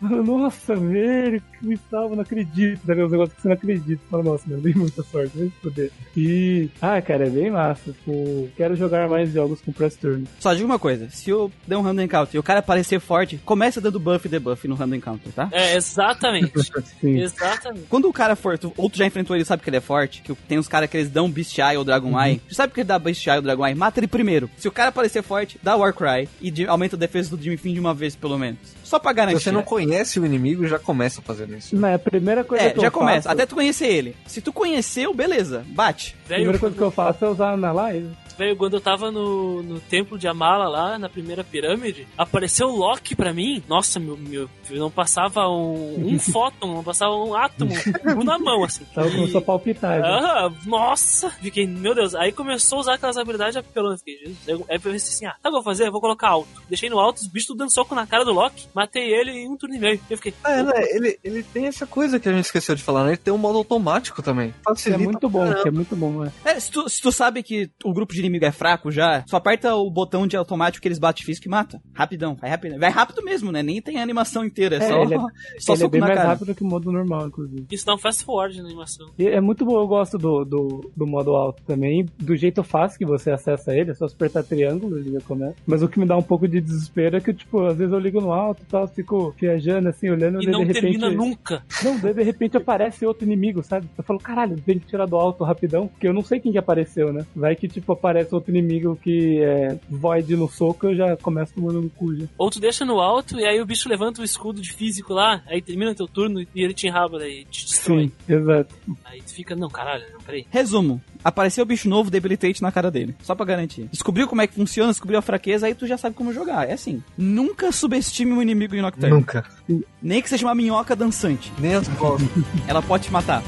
Nossa, velho, que me salva, não acredito. Daí uns negócios que você não acredita. Fala, nossa, meu, dei muita sorte, vai se fuder. E, ah, cara, é bem massa. Tipo, quero jogar mais jogos com Press Turn. Só digo uma coisa, se eu der um random encounter e o cara parecer forte, começa dando buff e debuff no random encounter, tá? É, exatamente. Sim. exatamente. Quando o cara for, tu, ou tu já enfrentou ele sabe que ele é forte, que tem uns caras que eles dão Beast Eye ou Dragon Uhum. Eye, tu sabe que ele dá Beast Eye ou Dragon Eye, mata ele primeiro. Se o cara parecer forte, dá Warcry e de- aumenta a defesa do Jimmy Finn de uma vez pelo menos. Só pra garantir. você não conhece o inimigo, já começa fazendo isso. Não, é a primeira coisa É, que eu já começa, até tu conhecer ele. Se tu conheceu, beleza, bate. A primeira coisa que eu faço é usar na live. Velho, quando eu tava no, no templo de Amala lá, na primeira pirâmide, apareceu o Loki pra mim. Nossa, meu, meu não passava um, um fóton, não passava um átomo um na mão, assim. Tava começou a palpitar. Ah, nossa! Fiquei, meu Deus. Aí começou a usar aquelas habilidades apelando. Fiquei, Jesus. Aí eu pensei assim, ah, sabe o que eu vou fazer? Eu vou colocar alto. Deixei no alto, os bichos tudo dando soco na cara do Loki. Matei ele em um turno e meio. Eu fiquei, É, né? Ele, ele tem essa coisa que a gente esqueceu de falar, né? Ele tem um modo automático também. É Facilita muito bom, que é muito bom, né? É, se tu, se tu sabe que o grupo de inimigo é fraco já, só aperta o botão de automático que eles batem físico e mata. Rapidão, vai rápido. Vai rápido mesmo, né? Nem tem animação inteira, é, É, só, ele é- só Ele é bem na mais cara. rápido que o modo normal, inclusive. isso dá um fast forward na animação. E é muito bom, eu gosto do, do, do modo alto também. Do jeito fácil que você acessa ele, é só apertar triângulo, ele já começa. Mas o que me dá um pouco de desespero é que, tipo, às vezes eu ligo no alto e tal, fico viajando assim, olhando, E daí não de repente. termina nunca. Não, daí de repente aparece outro inimigo, sabe? Eu falo, caralho, tem que tirar do alto rapidão, porque eu não sei quem que apareceu, né? Vai que, tipo, aparece outro inimigo que é void no soco, eu já começo tomando no cu já. Ou tu deixa no alto e aí o bicho levanta o escudo de físico lá, aí termina teu turno e ele te enraba daí, te destrói. Sim, exato. Aí tu fica, não, caralho, não, peraí. Resumo. Apareceu o bicho novo, debilitate na cara dele. Só pra garantir. Descobriu como é que funciona, descobriu a fraqueza, aí tu já sabe como jogar. É assim. Nunca subestime um inimigo em Nocturne. Nunca. Nem que seja uma minhoca dançante. Nem as bolas. Ela pode te matar.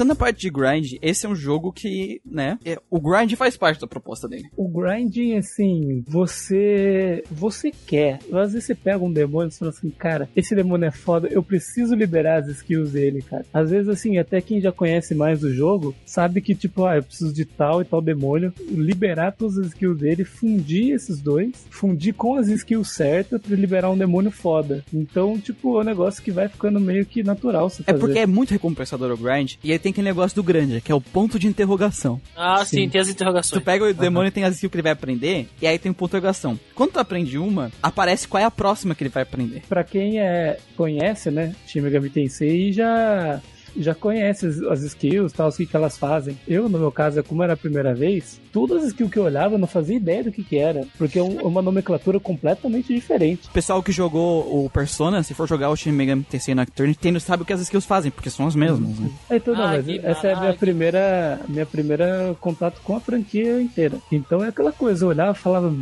Cara, entrando na parte de grind, esse é um jogo que, né, é- o grind faz parte da proposta dele. O grinding, assim, você. Você quer. Às vezes você pega um demônio e fala assim, cara, esse demônio é foda, eu preciso liberar as skills dele, cara. Às vezes, assim, até quem já conhece mais do jogo, sabe que, tipo, ah, eu preciso de tal e tal demônio, liberar todas as skills dele, fundir esses dois, fundir com as skills certas pra liberar um demônio foda. Então, tipo, é um negócio que vai ficando meio que natural É fazer. porque é muito recompensador o grind, e aí tem aquele negócio do grande, que é o ponto de interrogação. Ah, sim, Sim. tem as Tu interrogações. pega o demônio e tem as skills que ele vai aprender, e aí tem um ponto de interrogação. Quando tu aprende uma, aparece qual é a próxima que ele vai aprender. Pra quem é, conhece, né, Shin Megami Tensei já já conhece as, as skills, tal, o que, que elas fazem. Eu, no meu caso, como era a primeira vez, todas as skills que eu olhava eu não fazia ideia do que que era, porque é um- uma nomenclatura completamente diferente. O pessoal que jogou o Persona, se for jogar o Shin Megami Tensei Nocturne, tem, sabe o que as skills fazem, porque são as mesmas, né? Então, não, Ah, mas essa é a minha primeira, minha primeira contato com a franquia inteira. Então é aquela coisa, eu olhava e falava,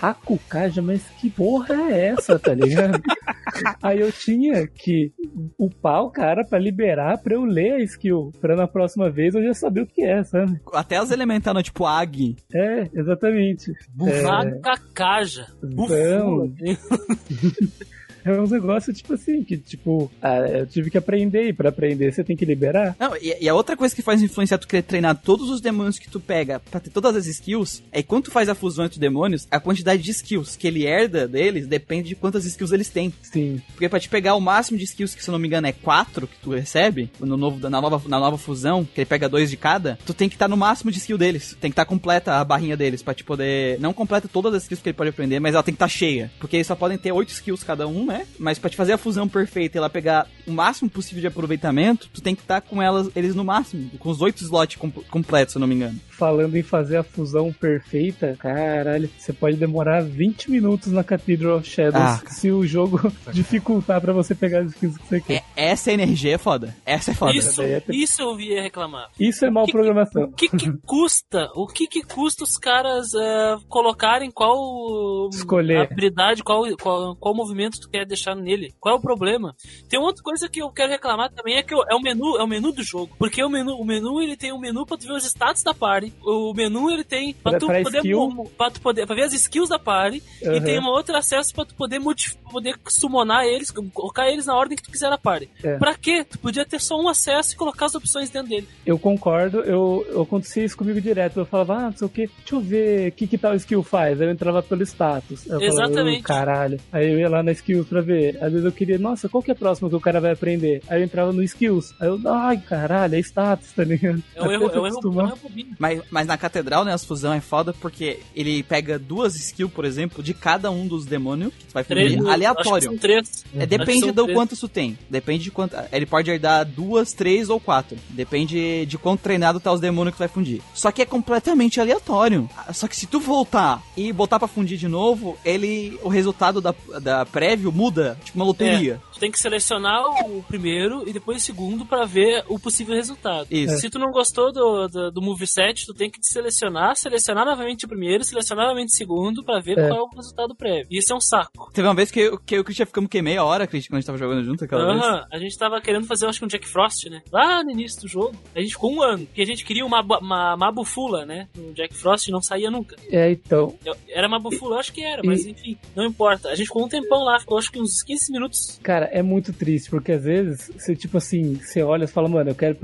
Hakukaja, mas que porra é essa, tá ligado? Aí eu tinha que upar o cara pra liberar, pra eu ler a skill, pra na próxima vez eu já saber o que é, sabe? Até as elementares, tipo Ag. É, exatamente. Vaca caja. Então, é um negócio tipo assim, que tipo, ah, eu tive que aprender, e pra aprender você tem que liberar. Não, e, e a outra coisa que faz influenciar tu querer treinar todos os demônios que tu pega pra ter todas as skills é que quando tu faz a fusão entre os demônios, a quantidade de skills que ele herda deles depende de quantas skills eles têm. Sim. Porque pra te pegar o máximo de skills, que se eu não me engano é 4 que tu recebe, no novo, na, nova, na nova fusão, que ele pega dois de cada, tu tem que estar no máximo de skill deles. Tem que estar completa a barrinha deles, pra te poder. Não completa todas as skills que ele pode aprender, mas ela tem que estar cheia. Porque eles só podem ter 8 skills cada um, né? Mas pra te fazer a fusão perfeita e ela pegar o máximo possível de aproveitamento, tu tem que estar com elas, eles no máximo, com os 8 slots com- completos, se eu não me engano. Falando em fazer a fusão perfeita, caralho, você pode demorar 20 minutos na Cathedral of Shadows Ah, se o jogo dificultar pra você pegar as skills que você quer. É, essa energia é foda. Essa é foda. Isso, é- isso eu via reclamar. Isso é mal que- programação. O que que custa? O que que custa os caras é, colocarem qual Escolher. habilidade, qual, qual, qual movimento tu quer deixar nele? Qual é o problema? Tem outra coisa que eu quero reclamar também é que é o menu, é o menu do jogo. Porque o menu, o menu ele tem um menu pra tu ver os status da party. O menu ele tem pra, Pra- tu pra poder skill. pra tu poder pra ver as skills da party e Aham. tem um outro acesso pra tu poder poder summonar eles, colocar eles na ordem que tu quiser na party. É. Pra quê? Tu podia ter só um acesso e colocar as opções dentro dele. Eu concordo, eu, eu acontecia isso comigo direto. Eu falava, ah, não sei o que, deixa eu ver o que, que tal skill faz. Aí eu entrava pelo status. Eu falava, Exatamente. "Oh, caralho. Aí eu ia lá na skill, pra ver. Às vezes eu queria, nossa, qual que é a próxima que o cara vai aprender? Aí eu entrava no skills. Aí eu, ai, caralho, é status, tá ligado? É um erro, é um erro, é um erro. Mas, mas na catedral, né, as fusão é foda porque ele pega duas skills, por exemplo, de cada um dos demônios que tu vai que aleatório. são três. É, depende do três. quanto isso tem. Depende de quanto. Ele pode herdar duas, três ou quatro. Depende de quanto treinado tá os demônios que tu vai fundir. Só que é completamente aleatório. Só que se tu voltar e botar pra fundir de novo, ele. O resultado da, da prévio muda. Tipo uma loteria. Tu tem que selecionar o primeiro e depois o segundo pra ver o possível resultado. Isso. Se tu não gostou do, do, do moveset, tu tem que selecionar, selecionar novamente o primeiro, selecionar novamente o segundo pra ver É. qual é o resultado prévio. E isso é um saco. Teve uma vez que, eu- que eu e o Christian ficamos que meia hora, Christian, quando a gente tava jogando junto aquela vez. Aham, a gente tava querendo fazer, acho que um Jack Frost, né? Lá no início do jogo. A gente ficou um ano. Porque a gente queria uma, uma Mabufula, né? O Jack Frost não saía nunca. É, então. Era Mabufula, eu acho que era, mas enfim, não importa. A gente ficou um tempão lá, ficou acho que uns 15 minutos. Cara, é muito triste, porque às vezes você, tipo assim, você olha e fala, mano, eu quero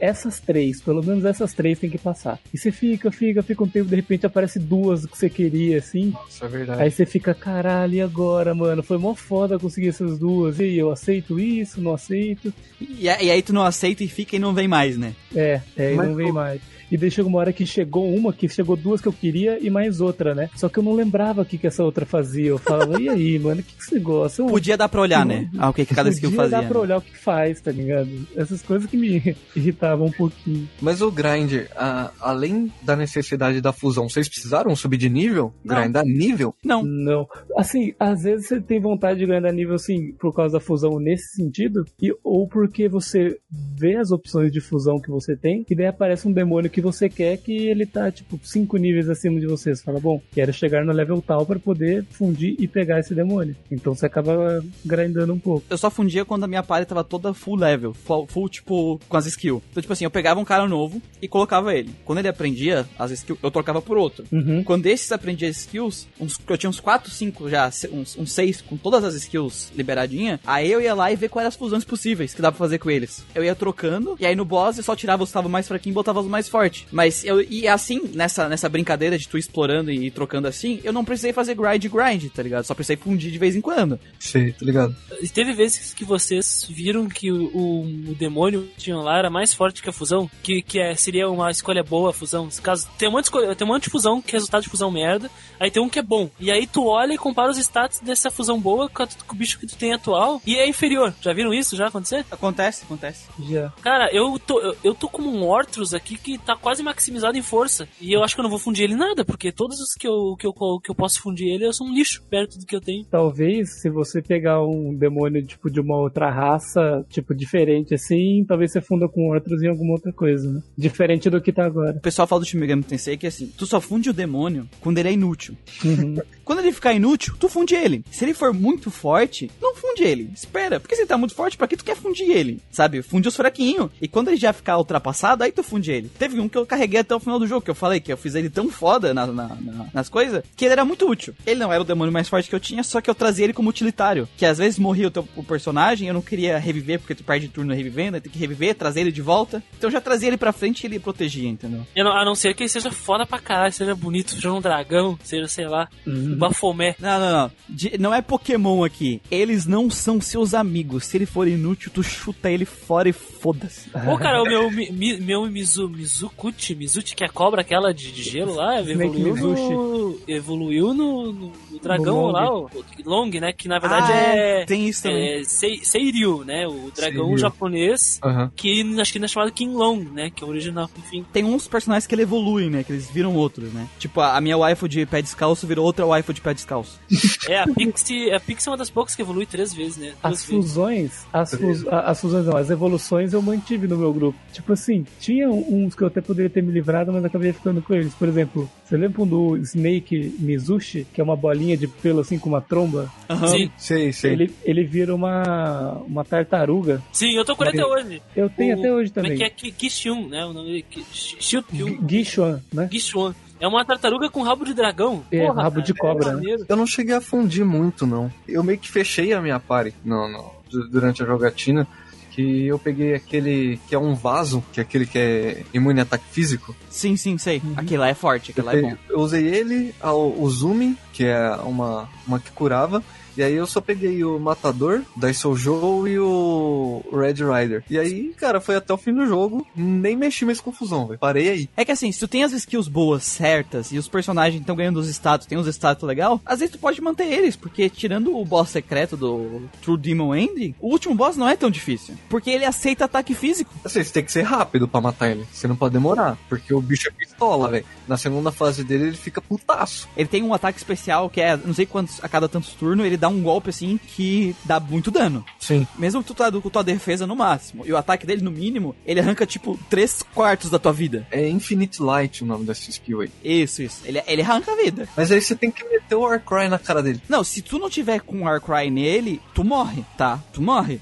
essas três, pelo menos essas três tem que passar. E você fica, fica, fica um tempo, de repente aparece duas que você queria, assim. Isso é verdade. Aí você fica, caralho, e agora, mano? Foi mó foda conseguir essas duas. E aí, eu aceito isso, não aceito. E, e aí tu não aceita e fica e não vem mais, né? É, é, e Mas não vem mais. E daí chegou uma hora que chegou uma, que chegou duas que eu queria e mais outra, né? Só que eu não lembrava o que, que essa outra fazia. Eu falava, e aí, mano, o que, que você gosta? Eu- Podia dar pra olhar, né? Ah, o que, que cada skill Podia fazia. dar pra né? olhar o que faz, tá ligado? Essas coisas que me irritavam um pouquinho. Mas o grind, a- além da necessidade da fusão, vocês precisaram subir de nível? Não. Grindar nível? Não. Não. Assim, às vezes você tem vontade de ganhar nível, assim, por causa da fusão nesse sentido, e, ou porque você vê as opções de fusão que você tem, e daí aparece um demônio que você quer que ele tá, tipo, cinco níveis acima de você. Você fala, bom, quero chegar no level tal pra poder fundir e pegar esse demônio. Então você acaba grindando um pouco. Eu só fundia quando a minha party tava toda full level, full, full, tipo, com as skills. Então, tipo assim, eu pegava um cara novo e colocava ele. Quando ele aprendia as skills, eu trocava por outro. Uhum. Quando esses aprendia as skills, uns, eu tinha uns 4, 5 já, uns, uns 6 com todas as skills liberadinha, aí eu ia lá e ver quais eram as fusões possíveis que dava pra fazer com eles. Eu ia trocando, e aí no boss eu só tirava os que estavam mais fraquinhos e botava os mais fortes. Mas eu, e assim, nessa, nessa brincadeira de tu explorando e trocando assim, eu não precisei fazer grind grind, tá ligado? Só precisei fundir de vez em quando. Sei, tá ligado? E Teve vezes que vocês viram que o, o, o demônio que tinham lá era mais forte que a fusão? Que, que é, seria uma escolha boa a fusão? Nesse caso, tem um, monte de, escolha- tem um monte de fusão que é resultado de fusão merda, aí tem um que é bom. E aí tu olha e compara os status dessa fusão boa com, a- com o bicho que tu tem atual e é inferior. Já viram isso já acontecer? Acontece, acontece. Já. Cara, eu tô, eu, eu tô como um Ortrus aqui que tá quase maximizado em força. E eu acho que eu não vou fundir ele em nada, porque todos os que eu, que eu, que eu posso fundir ele são um lixo perto do que eu tenho. Talvez, se você pegar um demônio, tipo, de uma outra raça, tipo, diferente assim, talvez você funda com outros em alguma outra coisa, né? Diferente do que tá agora. O pessoal fala do Shin Megami Tensei que assim, tu só funde o demônio quando ele é inútil. Uhum. Quando ele ficar inútil, tu funde ele. Se ele for muito forte, não funde ele. Espera, porque se ele tá muito forte, pra que tu quer fundir ele? Sabe? Funde os fraquinhos. E quando ele já ficar ultrapassado, aí tu funde ele. Teve um que eu carreguei até o final do jogo, que eu falei que eu fiz ele tão foda na- na- na- nas coisas, que ele era muito útil. Ele não era o demônio mais forte que eu tinha, só que eu trazia ele como utilitário. Que às vezes morria o, teu, o personagem, eu não queria reviver, porque tu perde turno revivendo, aí tem que reviver, trazer ele de volta. Então eu já trazia ele pra frente e ele protegia, entendeu? Eu não- a não ser que ele seja foda pra caralho, seja bonito, seja um dragão, seja, sei lá, um bafomé. Não, não, não. De- não é Pokémon aqui. Eles não são seus amigos. Se ele for inútil, tu chuta ele fora e foda-se. Pô, cara, o meu, mi, mi- meu Mizu, Mizukuchi, Mizuchi, que é a cobra aquela de, de gelo lá, evoluiu no, evoluiu no, no- no dragão No Long. lá, o, o Long, né, que na verdade Ah, é... Tem isso também. É Sei- Seiryu, né? O dragão Seiryu. japonês, Aham. que acho que ainda é chamado King Long, né? Que é o original, enfim. Tem uns personagens que ele evolui, né? Que eles viram outros, né? Tipo, a, a minha waifu de pé descalço virou outra waifu de pé descalço. É, a Pixie, a Pixie é uma das poucas que evolui três vezes, né? Duas As vezes. fusões, as, fus, as fusões não, as evoluções eu mantive no meu grupo. Tipo assim, tinha uns que eu até poderia ter me livrado, mas acabei ficando com eles. Por exemplo, você lembra do Snake Mizushi, que é uma bolinha de pelo assim com uma tromba? Aham. Sim, Sei, sei. Ele, ele vira uma, uma tartaruga. sim, eu tô com ele até hoje. Eu tenho O- até hoje Como é também. que é Kishyun, né? O nome dele é Gishuan, né? Gishuan. É uma tartaruga com rabo de dragão. É, Porra, rabo de cara, cobra, é né? Eu não cheguei a fundir muito, não. Eu meio que fechei a minha party no, no- du- durante a jogatina. Que eu peguei aquele que é um vaso, que é aquele que é imune a ataque físico. Sim, sim, sei. Aquele lá é forte, aquele Eu, lá é bom. eu usei ele, ao, o Zumi, que é uma, uma que curava, E aí eu só peguei o Matador, Dai Joe e o Red Rider. E aí, cara, foi até o fim do jogo, nem mexi mais confusão, velho. Parei aí. É que assim, se tu tem as skills boas, certas, e os personagens estão ganhando os status, tem os status legal, às vezes tu pode manter eles, porque tirando o boss secreto do True Demon End, o último boss não é tão difícil. Porque ele aceita ataque físico. Assim, você tem que ser rápido pra matar ele. Você não pode demorar, porque o bicho é pistola, velho. Na segunda fase dele, ele fica putaço. Ele tem um ataque especial que é, não sei quantos, a cada tantos turnos, ele dá um golpe assim que dá muito dano. Sim. Mesmo que tu tá com tua defesa no máximo. E o ataque dele, no mínimo, ele arranca tipo 3 quartos da tua vida. É Infinite Light o nome dessa skill aí. Isso, isso. Ele, ele arranca a vida. Mas aí você tem que meter o Warcry na cara dele. Não, se tu não tiver com Warcry nele, tu morre, tá? Tu morre.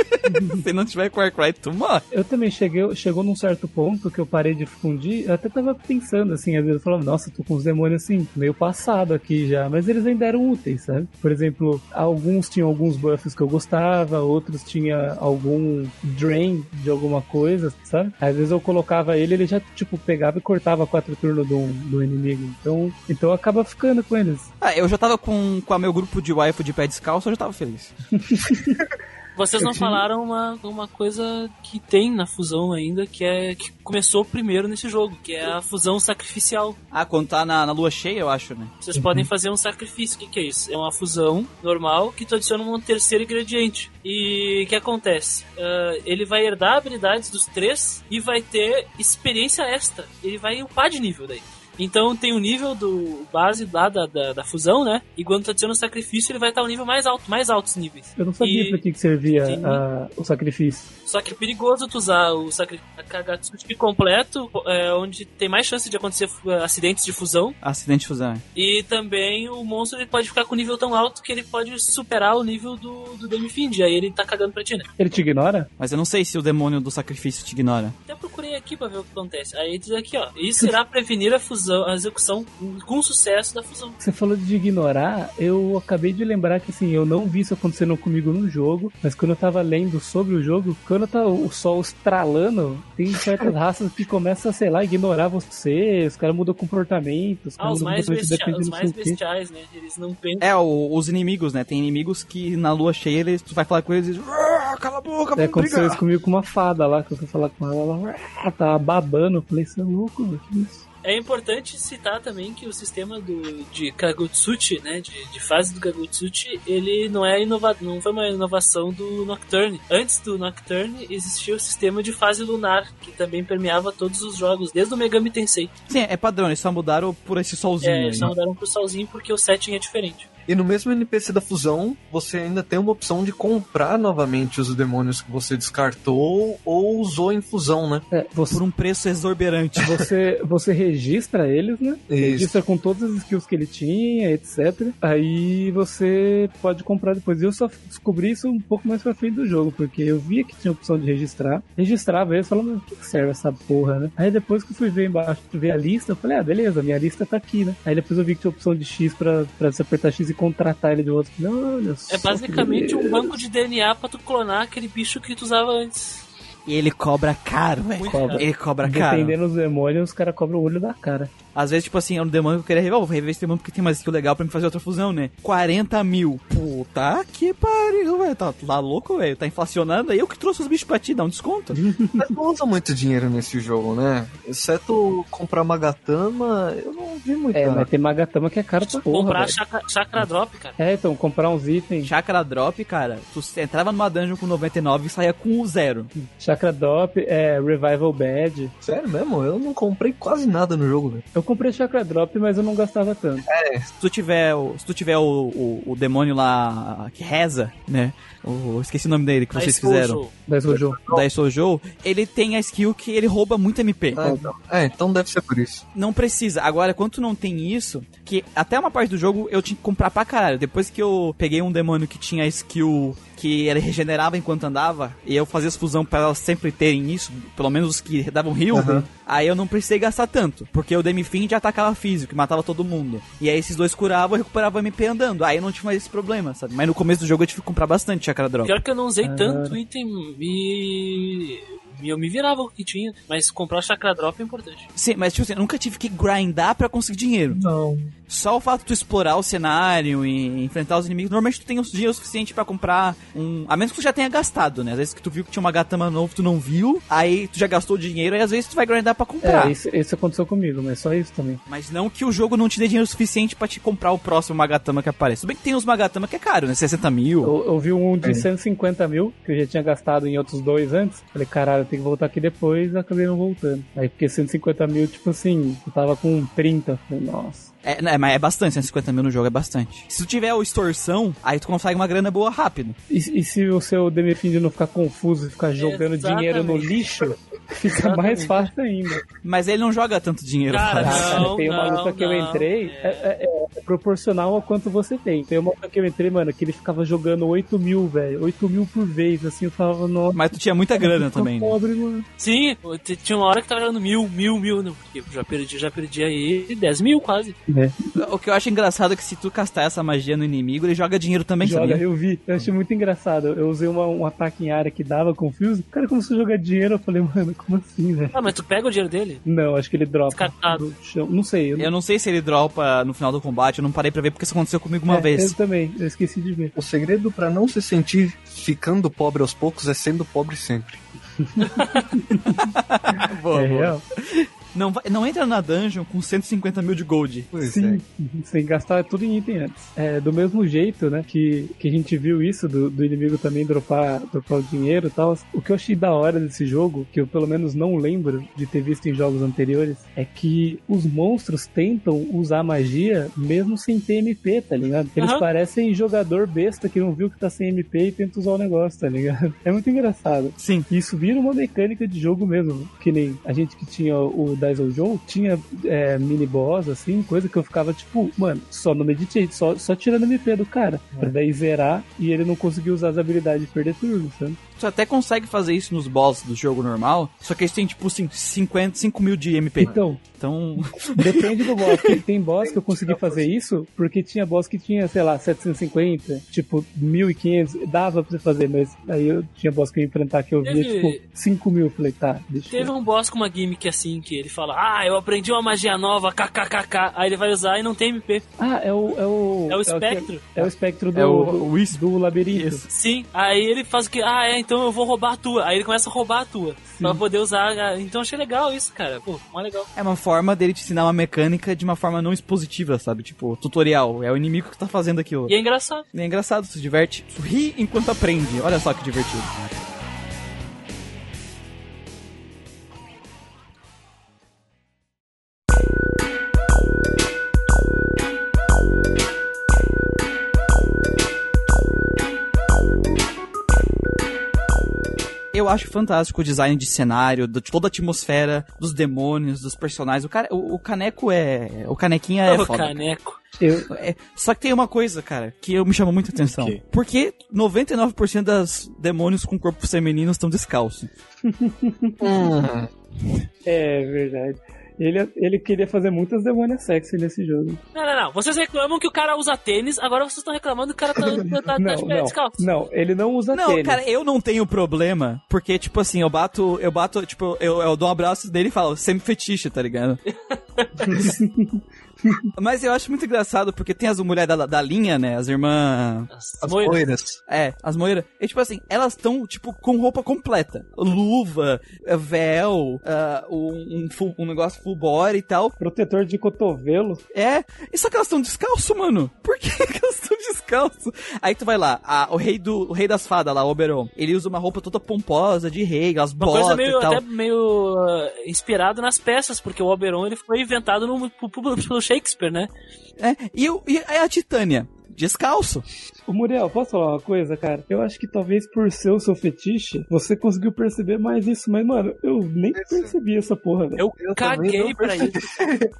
se não tiver com Warcry, tu morre. Eu também cheguei, chegou num certo ponto que eu parei de fundir, eu até tava pensando assim, às vezes eu falava, nossa, tô com os demônios assim, meio passado aqui já, mas eles ainda eram úteis, sabe? Por exemplo, alguns tinham alguns buffs que eu gostava, outros tinha algum drain de alguma coisa, sabe? Às vezes eu colocava ele, ele já, tipo, pegava e cortava quatro turnos do, do inimigo. Então, então acaba ficando com eles. Ah, eu já tava com, com a meu grupo de waifu de pé descalço, eu já tava feliz. Vocês não falaram uma, uma coisa que tem na fusão ainda, que é que começou primeiro nesse jogo, que é a fusão sacrificial. Ah, quando tá na, na lua cheia, eu acho, né? Vocês podem fazer um sacrifício. O que, que é isso? É uma fusão normal que tu adiciona um terceiro ingrediente. E o que acontece? Uh, ele vai herdar habilidades dos três e vai ter experiência extra. Ele vai upar de nível daí. Então tem o nível do base lá da, da, da fusão, né? E quando tá dizendo sacrifício, ele vai estar o nível mais alto, mais altos níveis. Eu não sabia E- pra que, que servia Sim. a- o sacrifício. Só que é perigoso tu usar o sacrifício Kagatsuki completo, é, onde tem mais chance de acontecer acidentes de fusão. Acidente de fusão. é. E também o monstro ele pode ficar com nível tão alto que ele pode superar o nível do, do Demifind. Aí ele tá cagando pra ti, né? Ele te ignora? Mas eu não sei se o demônio do sacrifício te ignora. Até procurei aqui pra ver o que acontece. Aí diz aqui, ó. Isso irá prevenir a fusão, a execução com sucesso da fusão. Você falou de ignorar, eu acabei de lembrar que assim, eu não vi isso acontecendo comigo no jogo, mas quando eu tava lendo sobre o jogo, quando tá o sol estralando, tem certas raças que começam a, sei lá, ignorar você, os caras mudam comportamento, os Ah, caras os mudam mais, comportamento bestia os mais bestiais, né? Eles não pensam. É, o- os inimigos, né? Tem inimigos que na lua cheia eles, tu vai falar com eles e. "Ah, Cala a boca, É, aconteceu brigar. isso comigo com uma fada lá, que eu fui falar com ela, ela ah, tava babando, eu falei, você é louco, que isso? É importante citar também que o sistema do, de Kagutsuchi, né, de, de fase do Kagutsuchi, ele não é inova não foi uma inovação do Nocturne. Antes do Nocturne existia o sistema de fase lunar, que também permeava todos os jogos, desde o Megami Tensei. Sim, é padrão, eles só mudaram por esse solzinho É, eles só mudaram pro solzinho porque o setting é diferente. E no mesmo NPC da fusão, você ainda tem uma opção de comprar novamente os demônios que você descartou ou usou em fusão, né? É, você, Por um preço exorbitante. você, você registra eles, né? Isso. Registra com todas as skills que ele tinha, etc. Aí você pode comprar depois. Eu só descobri isso um pouco mais pra frente do jogo, porque eu via que tinha a opção de registrar. Registrava eles, falando, o que que serve essa porra, né? Aí depois que eu fui ver embaixo, ver a lista, eu falei, ah, beleza, minha lista tá aqui, né? Aí depois eu vi que tinha a opção de X pra, pra você apertar X e contratar ele de outro. Falei, Olha só. É basicamente um banco de DNA pra tu clonar aquele bicho que tu usava antes. E ele cobra caro, velho. Ele cobra caro. Dependendo dos demônios, os caras cobram o olho da cara. Às vezes, tipo assim, é um demônio que eu queria rever. Vou rever esse demônio porque tem uma skill legal pra me fazer outra fusão, né? 40 mil. Puta que pariu, velho. Tá, tá louco, velho. Tá inflacionando. Aí eu que trouxe os bichos pra ti, dá um desconto. Mas não usa muito dinheiro nesse jogo, né? Exceto comprar Magatama, eu não vi muito. É, mas tem Magatama que é caro pra porra. Comprar chakra, chakra drop, cara. É, então, comprar uns itens. Chakra Drop, cara. Tu entrava numa dungeon com 99 e saía com o zero. Chakra Drop, é, Revival Badge. Sério mesmo? Eu não comprei quase nada no jogo, velho. Eu comprei Chakra Drop, mas eu não gastava tanto. Se tu tiver, se tu tiver o, o, o demônio lá que reza, né? O, esqueci o nome dele que vocês fizeram. Show. Da Sojo. Da Sojo, ele tem a skill que ele rouba muito MP. Ah, então. É, então deve ser por isso. Não precisa. Agora, quando tu não tem isso, que até uma parte do jogo eu tinha que comprar pra caralho. Depois que eu peguei um demônio que tinha skill que ele regenerava enquanto andava, e eu fazia as fusão pra elas sempre terem isso, pelo menos os que davam heal, Aham. aí eu não precisei gastar tanto. Porque o Demifin já atacava físico, e matava todo mundo. E aí esses dois curavam e recuperavam MP andando. Aí eu não tinha mais esse problema, sabe? Mas no começo do jogo eu tive que comprar bastante Chakra Drop. Pior que eu não usei Ah. tanto item e Eu me virava com o que tinha, mas comprar chakra drop é importante. Sim, mas tipo assim, eu nunca tive que grindar pra conseguir dinheiro. Não. Só o fato de tu explorar o cenário e enfrentar os inimigos, normalmente tu tem os dinheiro suficiente pra comprar um. A menos que tu já tenha gastado, né? Às vezes que tu viu que tinha uma gatama novo, tu não viu, aí tu já gastou o dinheiro, e às vezes tu vai grindar pra comprar. É, isso, isso aconteceu comigo, mas só isso também. Mas não que o jogo não te dê dinheiro suficiente pra te comprar o próximo Magatama que aparece. Tudo bem que tem uns Magatama que é caro, né? 60 mil. Eu, eu vi um de É. 150 mil, que eu já tinha gastado em outros dois antes. Falei, caralho, tenho que voltar aqui depois, acabei não voltando. Aí porque 150 mil, tipo assim, eu tava com 30. Falei, nossa. É, né, mas é bastante, 150 mil no jogo é bastante. Se tu tiver o extorsão, aí tu consegue uma grana boa rápido. E, e se o seu Demifind não ficar confuso e ficar jogando Exatamente. dinheiro no lixo, fica mais Exatamente. fácil ainda. Mas ele não joga tanto dinheiro. Cara, cara, Não, tem uma não, luta que eu não. entrei, é, é- é proporcional ao quanto você tem. Tem uma luta que eu entrei, mano, que ele ficava jogando 8 mil, velho. 8 mil por vez, assim, eu falava, nossa. Mas tu tinha muita grana também, né? pobre, mano. Sim, tinha uma hora que tava jogando mil, mil, mil, não, porque eu já perdi, já perdi aí 10 mil quase. O que eu acho engraçado é que se tu castar essa magia no inimigo, ele joga dinheiro também, Joga, sabia? eu vi. Eu achei muito engraçado. Eu usei uma- um ataque em área que dava confuse. O cara começou a jogar dinheiro. Eu falei, mano, como assim, velho? Ah, mas tu pega o dinheiro dele? Não, acho que ele dropa Descartado. Não sei. Eu, Eu não sei se ele dropa no final do combate, eu não parei pra ver porque isso aconteceu comigo uma É, vez. Eu também. Eu esqueci de ver. O segredo pra não se sentir ficando pobre aos poucos é sendo pobre sempre. Boa, é boa. real. Não, vai- não entra na dungeon com 150 mil de gold. Pois Sim, sem gastar tudo em item antes. É, do mesmo jeito, né, que, que a gente viu isso, do, do inimigo também dropar, dropar o dinheiro e tal. O que eu achei da hora desse jogo, que eu pelo menos não lembro de ter visto em jogos anteriores, é que os monstros tentam usar magia mesmo sem ter MP, tá ligado? Eles Aham. parecem jogador besta que não viu que tá sem MP e tenta usar o negócio, tá ligado? É muito engraçado. Sim. Isso vira uma mecânica de jogo mesmo. Que nem a gente que tinha o Daisel Joe, tinha é, mini boss, assim, coisa que eu ficava tipo, mano, só no meditate, só, só tirando MP do cara. Pra daí zerar e ele não conseguir usar as habilidades de perder turno, sabe? Tu até consegue fazer isso nos boss do jogo normal, só que eles têm tipo assim, 50, 5 mil de MP. Então, Então, depende do boss. Tem, boss que eu consegui fazer isso porque tinha boss que tinha, sei lá, 750, tipo, 1500, dava pra você fazer, mas aí eu tinha boss que eu ia enfrentar que eu via, Teve- tipo, 5 mil. Falei, tá, deixa Teve eu. um boss com uma gimmick assim, que ele fala, ah, eu aprendi uma magia nova, kkkk, aí ele vai usar e não tem MP. Ah, é o. É o, É o espectro? É o espectro do, É o- o Wisp. do labirinto. Isso. Sim, aí ele faz o que? Ah, é, então eu vou roubar a tua. Aí ele começa a roubar a tua. Pra poder usar. Então achei legal isso, cara. Pô, mó legal. é uma forma dele te ensinar uma mecânica de uma forma não expositiva, sabe? Tipo, tutorial. É o inimigo que tá fazendo aquilo. E é engraçado. E é engraçado, se diverte. Ri enquanto aprende. Olha só que divertido. Eu acho fantástico o design de cenário, de toda a atmosfera, dos demônios, dos personagens. O, cara, o, o caneco é. O canequinha é Ô, foda. caneco. Eu, É, só que tem uma coisa, cara, que eu me chamou muita atenção. quê? Por que 99% das demônios com corpo feminino estão descalços? é verdade. Ele, ele queria fazer muitas demônias sexy nesse jogo. Não, não, não. Vocês reclamam que o cara usa tênis, agora vocês estão reclamando que o cara tá, tá, tá, Não, de pé não, descalço. não, ele não usa Não, tênis. cara, eu não tenho problema, porque, tipo assim, eu bato, eu bato, tipo, eu, eu dou um abraço dele e falo, sempre fetiche, tá ligado? Mas eu acho muito engraçado, porque tem as mulheres da, da linha, né, as irmãs... As As moiras. poeiras. É, as moeiras. E tipo assim, elas estão, tipo, com roupa completa. Luva, eh, véu, ah, um, um, full- um negócio full body e tal. Protetor de cotovelo. É, e só que elas estão descalço, mano. Por que, que elas estão descalço? Aí tu vai lá, a- o rei do o rei das fadas lá, o Oberon, ele usa uma roupa toda pomposa de rei, as Uma botas coisa meio, e tal. até meio uh, inspirado nas peças, porque o Oberon ele foi inventado no, pelo Shakespeare, né? É, e, e a Titânia, descalço. Ô Muriel, posso falar uma coisa, cara? Eu acho que talvez por ser o seu fetiche, você conseguiu perceber mais isso. Mas, mano, eu nem percebi essa porra, velho. Eu, Eu caguei pra isso.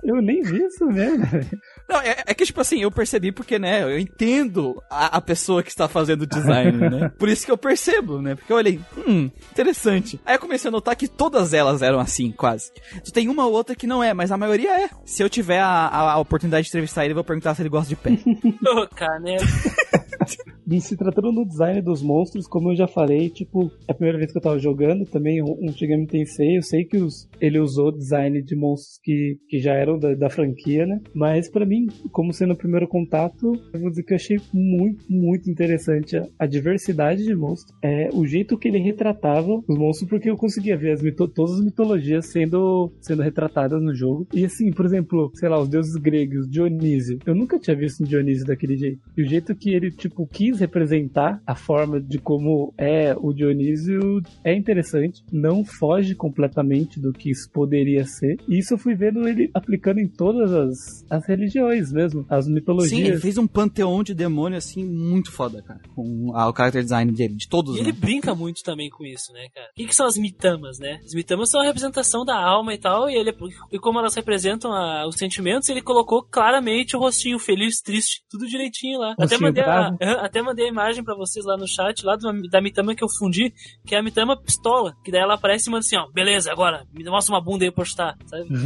Eu nem vi isso mesmo, velho. Não, é, é que, tipo assim, eu percebi porque, né, eu entendo a, a pessoa que está fazendo o design, né? Por isso que eu percebo, né? Porque eu olhei, hum, interessante. Aí eu comecei a notar que todas elas eram assim, quase. Tu tem uma ou outra que não é, mas a maioria é. Se eu tiver a, a- a oportunidade de entrevistar ele, eu vou perguntar se ele gosta de pé. Ô, caneco. em se tratando do design dos monstros, como eu já falei, tipo, é a primeira vez que eu tava jogando também um, Shigami Tensei, eu sei que os, ele usou design de monstros que, que já eram da, da franquia, né? Mas para mim, como sendo o primeiro contato, eu vou dizer que eu achei muito, muito interessante a, a diversidade de monstros, é, o jeito que ele retratava os monstros, porque eu conseguia ver as todas as mitologias sendo, sendo retratadas no jogo. E assim, por exemplo, sei lá, os deuses gregos, Dionísio. Eu nunca tinha visto um Dionísio daquele jeito. E o jeito que ele, tipo, quis representar a forma de como é o Dionísio é interessante. Não foge completamente do que isso poderia ser. E isso eu fui vendo ele aplicando em todas as, as religiões mesmo, as mitologias. Sim, ele fez um panteão de demônio assim muito foda, cara. Com a, o character design dele, de todos. E né? ele brinca muito também com isso, né, cara? O que, que são as mitamas, né? As mitamas são a representação da alma e tal, e ele e como elas representam a, os sentimentos, ele colocou claramente o rostinho feliz, triste, tudo direitinho lá. Até mandei, a, até mandei a imagem para vocês lá no chat, lá da mitama que eu fundi, que é a mitama pistola, que daí ela aparece e manda assim, ó, beleza, agora, me mostra uma bunda aí pra postar, sabe?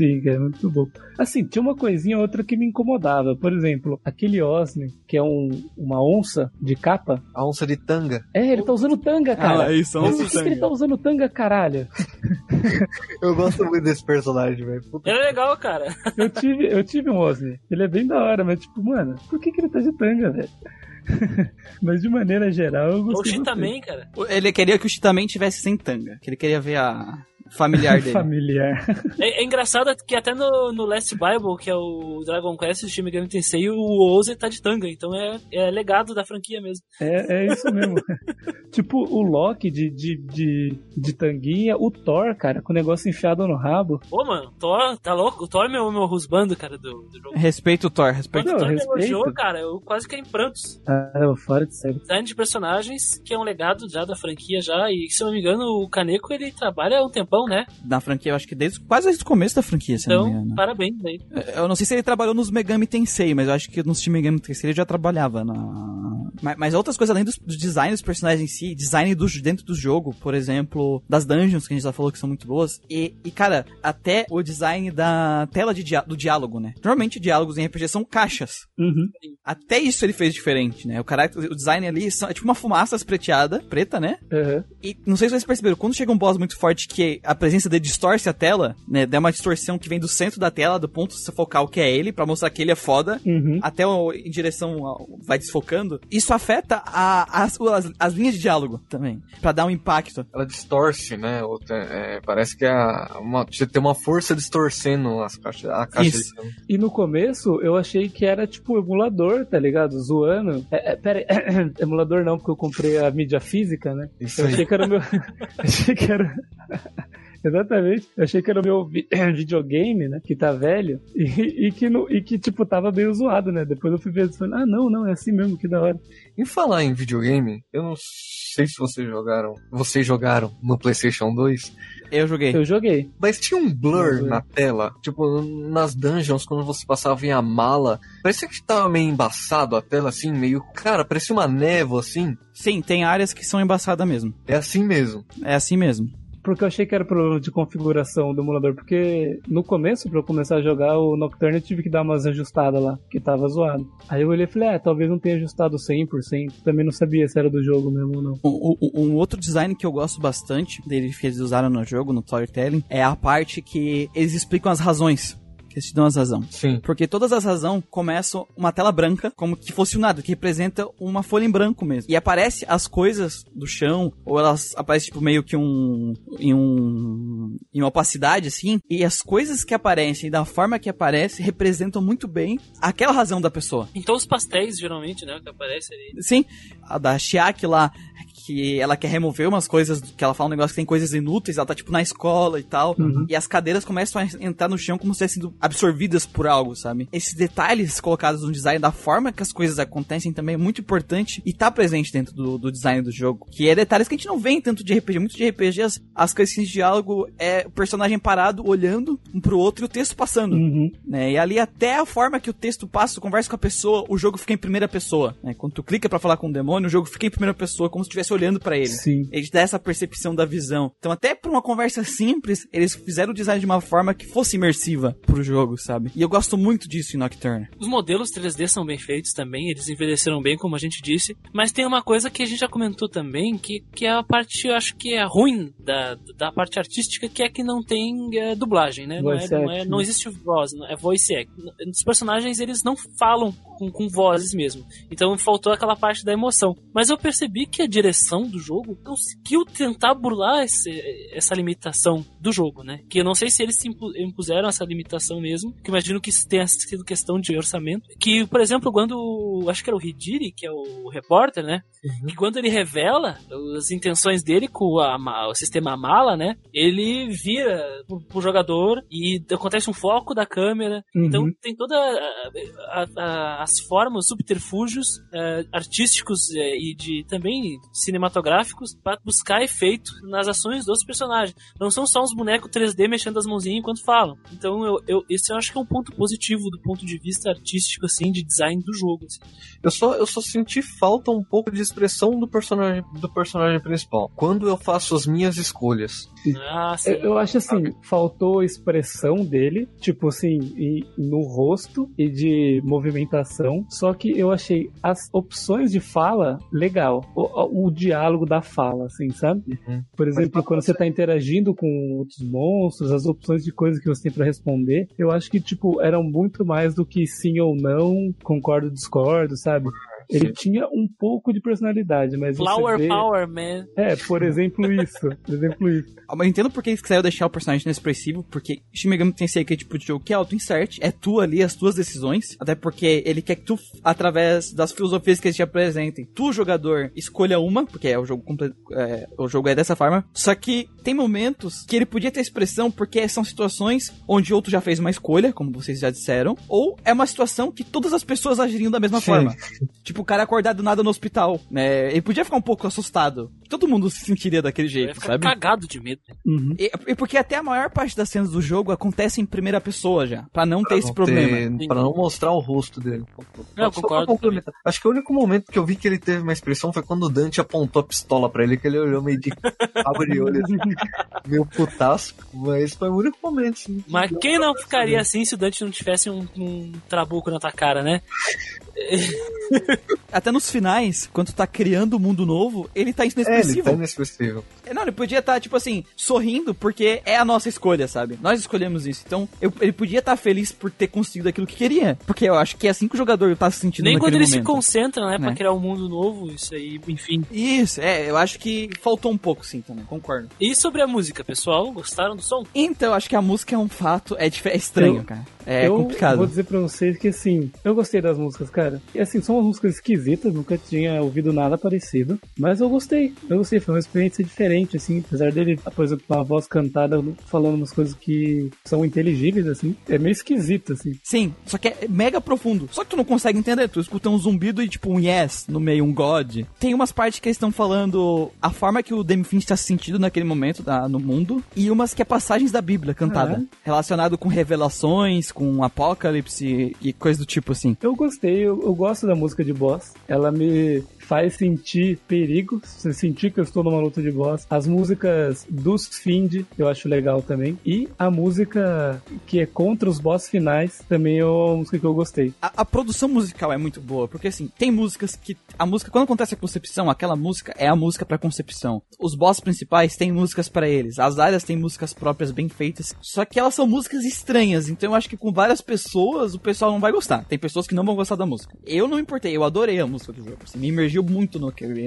Sim, é muito bom. Assim, tinha uma coisinha ou outra que me incomodava. Por exemplo, aquele Osni, que é um, uma onça de capa. A onça de tanga. É, ele tá usando tanga, cara. Ah, isso, onça Por que ele tá usando tanga, caralho? eu gosto muito desse personagem, velho. Ele é legal, cara. eu tive, eu tive um Osni. Ele é bem da hora, mas tipo, mano, por que, que ele tá de tanga, velho? Mas de maneira geral, eu gostei. O também, cara. Ele queria que o Chitaman tivesse sem tanga. Que ele queria ver a, familiar dele. familiar. É, é, engraçado que até no, no Last Bible, que é o Dragon Quest de Shin Megami Tensei, o Oze tá de tanga, então é, é legado da franquia mesmo. É, é isso mesmo. tipo, o Loki de, de, de, de tanguinha, o Thor, cara, com o negócio enfiado no rabo. Pô, mano, Thor, tá louco? O Thor é meu, meu rusbando, cara, do, do jogo. Respeito o Thor, respeito o Thor. Quando o Thor elogiou, cara, eu quase caí em prantos. Ah, não, fora de sério. Design de personagens, que é um legado já da franquia já, e se eu não me engano, o Kaneko, ele trabalha há um tempão, né? Na franquia, eu acho que desde quase desde o começo da franquia, se então, não me engano. parabéns aí. Eu não sei se ele trabalhou nos Megami Tensei, mas eu acho que nos Megami Tensei ele já trabalhava na... Mas, mas outras coisas além dos, do design dos personagens em si, design do, dentro do jogo, por exemplo, das dungeons que a gente já falou que são muito boas, e, e cara, até o design da tela de dia, do diálogo, né? Normalmente diálogos em RPG são caixas. Uhum. Até isso ele fez diferente, né? O, caráter, o design ali são, é tipo uma fumaça espreteada, preta, né? Uhum. E não sei se vocês perceberam, quando chega um boss muito forte que a presença dele distorce a tela, né? Dá uma distorção que vem do centro da tela, do ponto focal que é ele, para mostrar que ele é foda, uhum. até o, em direção ao, vai desfocando. Isso afeta a, as, as, as, linhas de diálogo também, para dar um impacto. Ela distorce, né? É, parece que é uma, tem uma força distorcendo as caixas, a caixa. Isso. E no começo eu achei que era tipo emulador, tá ligado? Zoando. É, é, pera aí, emulador não, porque eu comprei a mídia física, né? Isso eu aí. achei que era o meu. achei que era. Exatamente. Eu achei que era o meu videogame, né? Que tá velho. E, e, que, no, e que, tipo, tava meio zoado, né? Depois eu fui ver e falei, ah, não, não, é assim mesmo, que da hora. Em falar em videogame, eu não sei se vocês jogaram. Vocês jogaram no PlayStation 2. Eu joguei. Eu joguei. Mas tinha um blur na tela. Tipo, nas dungeons, quando você passava em a mala. Parecia que tava meio embaçado a tela, assim, meio. Cara, parecia uma névoa, assim. Sim, tem áreas que são embaçadas mesmo. É assim mesmo. É assim mesmo porque eu achei que era problema de configuração do emulador, porque no começo, para eu começar a jogar o Nocturne, eu tive que dar umas ajustadas lá, que tava zoado. Aí eu olhei e falei, ah, talvez não tenha ajustado 100%, também não sabia se era do jogo mesmo ou não. Um, um outro design que eu gosto bastante, deles que eles usaram no jogo, no storytelling, é a parte que eles explicam as razões que eles te dão as razão. Sim. Porque todas as razões começam uma tela branca, como que fosse um nada, que representa uma folha em branco mesmo. E aparece as coisas do chão, ou elas aparecem tipo meio que um em um em uma opacidade assim, e as coisas que aparecem da forma que aparece representam muito bem aquela razão da pessoa. Então os pastéis geralmente, né, que aparece ali. Sim, a da Chiaki lá que ela quer remover umas coisas, que ela fala um negócio que tem coisas inúteis, ela tá tipo na escola e tal, uhum. e as cadeiras começam a entrar no chão como se tivessem sido absorvidas por algo, sabe? Esses detalhes colocados no design da forma que as coisas acontecem também é muito importante e tá presente dentro do, do design do jogo, que é detalhes que a gente não vê em tanto de RPG. Muito de RPG, as, as coisas de diálogo é o personagem parado, olhando um pro outro e o texto passando, uhum. né? E ali até a forma que o texto passa, conversa com a pessoa, o jogo fica em primeira pessoa, né? Quando tu clica para falar com o demônio, o jogo fica em primeira pessoa, como se estivesse olhando pra ele. Sim. Ele te dá essa percepção da visão. Então, até pra uma conversa simples, eles fizeram o design de uma forma que fosse imersiva pro jogo, sabe? E eu gosto muito disso em Nocturne. Os modelos 3D são bem feitos também, eles envelheceram bem, como a gente disse. Mas tem uma coisa que a gente já comentou também, que, que é a parte, eu acho que é ruim da, da parte artística, que é que não tem é, dublagem, né? Não, é, não, é, não existe voz, não- é voice act. Os personagens, eles não falam com, com vozes mesmo. Então faltou aquela parte da emoção. Mas eu percebi que a direção do jogo conseguiu tentar burlar esse- essa limitação do jogo, né? Que eu não sei se eles se impu- impuseram essa limitação mesmo, que imagino que tenha sido questão de orçamento. Que, por exemplo, quando acho que era o Hidiri, que é o repórter, né? Que quando ele revela as intenções dele com a o sistema mala, né? Ele vira pro, pro jogador e acontece um foco da câmera. Então Uhum. tem toda a- a- a- as formas, os subterfúgios eh, artísticos eh, e de também cinematográficos para buscar efeito nas ações dos personagens. Não são só uns bonecos 3D mexendo as mãozinhas enquanto falam. Então eu, eu, esse eu acho que é um ponto positivo do ponto de vista artístico, assim, de design do jogo. assim. Eu só, eu só senti falta um pouco de expressão do personagem, do personagem principal. Quando eu faço as minhas escolhas. Ah, sim. Eu, eu acho assim, faltou expressão dele, tipo assim, e- no rosto e de movimentação. Só que eu achei as opções de fala legal. O, o diálogo da fala, assim, sabe? Uhum. Por exemplo, quando você tá interagindo com outros monstros, as opções de coisas que você tem pra responder, eu acho que, tipo, eram muito mais do que sim ou não, concordo, discordo, sabe? Ele tinha um pouco de personalidade, mas Flower vê... Power, man. É, por exemplo isso. Por exemplo isso. Ah, Mas eu entendo porque eles quiseram deixar o personagem inexpressivo, porque Shin Megami Tensei que é tipo de jogo que é auto-insert, é tu ali, as tuas decisões, até porque ele quer que tu, através das filosofias que eles te apresentem, tu, jogador, escolha uma, porque é o jogo comple- é, o jogo é dessa forma, só que tem momentos que ele podia ter expressão porque são situações onde outro já fez uma escolha, como vocês já disseram, ou é uma situação que todas as pessoas agiriam da mesma Sim. forma. Tipo, o cara acordar do nada no hospital, né? Ele podia ficar um pouco assustado. Todo mundo se sentiria daquele jeito, ficar sabe? cagado de medo. Uhum. E, e porque até a maior parte das cenas do jogo acontece em primeira pessoa já, Pra não ter esse não problema. ter- pra não mostrar o rosto dele. Eu Só pra concordo. Acho que o único momento que eu vi que ele teve uma expressão foi quando o Dante apontou a pistola pra ele, que ele olhou meio de cabo de olho, assim, meio putaço. Mas foi o único momento, assim. Mas quem não ficaria assim se o Dante não tivesse um, um trabuco na tua cara, né? Até nos finais, quando tu tá criando um mundo novo, ele tá É, ele inexpressivo. tá inexpressivo. É, Não, ele podia estar, tipo assim, sorrindo porque é a nossa escolha, sabe? Nós escolhemos isso. Então, eu- ele podia estar feliz por ter conseguido aquilo que queria. Porque eu acho que é assim que o jogador tá se sentindo Nem quando ele se momento. concentra, né, pra Né? criar um mundo novo, isso aí, enfim. Isso, é, eu acho que faltou um pouco, sim, também, concordo. E sobre a música, pessoal, gostaram do som? Então, eu acho que a música é um fato, é, é estranho, Eu- cara. É eu complicado. vou dizer pra vocês que assim, eu gostei das músicas, cara. E assim, são umas músicas esquisitas, nunca tinha ouvido nada parecido. Mas eu gostei. Eu gostei, foi uma experiência diferente, assim. Apesar dele, por exemplo, uma voz cantada falando umas coisas que são inteligíveis, assim. É meio esquisito, assim. Sim, só que é mega profundo. Só que tu não consegue entender. Tu escuta um zumbido e tipo um yes no meio, um god. Tem umas partes que eles estão falando a forma que o Demi Finch está se sentindo naquele momento no mundo. E umas que é passagens da Bíblia cantada. Ah, Relacionado com revelações, com apocalipse e coisa do tipo assim. Eu gostei, eu, eu gosto da música de boss. Ela me faz sentir perigo, se sentir que eu estou numa luta de boss. As músicas dos Find eu acho legal também. E a música que é contra os boss finais também é uma música que eu gostei. A, a produção musical é muito boa, porque assim, tem músicas que. A música, quando acontece a concepção, aquela música é a música pra concepção. Os boss principais têm músicas pra eles. As áreas têm músicas próprias bem feitas. Só que elas são músicas estranhas. Então eu acho que com várias pessoas o pessoal não vai gostar. Tem pessoas que não vão gostar da música. Eu não importei, eu adorei a música do jogo. Assim, me muito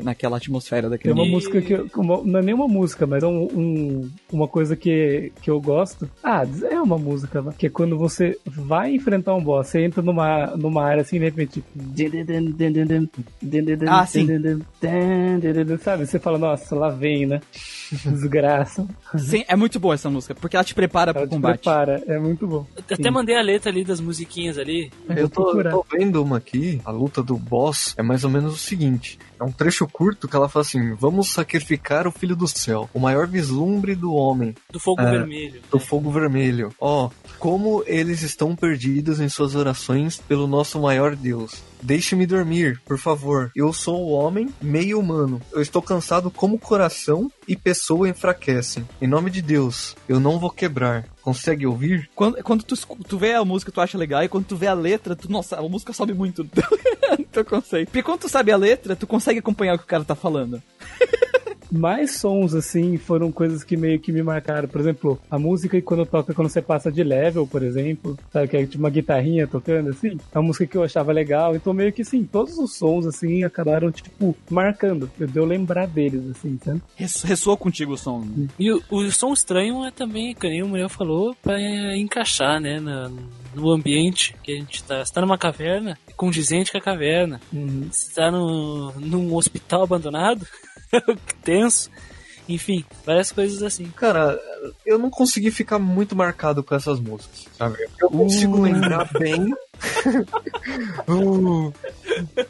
naquela atmosfera Tem daquele uma E- música que. eu- uma- não é nem uma música, mas é um, um- uma coisa que, que eu gosto. Ah, é uma música, né? que é quando você vai enfrentar um boss, você entra numa, numa área assim, de repente. Ah, sim. Sabe? Você fala, nossa, lá vem, né? Desgraça. Sim, é muito boa essa música, porque ela te prepara Ela pro te combate. prepara, é muito bom. Eu até mandei a letra ali das musiquinhas ali. Eu tô, tô vendo uma aqui, a luta do boss é mais ou menos o seguinte: é um trecho curto que ela fala assim: vamos sacrificar o filho do céu, o maior vislumbre do homem, Do fogo É. vermelho. do fogo vermelho. Ó, como eles estão perdidos em suas orações pelo nosso maior Deus. Deixe-me dormir, por favor. Eu sou o homem meio humano. Eu estou cansado como coração e pessoa enfraquecem. Em nome de Deus, eu não vou quebrar. Consegue ouvir? Quando, quando tu, tu vê a música, tu acha legal, e quando tu vê a letra, tu, nossa, a música sobe muito no no teu conceito. Porque quando tu sabe a letra, tu consegue acompanhar o que o cara tá falando. Mais sons, assim, foram coisas que meio que me marcaram. Por exemplo, a música que quando toca, quando você passa de level, por exemplo, sabe, que é tipo uma guitarrinha tocando, assim, é uma música que eu achava legal. Então, meio que, assim, todos os sons, assim, acabaram, tipo, marcando. Deu eu lembrar deles, assim, sabe? Res- Ressoa contigo o som. E o, o som estranho é também, que nem o Muriel falou, pra encaixar, né, na- no ambiente que a gente tá. Você tá numa caverna, é condizente com a caverna. Uhum. Você tá no, num hospital abandonado, tenso. Enfim, várias coisas assim. Cara, eu não consegui ficar muito marcado com essas músicas, sabe? Eu consigo lembrar bem. Uh,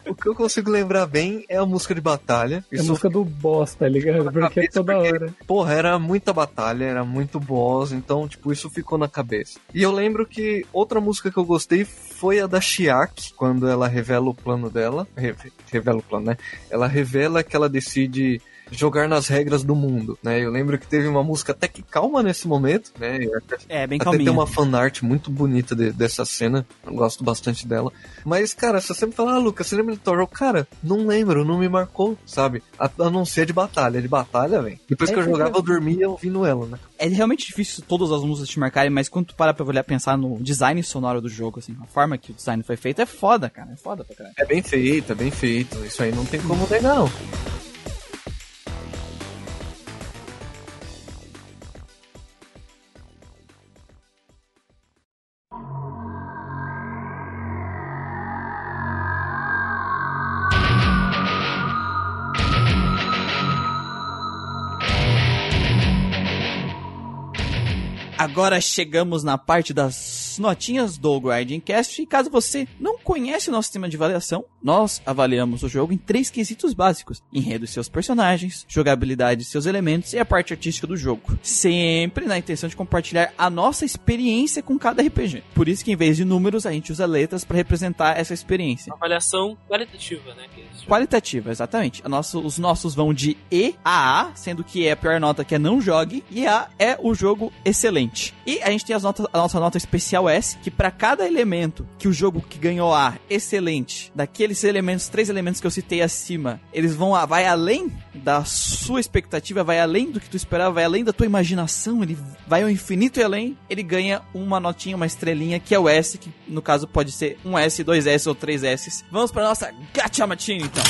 o que eu consigo lembrar bem é a música de batalha. É a música do boss, tá ligado? Porque é toda porque- hora. porra, era muita batalha, era muito boss, então, tipo, isso ficou na cabeça. E eu lembro que outra música que eu gostei foi a da Chiak, quando ela revela o plano dela. Re- revela o plano, né? Ela revela que ela decide jogar nas regras do mundo, né? Eu lembro que teve uma música até que calma nesse momento, né? Até É, bem até calminha. tem uma fanart muito bonita de- dessa cena. Eu gosto bastante dela. Mas, cara, você sempre fala, ah, Lucas, você lembra de Thor? Eu, Cara, não lembro, não me marcou, sabe? A, a não ser de batalha. De batalha, velho. Depois É que eu jogava, eu- eu dormia ouvindo ela, né? É realmente difícil todas as músicas te marcarem, mas quando tu para pra olhar pensar no design sonoro do jogo, assim, a forma que o design foi feito, é foda, cara. É foda pra caralho. É bem feito, é bem feito. Isso aí não tem como negar, não. Agora chegamos na parte das notinhas do Cast. E caso você não conhece o nosso sistema de avaliação, nós avaliamos o jogo em três quesitos básicos: enredo e seus personagens, jogabilidade e seus elementos e a parte artística do jogo. Sempre na intenção de compartilhar a nossa experiência com cada RPG. Por isso que em vez de números, a gente usa letras para representar essa experiência. Avaliação qualitativa, né? Qualitativa, exatamente. A nossa- os nossos vão de E a A, sendo que E é a pior nota que é não jogue, e A é o jogo excelente. E a gente tem as notas, a nossa nota especial S, que para cada elemento que o jogo que ganhou A, excelente, daqueles elementos, três elementos que eu citei acima, eles vão a, vai além da sua expectativa, vai além do que tu esperava, vai além da tua imaginação, ele vai ao infinito e além, ele ganha uma notinha, uma estrelinha, que é o S, que no caso pode ser um S, dois S ou três S. Vamos para nossa Gacha Matine, então.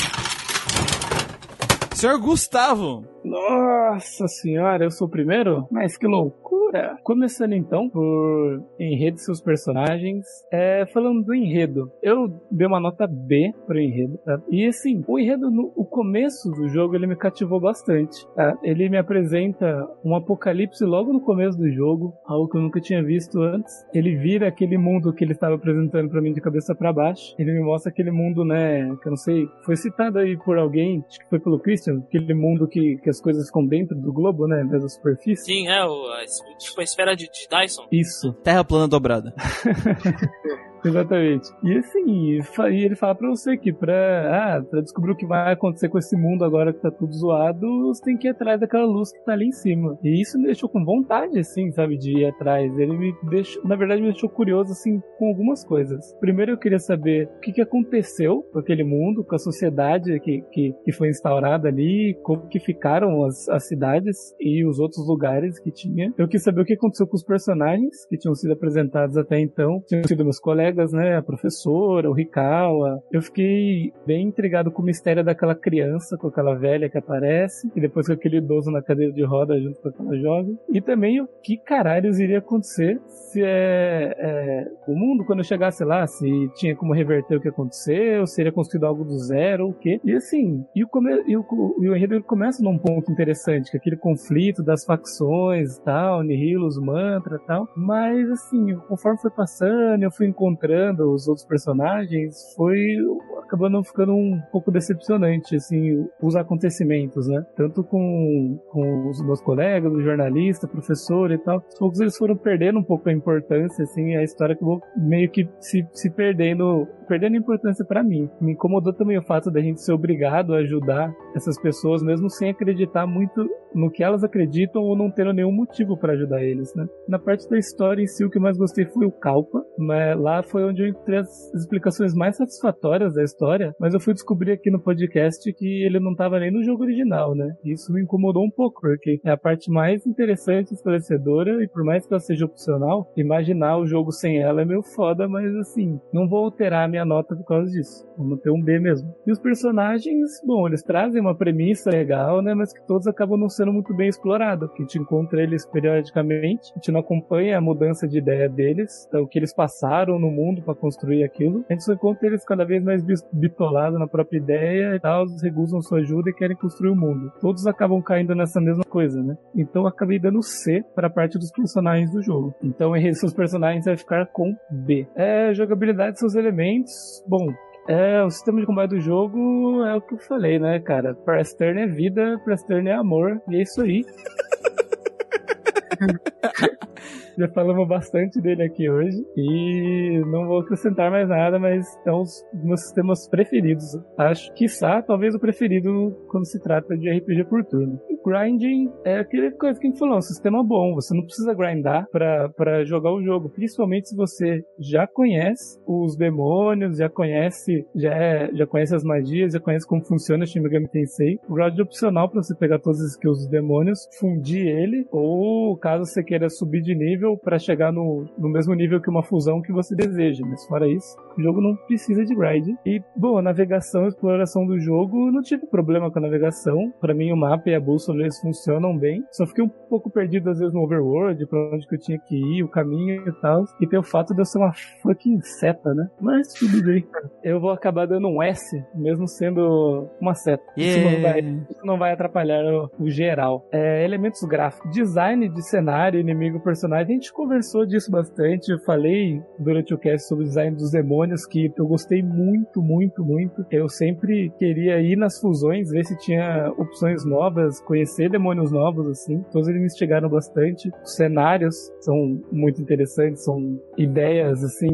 Senhor Gustavo, Nossa senhora, eu sou o primeiro? Mas que loucura! Começando então por enredo e seus personagens. É, falando do enredo, eu dei uma nota B pro enredo, tá? E assim, o enredo, no o começo do jogo, ele me cativou bastante, tá? Ele me apresenta um apocalipse logo no começo do jogo, algo que eu nunca tinha visto antes. Ele vira aquele mundo que ele estava apresentando pra mim de cabeça pra baixo. Ele me mostra aquele mundo, né, que eu não sei, foi citado aí por alguém, acho que foi pelo Christian, aquele mundo que, que as coisas ficam dentro do globo, né, da superfície. Sim, é o, a, tipo a esfera de, de Dyson. Isso, Terra plana dobrada. exatamente. E assim, e ele fala pra você que pra, ah, pra descobrir o que vai acontecer com esse mundo agora que tá tudo zoado, você tem que ir atrás daquela luz que tá ali em cima. E isso me deixou com vontade, assim, sabe, de ir atrás. Ele me deixou, na verdade, me deixou curioso, assim, com algumas coisas. Primeiro eu queria saber o que, que aconteceu com aquele mundo, com a sociedade que, que, que foi instaurada ali, como que ficaram as, as cidades e os outros lugares que tinha. Eu quis saber o que aconteceu com os personagens que tinham sido apresentados até então. Tinham sido meus colegas, né? A professora, o Rikawa. Eu fiquei bem intrigado com o mistério daquela criança, com aquela velha que aparece, e depois com aquele idoso na cadeira de roda junto com aquela jovem. E também o que caralhos iria acontecer se é, é, o mundo, quando chegasse lá, se tinha como reverter o que aconteceu, se iria construído algo do zero, ou o quê. E assim, e o, come, e o, e o enredo começa num ponto interessante, que é aquele conflito das facções e tal, Nihilus, Mantra e tal. Mas assim, conforme foi passando, eu fui encontrando encontrando os outros personagens, foi acabando ficando um pouco decepcionante, assim, os acontecimentos, né? Tanto com, com os meus colegas, o jornalista, professor e tal. Os poucos eles foram perdendo um pouco a importância, assim, a história acabou meio que se, se perdendo, perdendo importância para mim. Me incomodou também o fato da gente ser obrigado a ajudar essas pessoas, mesmo sem acreditar muito no que elas acreditam ou não tendo nenhum motivo para ajudar eles, né? Na parte da história em si, o que mais gostei foi o Kalpa, mas lá foi onde eu encontrei as explicações mais satisfatórias da história, mas eu fui descobrir aqui no podcast que ele não estava nem no jogo original, né? Isso me incomodou um pouco, porque é a parte mais interessante, esclarecedora, e por mais que ela seja opcional, imaginar o jogo sem ela é meio foda, mas assim, não vou alterar a minha nota por causa disso. Vamos ter um B mesmo. E os personagens, bom, eles trazem uma premissa legal, né? Mas que todos acabam não sendo muito bem explorados. Que a gente encontra eles periodicamente, a gente não acompanha a mudança de ideia deles, então, o que eles passaram no mundo para construir aquilo. A gente só encontra eles cada vez mais bitolados na própria ideia e tal, eles recusam sua ajuda e querem construir o mundo. Todos acabam caindo nessa mesma coisa, né? Então eu acabei dando C para a parte dos personagens do jogo. Então em seus personagens vai ficar com B. É, jogabilidade de seus elementos. Bom, é, o sistema de combate do jogo é o que eu falei, né, cara? Press turn é vida, press turn é amor, e é isso aí. Já falamos bastante dele aqui hoje e não vou acrescentar mais nada, mas é um dos meus sistemas preferidos. Acho que, talvez o preferido quando se trata de RPG por turno. O grinding é aquele coisa que a gente falou, é um sistema bom. Você não precisa grindar para jogar o jogo, principalmente se você já conhece os demônios, já conhece, já, é, já conhece as magias, já conhece como funciona o Shin Megami Tensei. O grind é opcional para você pegar todas as skills dos demônios, fundir ele, ou caso você queira subir de nível nível para chegar no, no mesmo nível que uma fusão que você deseja. Mas fora isso, o jogo não precisa de grind. E, bom, a navegação e exploração do jogo, não tive problema com a navegação. Para mim, o mapa e a bússola eles funcionam bem. Só fiquei um pouco perdido às vezes no overworld, pra onde que eu tinha que ir, o caminho e tal. E tem o fato de eu ser uma fucking seta, né? Mas tudo bem. Eu vou acabar dando um S, mesmo sendo uma seta. Yeah. Isso, não vai, isso não vai atrapalhar o, o geral. É, elementos gráficos. Design de cenário, inimigo, personagem gente conversou disso bastante. Eu falei durante o cast sobre o design dos demônios que eu gostei muito, muito, muito. Eu sempre queria ir nas fusões, ver se tinha opções novas, conhecer demônios novos, assim. Todos eles me instigaram bastante. Os cenários são muito interessantes, são ideias, assim,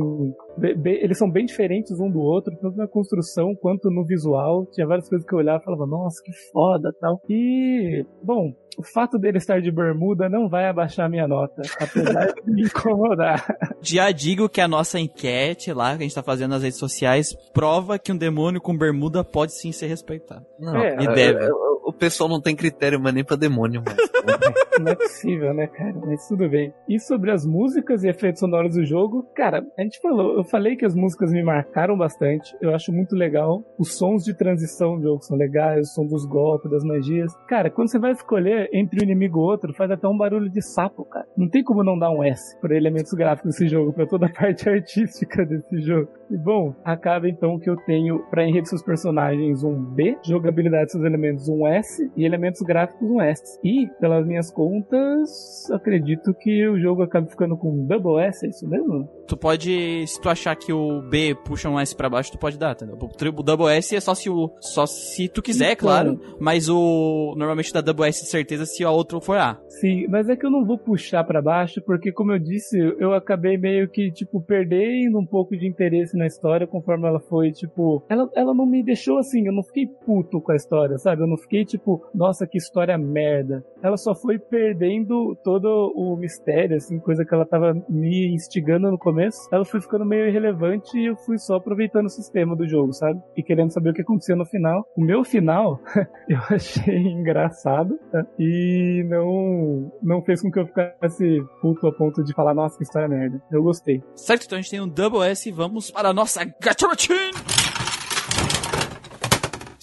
eles são bem diferentes um do outro, tanto na construção quanto no visual. Tinha várias coisas que eu olhava e falava, nossa, que foda tal. E, bom, o fato dele estar de bermuda não vai abaixar a minha nota, apesar de me incomodar. Já digo que a nossa enquete lá, que a gente tá fazendo nas redes sociais, prova que um demônio com bermuda pode sim ser respeitado. Não, é, e deve. Eu, eu, o pessoal não tem critério, mas nem pra demônio, mano. não é possível, né, cara? Mas tudo bem. E sobre as músicas e efeitos sonoros do jogo, cara, a gente falou, eu falei que as músicas me marcaram bastante. Eu acho muito legal. Os sons de transição do jogo são legais, o som dos golpes, das magias. Cara, quando você vai escolher entre um inimigo e outro, faz até um barulho de sapo, cara. Não tem como não dar um S por elementos gráficos desse jogo, pra toda a parte artística desse jogo. E bom, acaba então que eu tenho pra enredo seus personagens um B, jogabilidade dos elementos um S e elementos gráficos um S. E, pelas minhas contas, acredito que o jogo acaba ficando com double S, é isso mesmo? Tu pode, se tu achar que o B puxa um S pra baixo, tu pode dar, entendeu? O double S é só se o, só se tu quiser, então, claro, mas o, normalmente dá double S de certeza se a outra for A. Sim, mas é que eu não vou puxar para baixo, porque como eu disse, eu acabei meio que, tipo, perdendo um pouco de interesse na história conforme ela foi, tipo, ela, ela não me deixou assim, eu não fiquei puto com a história, sabe? Eu não fiquei, tipo, nossa, que história merda. Ela só foi perdendo todo o mistério, assim, coisa que ela tava me instigando no começo. Ela foi ficando meio irrelevante e eu fui só aproveitando o sistema do jogo, sabe? E querendo saber o que acontecia no final. O meu final, eu achei engraçado tá? e não, não fez com que eu ficasse puto a ponto de falar, nossa, que história merda. Eu gostei. Certo, então a gente tem um Double S e vamos para a nossa Gacha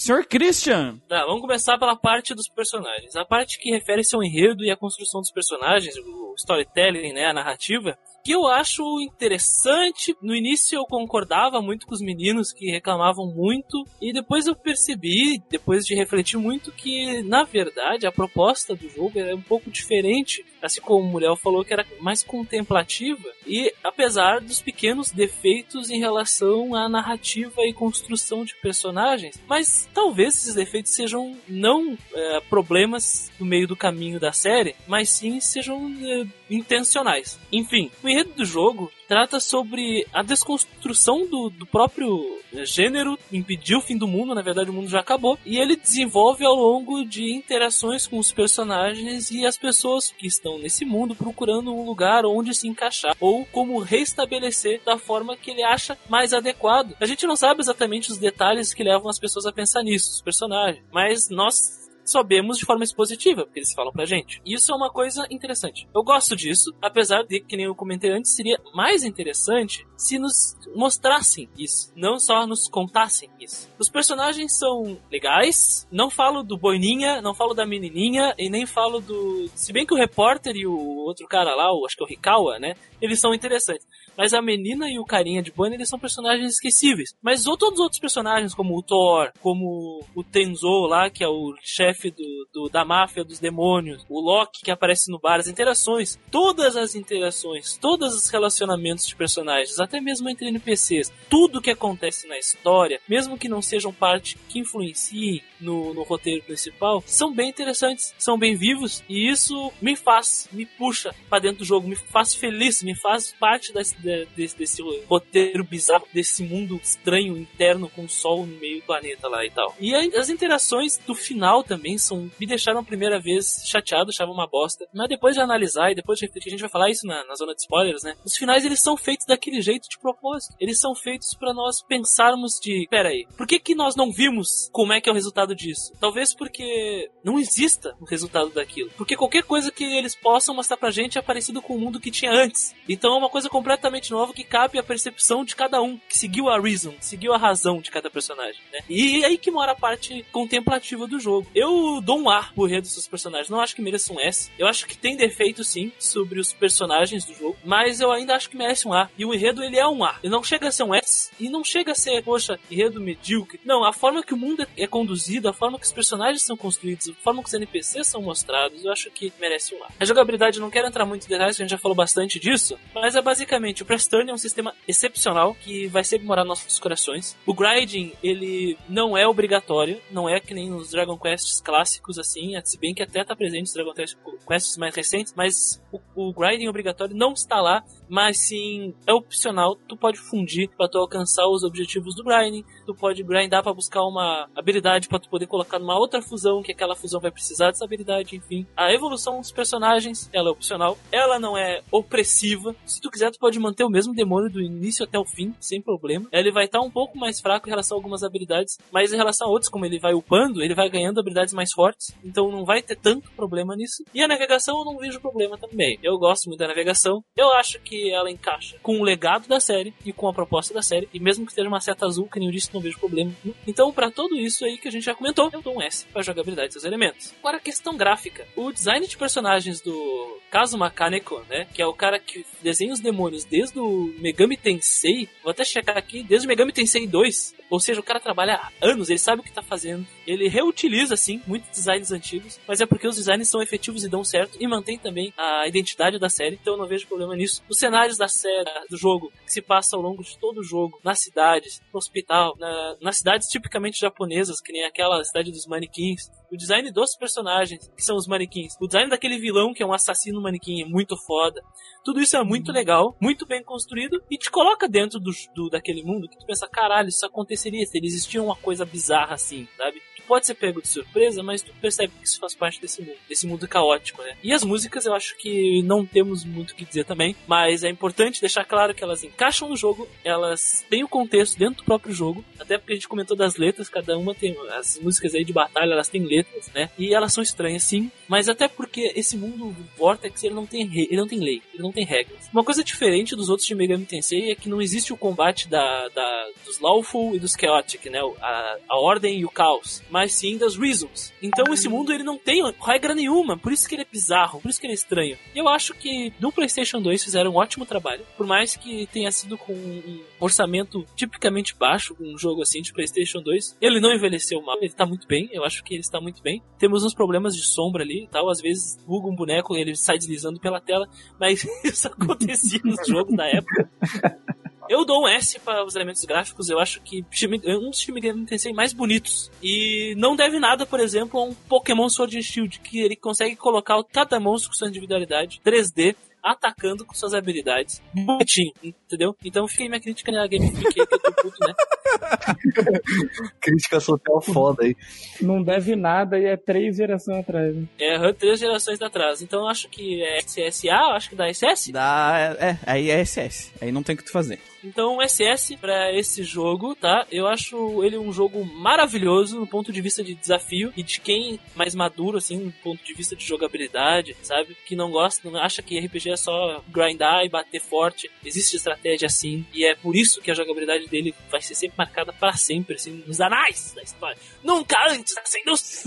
Senhor Christian! Tá, vamos começar pela parte dos personagens. A parte que refere-se ao enredo e à construção dos personagens, o storytelling, né, a narrativa, que eu acho interessante. No início eu concordava muito com os meninos que reclamavam muito, e depois eu percebi, depois de refletir muito, que na verdade a proposta do jogo é um pouco diferente. Assim como o Muriel falou que era mais contemplativa, E apesar dos pequenos defeitos em relação à narrativa e construção de personagens, mas talvez esses defeitos sejam não é, problemas no meio do caminho da série, mas sim sejam é, intencionais. Enfim, enredo do jogo trata sobre a desconstrução do, do próprio gênero, impedir o fim do mundo, na verdade o mundo já acabou, e ele desenvolve ao longo de interações com os personagens e as pessoas que estão nesse mundo procurando um lugar onde se encaixar ou como restabelecer da forma que ele acha mais adequado. A gente não sabe exatamente os detalhes que levam as pessoas a pensar nisso, os personagens, mas nós sabemos de forma expositiva, porque eles falam pra gente. Isso é uma coisa interessante. Eu gosto disso, apesar de que nem eu comentei antes, seria mais interessante se nos mostrassem isso, não só nos contassem isso. Os personagens são legais, não falo do Boininha, não falo da menininha e nem falo do, se bem que o repórter e o outro cara lá, o, acho que é o Rikawa, né, eles são interessantes. Mas a menina e o carinha de Bonnie, eles são personagens esquecíveis. Mas todos os outros personagens, como o Thor, como o Tenzo lá, que é o chefe do, do, da máfia dos demônios, o Loki que aparece no bar, as interações, todas as interações, todos os relacionamentos de personagens, até mesmo entre NPCs, tudo que acontece na história, mesmo que não sejam parte que influenciem no, no roteiro principal, são bem interessantes, são bem vivos, e isso me faz, me puxa para dentro do jogo, me faz feliz, me faz parte das, desse, desse roteiro bizarro, desse mundo estranho interno com o sol no meio do planeta lá e tal. E as interações do final também são me deixaram a primeira vez chateado, achava uma bosta. Mas depois de analisar e depois de refletir, a gente vai falar isso na, na zona de spoilers, né? Os finais eles são feitos daquele jeito de propósito. Eles são feitos para nós pensarmos de, pera aí, por que que nós não vimos como é que é o resultado disso? Talvez porque não exista o resultado daquilo. Porque qualquer coisa que eles possam mostrar pra gente é parecido com o mundo que tinha antes. Então é uma coisa completamente novo que cabe à percepção de cada um, que seguiu a reason, seguiu a razão de cada personagem, né? E é aí que mora a parte contemplativa do jogo. Eu dou um A pro enredo dos seus personagens, não acho que mereça um S. Eu acho que tem defeito sim sobre os personagens do jogo, mas eu ainda acho que merece um A. E o enredo ele é um A. Ele não chega a ser um S e não chega a ser, poxa, enredo medíocre. Não, a forma que o mundo é conduzido, a forma que os personagens são construídos, a forma que os NPCs são mostrados, eu acho que merece um A. A jogabilidade, não quero entrar muito em detalhes, a gente já falou bastante disso, mas é basicamente Press Turn é um sistema excepcional que vai sempre morar nos nossos corações. O grinding, ele não é obrigatório, não é que nem nos Dragon Quests clássicos assim, se bem que até tá presente nos Dragon Quests mais recentes, mas o, o grinding obrigatório não está lá, mas sim é opcional, tu pode fundir para tu alcançar os objetivos do grinding, tu pode grindar para buscar uma habilidade para tu poder colocar numa outra fusão, que aquela fusão vai precisar dessa habilidade, enfim. A evolução dos personagens, ela é opcional, ela não é opressiva. Se tu quiser, tu pode manter o mesmo demônio do início até o fim, sem problema. Ele vai estar tá um pouco mais fraco em relação a algumas habilidades, mas em relação a outros, como ele vai upando, ele vai ganhando habilidades mais fortes, então não vai ter tanto problema nisso. E a navegação eu não vejo problema também. Eu gosto muito da navegação. Eu acho que ela encaixa com o legado da série e com a proposta da série, e mesmo que esteja uma seta azul, que nem eu disse, não vejo problema. Então, para tudo isso aí que a gente já comentou, eu dou um S para jogabilidade dos elementos. Agora, a questão gráfica. O design de personagens do Kazuma Kaneko, né, que é o cara que desenha os demônios desde o Megami Tensei, vou até checar aqui, desde o Megami Tensei 2, ou seja, o cara trabalha há anos, ele sabe o que tá fazendo, ele reutiliza, sim, muitos designs antigos, mas é porque os designs são efetivos e dão certo, e mantém também a identidade da série, então eu não vejo problema nisso. Os cenários da série, do jogo, que se passa ao longo de todo o jogo, nas cidades, no hospital, na, nas cidades tipicamente japonesas, que nem aquela cidade dos manequins, o design dos personagens, que são os manequins, o design daquele vilão, que é um assassino manequim, é muito foda. Tudo isso é muito legal, muito bem construído, e te coloca dentro do, do daquele mundo que tu pensa, caralho, isso aconteceria se existia uma coisa bizarra assim, sabe? Pode ser pego de surpresa, mas tu percebe que isso faz parte desse mundo, desse mundo caótico, né? E as músicas eu acho que não temos muito o que dizer também, mas é importante deixar claro que elas encaixam no jogo, elas têm o contexto dentro do próprio jogo, até porque a gente comentou das letras, cada uma tem as músicas aí de batalha, elas têm letras, né? E elas são estranhas sim, mas até porque esse mundo Vortex ele não tem ele não tem lei, ele não tem regras. Uma coisa diferente dos outros de Megami Tensei é que não existe o combate da, da dos lawful e dos chaotic, né? A, a ordem e o caos mas sim das reasons. Então esse mundo ele não tem regra nenhuma, por isso que ele é bizarro, por isso que ele é estranho. E eu acho que no PlayStation 2 fizeram um ótimo trabalho, por mais que tenha sido com um orçamento tipicamente baixo, um jogo assim de PlayStation 2. Ele não envelheceu mal, ele tá muito bem, eu acho que ele está muito bem. Temos uns problemas de sombra ali e tal, às vezes buga um boneco ele sai deslizando pela tela, mas isso acontecia nos jogos da época. Eu dou um S para os elementos gráficos, eu acho que é um dos Shin Megami Tensei mais bonitos. E não deve nada, por exemplo, a um Pokémon Sword and Shield, que ele consegue colocar cada monstro com sua individualidade 3D atacando com suas habilidades. Bonitinho, entendeu? Então aí minha crítica na Game Freak que eu tô puto, né? crítica social foda aí. Não deve nada e é três gerações atrás. Né? É, três gerações atrás. Então eu acho que é SSA, acho que dá SS? Dá, é, aí é SS. Aí não tem o que tu fazer. Então, SS para esse jogo, tá? Eu acho ele um jogo maravilhoso no ponto de vista de desafio e de quem mais maduro, assim, no ponto de vista de jogabilidade, sabe? Que não gosta, não acha que RPG é só grindar e bater forte. Existe estratégia assim e é por isso que a jogabilidade dele vai ser sempre marcada para sempre, assim, nos anais da história. Nunca antes, assim, nos...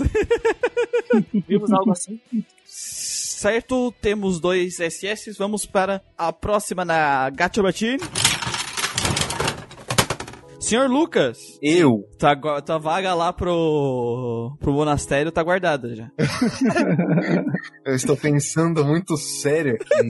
Vimos algo assim? Certo, temos dois SS. Vamos para a próxima na Gacha Batine. Senhor Lucas. Eu. Tua, tá vaga lá pro, pro monastério tá guardada já. Eu estou pensando muito sério aqui.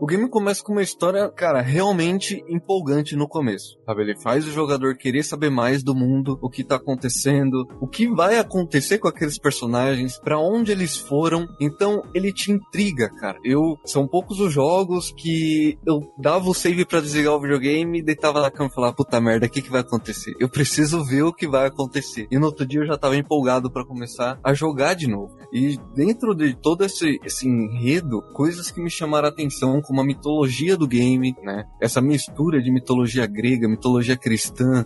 o game começa com uma história, cara, realmente empolgante no começo. Sabe? Ele faz o jogador querer saber mais do mundo, o que tá acontecendo, o que vai acontecer com aqueles personagens, para onde eles foram. Então ele te intriga, cara. Eu são poucos os jogos que eu dava o save para desligar o videogame, deitava na cama e falava, puta merda, o que, que vai acontecer? Eu preciso ver o que vai acontecer. E no outro dia eu já tava empolgado para começar a jogar de novo. E dentro de todo esse, esse enredo, coisas que me chamaram a atenção, como a mitologia do game, né? Essa mistura de mitologia grega, mitologia cristã,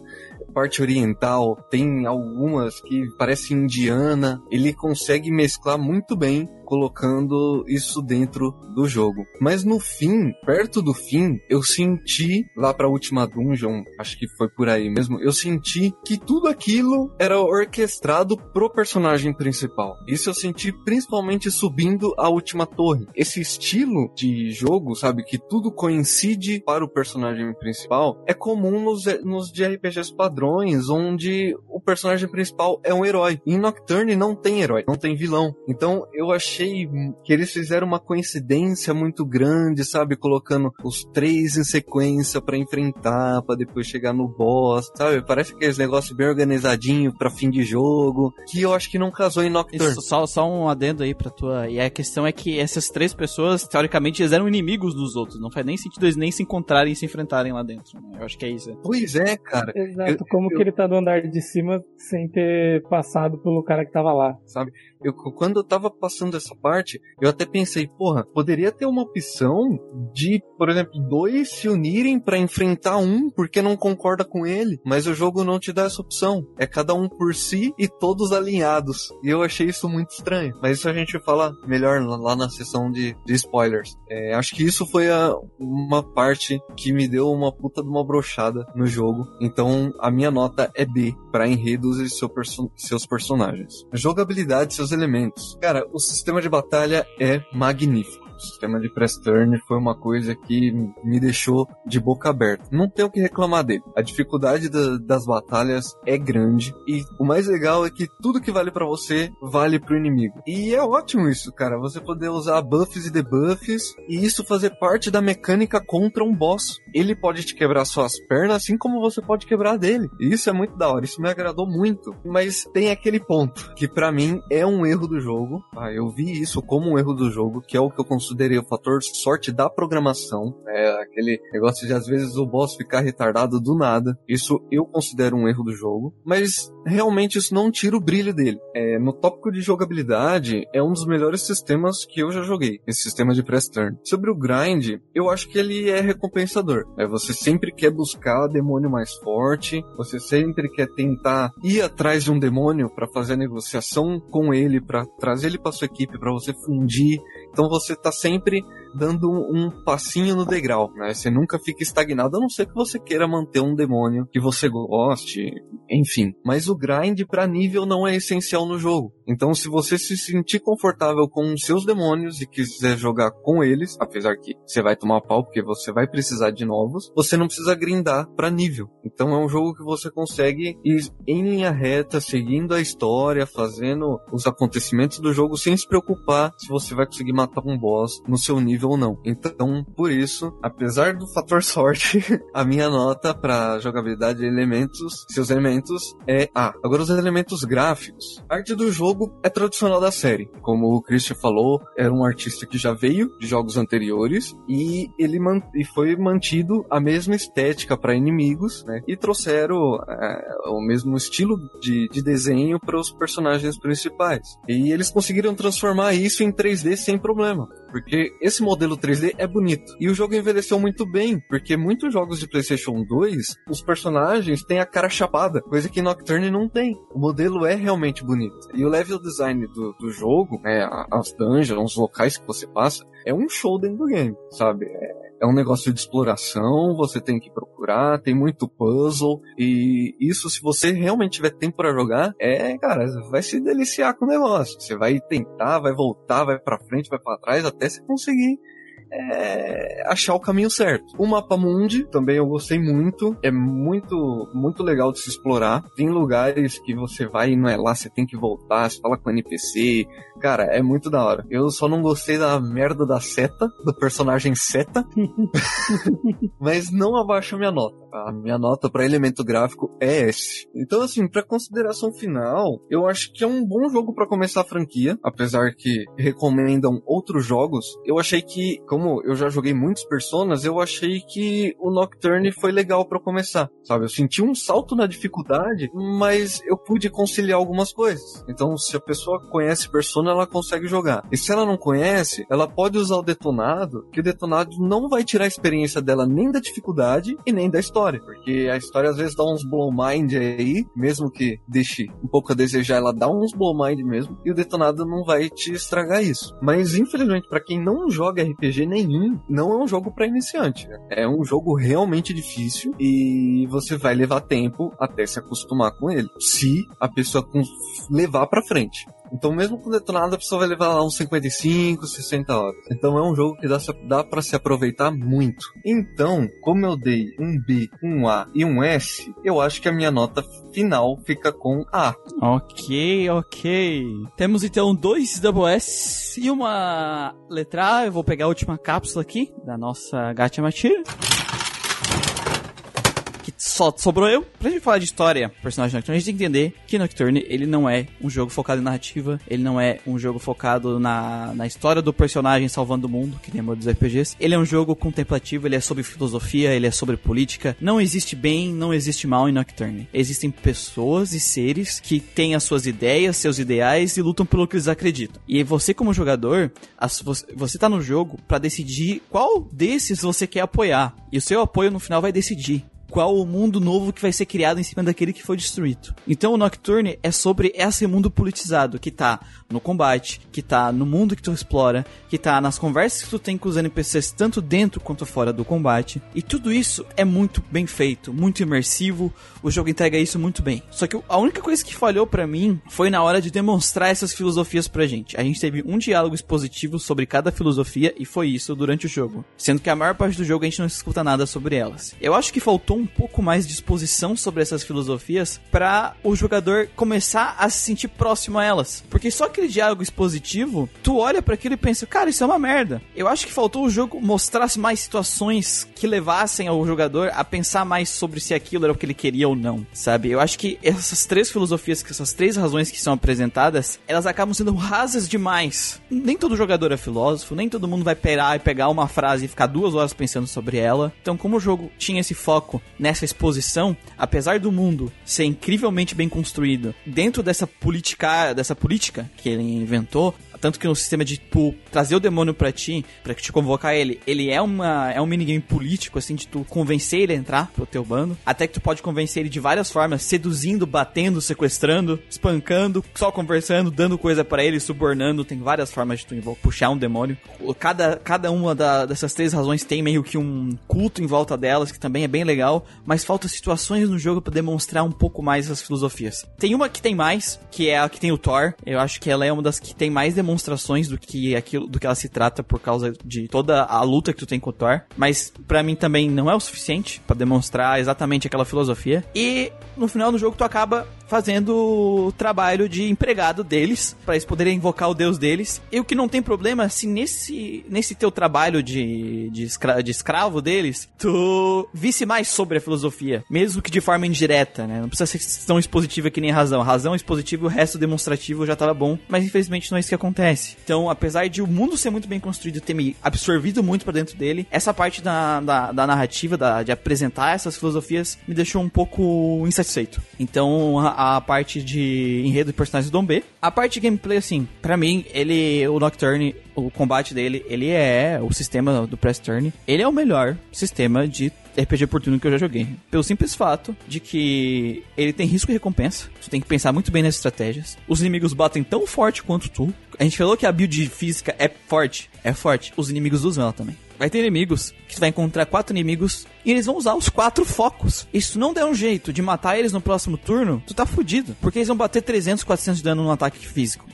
parte oriental, tem algumas que parecem indiana. Ele consegue mesclar muito bem colocando isso dentro do jogo. Mas no fim, perto do fim, eu senti lá para a última dungeon, acho que foi por aí mesmo, eu senti que tudo aquilo era orquestrado pro personagem principal. Isso eu senti principalmente subindo a última torre. Esse estilo de jogo, sabe, que tudo coincide para o personagem principal, é comum nos, nos de RPGs padrões, onde o personagem principal é um herói. Em Nocturne não tem herói, não tem vilão. Então eu achei achei que eles fizeram uma coincidência muito grande, sabe? Colocando os três em sequência para enfrentar, para depois chegar no boss, sabe? Parece aqueles negócios bem organizadinho para fim de jogo, que eu acho que não casou em Nocturne. Isso, só, só um adendo aí pra tua. E a questão é que essas três pessoas, teoricamente, eles eram inimigos dos outros. Não faz nem sentido eles nem se encontrarem e se enfrentarem lá dentro. Né? Eu acho que é isso. Pois é, cara. Exato. Eu, Como eu... que ele tá no andar de cima sem ter passado pelo cara que tava lá? Sabe? Eu, quando eu tava passando essa parte, eu até pensei, porra, poderia ter uma opção de, por exemplo, dois se unirem para enfrentar um porque não concorda com ele, mas o jogo não te dá essa opção. É cada um por si e todos alinhados. E eu achei isso muito estranho. Mas isso a gente fala melhor lá na sessão de, de spoilers. É, acho que isso foi a, uma parte que me deu uma puta de uma brochada no jogo. Então a minha nota é B para enredos e seu perso seus personagens. Jogabilidade, seus elementos. Cara, o sistema de batalha é magnífico. O sistema de press turn foi uma coisa que me deixou de boca aberta. Não tenho o que reclamar dele. A dificuldade da, das batalhas é grande e o mais legal é que tudo que vale para você vale pro inimigo. E é ótimo isso, cara. Você poder usar buffs e debuffs e isso fazer parte da mecânica contra um boss. Ele pode te quebrar suas pernas assim como você pode quebrar dele. E isso é muito da hora. Isso me agradou muito. Mas tem aquele ponto que para mim é um erro do jogo. Ah, eu vi isso como um erro do jogo, que é o que eu considerei o fator sorte da programação. É aquele negócio de às vezes o boss ficar retardado do nada. Isso eu considero um erro do jogo. Mas realmente isso não tira o brilho dele. É, no tópico de jogabilidade, é um dos melhores sistemas que eu já joguei. Esse sistema de press turn. Sobre o grind, eu acho que ele é recompensador. É, você sempre quer buscar demônio mais forte. Você sempre quer tentar ir atrás de um demônio para fazer a negociação com ele, para trazer ele para sua equipe, para você fundir. Então você tá sempre dando um passinho no degrau, né? Você nunca fica estagnado, a não ser que você queira manter um demônio que você goste, enfim. Mas o grind para nível não é essencial no jogo. Então, se você se sentir confortável com os seus demônios e quiser jogar com eles, apesar que você vai tomar pau porque você vai precisar de novos, você não precisa grindar para nível. Então, é um jogo que você consegue ir em linha reta, seguindo a história, fazendo os acontecimentos do jogo sem se preocupar se você vai conseguir matar um boss no seu nível ou não. Então, por isso, apesar do fator sorte, a minha nota para jogabilidade de elementos, seus elementos é A. Agora os elementos gráficos. A arte do jogo é tradicional da série. Como o Christian falou, era um artista que já veio de jogos anteriores e ele man e foi mantido a mesma estética para inimigos, né? E trouxeram é, o mesmo estilo de, de desenho para os personagens principais. E eles conseguiram transformar isso em 3D sem problema. Porque esse modelo 3D é bonito. E o jogo envelheceu muito bem, porque muitos jogos de PlayStation 2, os personagens têm a cara chapada, coisa que Nocturne não tem. O modelo é realmente bonito. E o level design do, do jogo, né, as dungeons, os locais que você passa, é um show dentro do game, sabe? É, é um negócio de exploração, você tem que procurar, tem muito puzzle, e isso, se você realmente tiver tempo para jogar, é, cara, vai se deliciar com o negócio. Você vai tentar, vai voltar, vai para frente, vai para trás, até você conseguir é, achar o caminho certo. O mapa mundi também eu gostei muito, é muito muito legal de se explorar. Tem lugares que você vai e não é lá, você tem que voltar, você fala com o NPC. Cara, é muito da hora. Eu só não gostei da merda da seta, do personagem seta. Mas não abaixo a minha nota. A minha nota para elemento gráfico é S. Então assim, para consideração final, eu acho que é um bom jogo para começar a franquia, apesar que recomendam outros jogos. Eu achei que como eu já joguei muitos personas, eu achei que o Nocturne foi legal para começar, sabe? Eu senti um salto na dificuldade, mas eu pude conciliar algumas coisas. Então, se a pessoa conhece Persona, ela consegue jogar. E se ela não conhece, ela pode usar o detonado, que o detonado não vai tirar a experiência dela nem da dificuldade e nem da história, porque a história às vezes dá uns blow mind aí, mesmo que deixe um pouco a desejar, ela dá uns blow mind mesmo, e o detonado não vai te estragar isso. Mas infelizmente para quem não joga RPG nenhum, não é um jogo para iniciante. É um jogo realmente difícil e você vai levar tempo até se acostumar com ele. Se a pessoa levar para frente. Então, mesmo com detonado, a pessoa vai levar lá uns 55, 60 horas. Então, é um jogo que dá, dá para se aproveitar muito. Então, como eu dei um B, um A e um S, eu acho que a minha nota final fica com A. Ok, ok. Temos então dois double S e uma letra A. Eu vou pegar a última cápsula aqui da nossa Gacha Matir só sobrou eu. Pra gente falar de história, personagem Nocturne, a gente tem que entender que Nocturne, ele não é um jogo focado em narrativa, ele não é um jogo focado na, na história do personagem salvando o mundo, que nem a dos RPGs. Ele é um jogo contemplativo, ele é sobre filosofia, ele é sobre política. Não existe bem, não existe mal em Nocturne. Existem pessoas e seres que têm as suas ideias, seus ideais e lutam pelo que eles acreditam. E você, como jogador, as, você, tá no jogo para decidir qual desses você quer apoiar. E o seu apoio no final vai decidir qual o mundo novo que vai ser criado em cima daquele que foi destruído. Então o Nocturne é sobre esse mundo politizado que tá no combate, que tá no mundo que tu explora, que tá nas conversas que tu tem com os NPCs tanto dentro quanto fora do combate. E tudo isso é muito bem feito, muito imersivo. O jogo entrega isso muito bem. Só que a única coisa que falhou para mim foi na hora de demonstrar essas filosofias pra gente. A gente teve um diálogo expositivo sobre cada filosofia e foi isso durante o jogo, sendo que a maior parte do jogo a gente não escuta nada sobre elas. Eu acho que faltou um pouco mais de exposição sobre essas filosofias para o jogador começar a se sentir próximo a elas, porque só aquele diálogo expositivo, tu olha para aquilo e pensa, cara, isso é uma merda. Eu acho que faltou o jogo mostrasse mais situações que levassem ao jogador a pensar mais sobre se aquilo era o que ele queria ou não, sabe? Eu acho que essas três filosofias, essas três razões que são apresentadas, elas acabam sendo rasas demais. Nem todo jogador é filósofo, nem todo mundo vai pegar e pegar uma frase e ficar duas horas pensando sobre ela. Então, como o jogo tinha esse foco nessa exposição, apesar do mundo ser incrivelmente bem construído, dentro dessa política, dessa política que ele inventou, Tanto que no sistema de tu trazer o demônio pra ti, pra te convocar ele, ele é, uma, é um minigame político, assim, de tu convencer ele a entrar pro teu bando. Até que tu pode convencer ele de várias formas, seduzindo, batendo, sequestrando, espancando, só conversando, dando coisa para ele, subornando. Tem várias formas de tu puxar um demônio. Cada, cada uma da, dessas três razões tem meio que um culto em volta delas, que também é bem legal, mas falta situações no jogo para demonstrar um pouco mais as filosofias. Tem uma que tem mais, que é a que tem o Thor. Eu acho que ela é uma das que tem mais demonstrações do que aquilo do que ela se trata por causa de toda a luta que tu tem com o Thor, mas para mim também não é o suficiente para demonstrar exatamente aquela filosofia. E no final do jogo tu acaba fazendo o trabalho de empregado deles, para eles poderem invocar o deus deles. E o que não tem problema, se nesse, nesse teu trabalho de, de, escra de escravo deles, tu visse mais sobre a filosofia, mesmo que de forma indireta, né? Não precisa ser tão expositiva que nem razão. Razão é expositiva o resto demonstrativo já tava bom, mas infelizmente não é isso que acontece. Então, apesar de o mundo ser muito bem construído e ter me absorvido muito para dentro dele, essa parte da, da, da narrativa, da, de apresentar essas filosofias, me deixou um pouco insatisfeito. Então, a, a parte de enredo de personagens do Dom B. A parte de gameplay, assim, para mim, ele, o Nocturne, o combate dele, ele é o sistema do Press Turn, ele é o melhor sistema de RPG por turno que eu já joguei. Pelo simples fato de que ele tem risco e recompensa. Você tem que pensar muito bem nas estratégias. Os inimigos batem tão forte quanto tu. A gente falou que a build física é forte. É forte. Os inimigos usam ela também. Vai ter inimigos que tu vai encontrar quatro inimigos e eles vão usar os quatro focos. E se tu não der um jeito de matar eles no próximo turno, tu tá fudido. Porque eles vão bater 300, 400 de dano no ataque físico.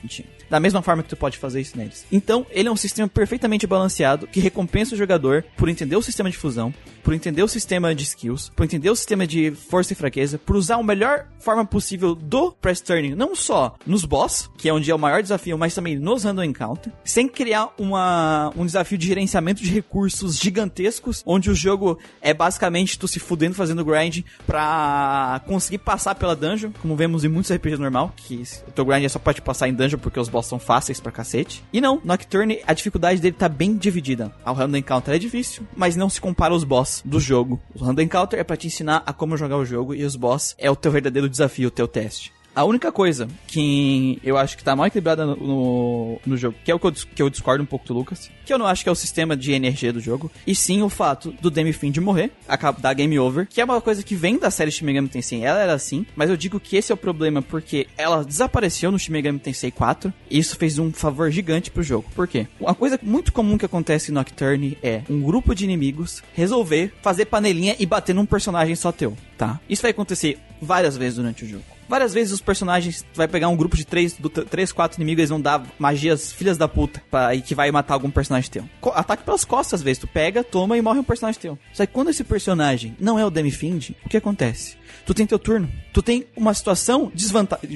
Da mesma forma que tu pode fazer isso neles. Então, ele é um sistema perfeitamente balanceado que recompensa o jogador por entender o sistema de fusão, por entender o sistema de skills, por entender o sistema de força e fraqueza, por usar a melhor forma possível do press turning, não só nos boss, que é onde é o maior desafio, mas também nos random encounter, sem criar uma, um desafio de gerenciamento de recursos gigantescos, onde o jogo é basicamente tu se fudendo fazendo grind pra conseguir passar pela dungeon, como vemos em muitos RPGs normal, que o teu grind é só pra te passar em dungeon porque os boss são fáceis pra cacete. E não, Nocturne, a dificuldade dele tá bem dividida. O random encounter é difícil, mas não se compara aos boss do jogo. O Random Encounter é para te ensinar a como jogar o jogo e os boss é o teu verdadeiro desafio, o teu teste. A única coisa que eu acho que tá mal equilibrada no, no, no, jogo, que é o que eu, que eu discordo um pouco do Lucas, que eu não acho que é o sistema de energia do jogo, e sim o fato do Demi Finn de morrer, da game over, que é uma coisa que vem da série Shin Megami Tensei, ela era assim, mas eu digo que esse é o problema porque ela desapareceu no Shin Megami Tensei 4, e isso fez um favor gigante pro jogo. Por quê? Uma coisa muito comum que acontece em Nocturne é um grupo de inimigos resolver fazer panelinha e bater num personagem só teu, tá? Isso vai acontecer várias vezes durante o jogo. Várias vezes os personagens vai pegar um grupo de três, do, três quatro inimigos, eles vão dar magias filhas da puta pra, e que vai matar algum personagem teu. Ataque pelas costas às vezes, tu pega, toma e morre um personagem teu. Só que quando esse personagem não é o Demi-Find, o que acontece? Tu tem teu turno, tu tem uma situação,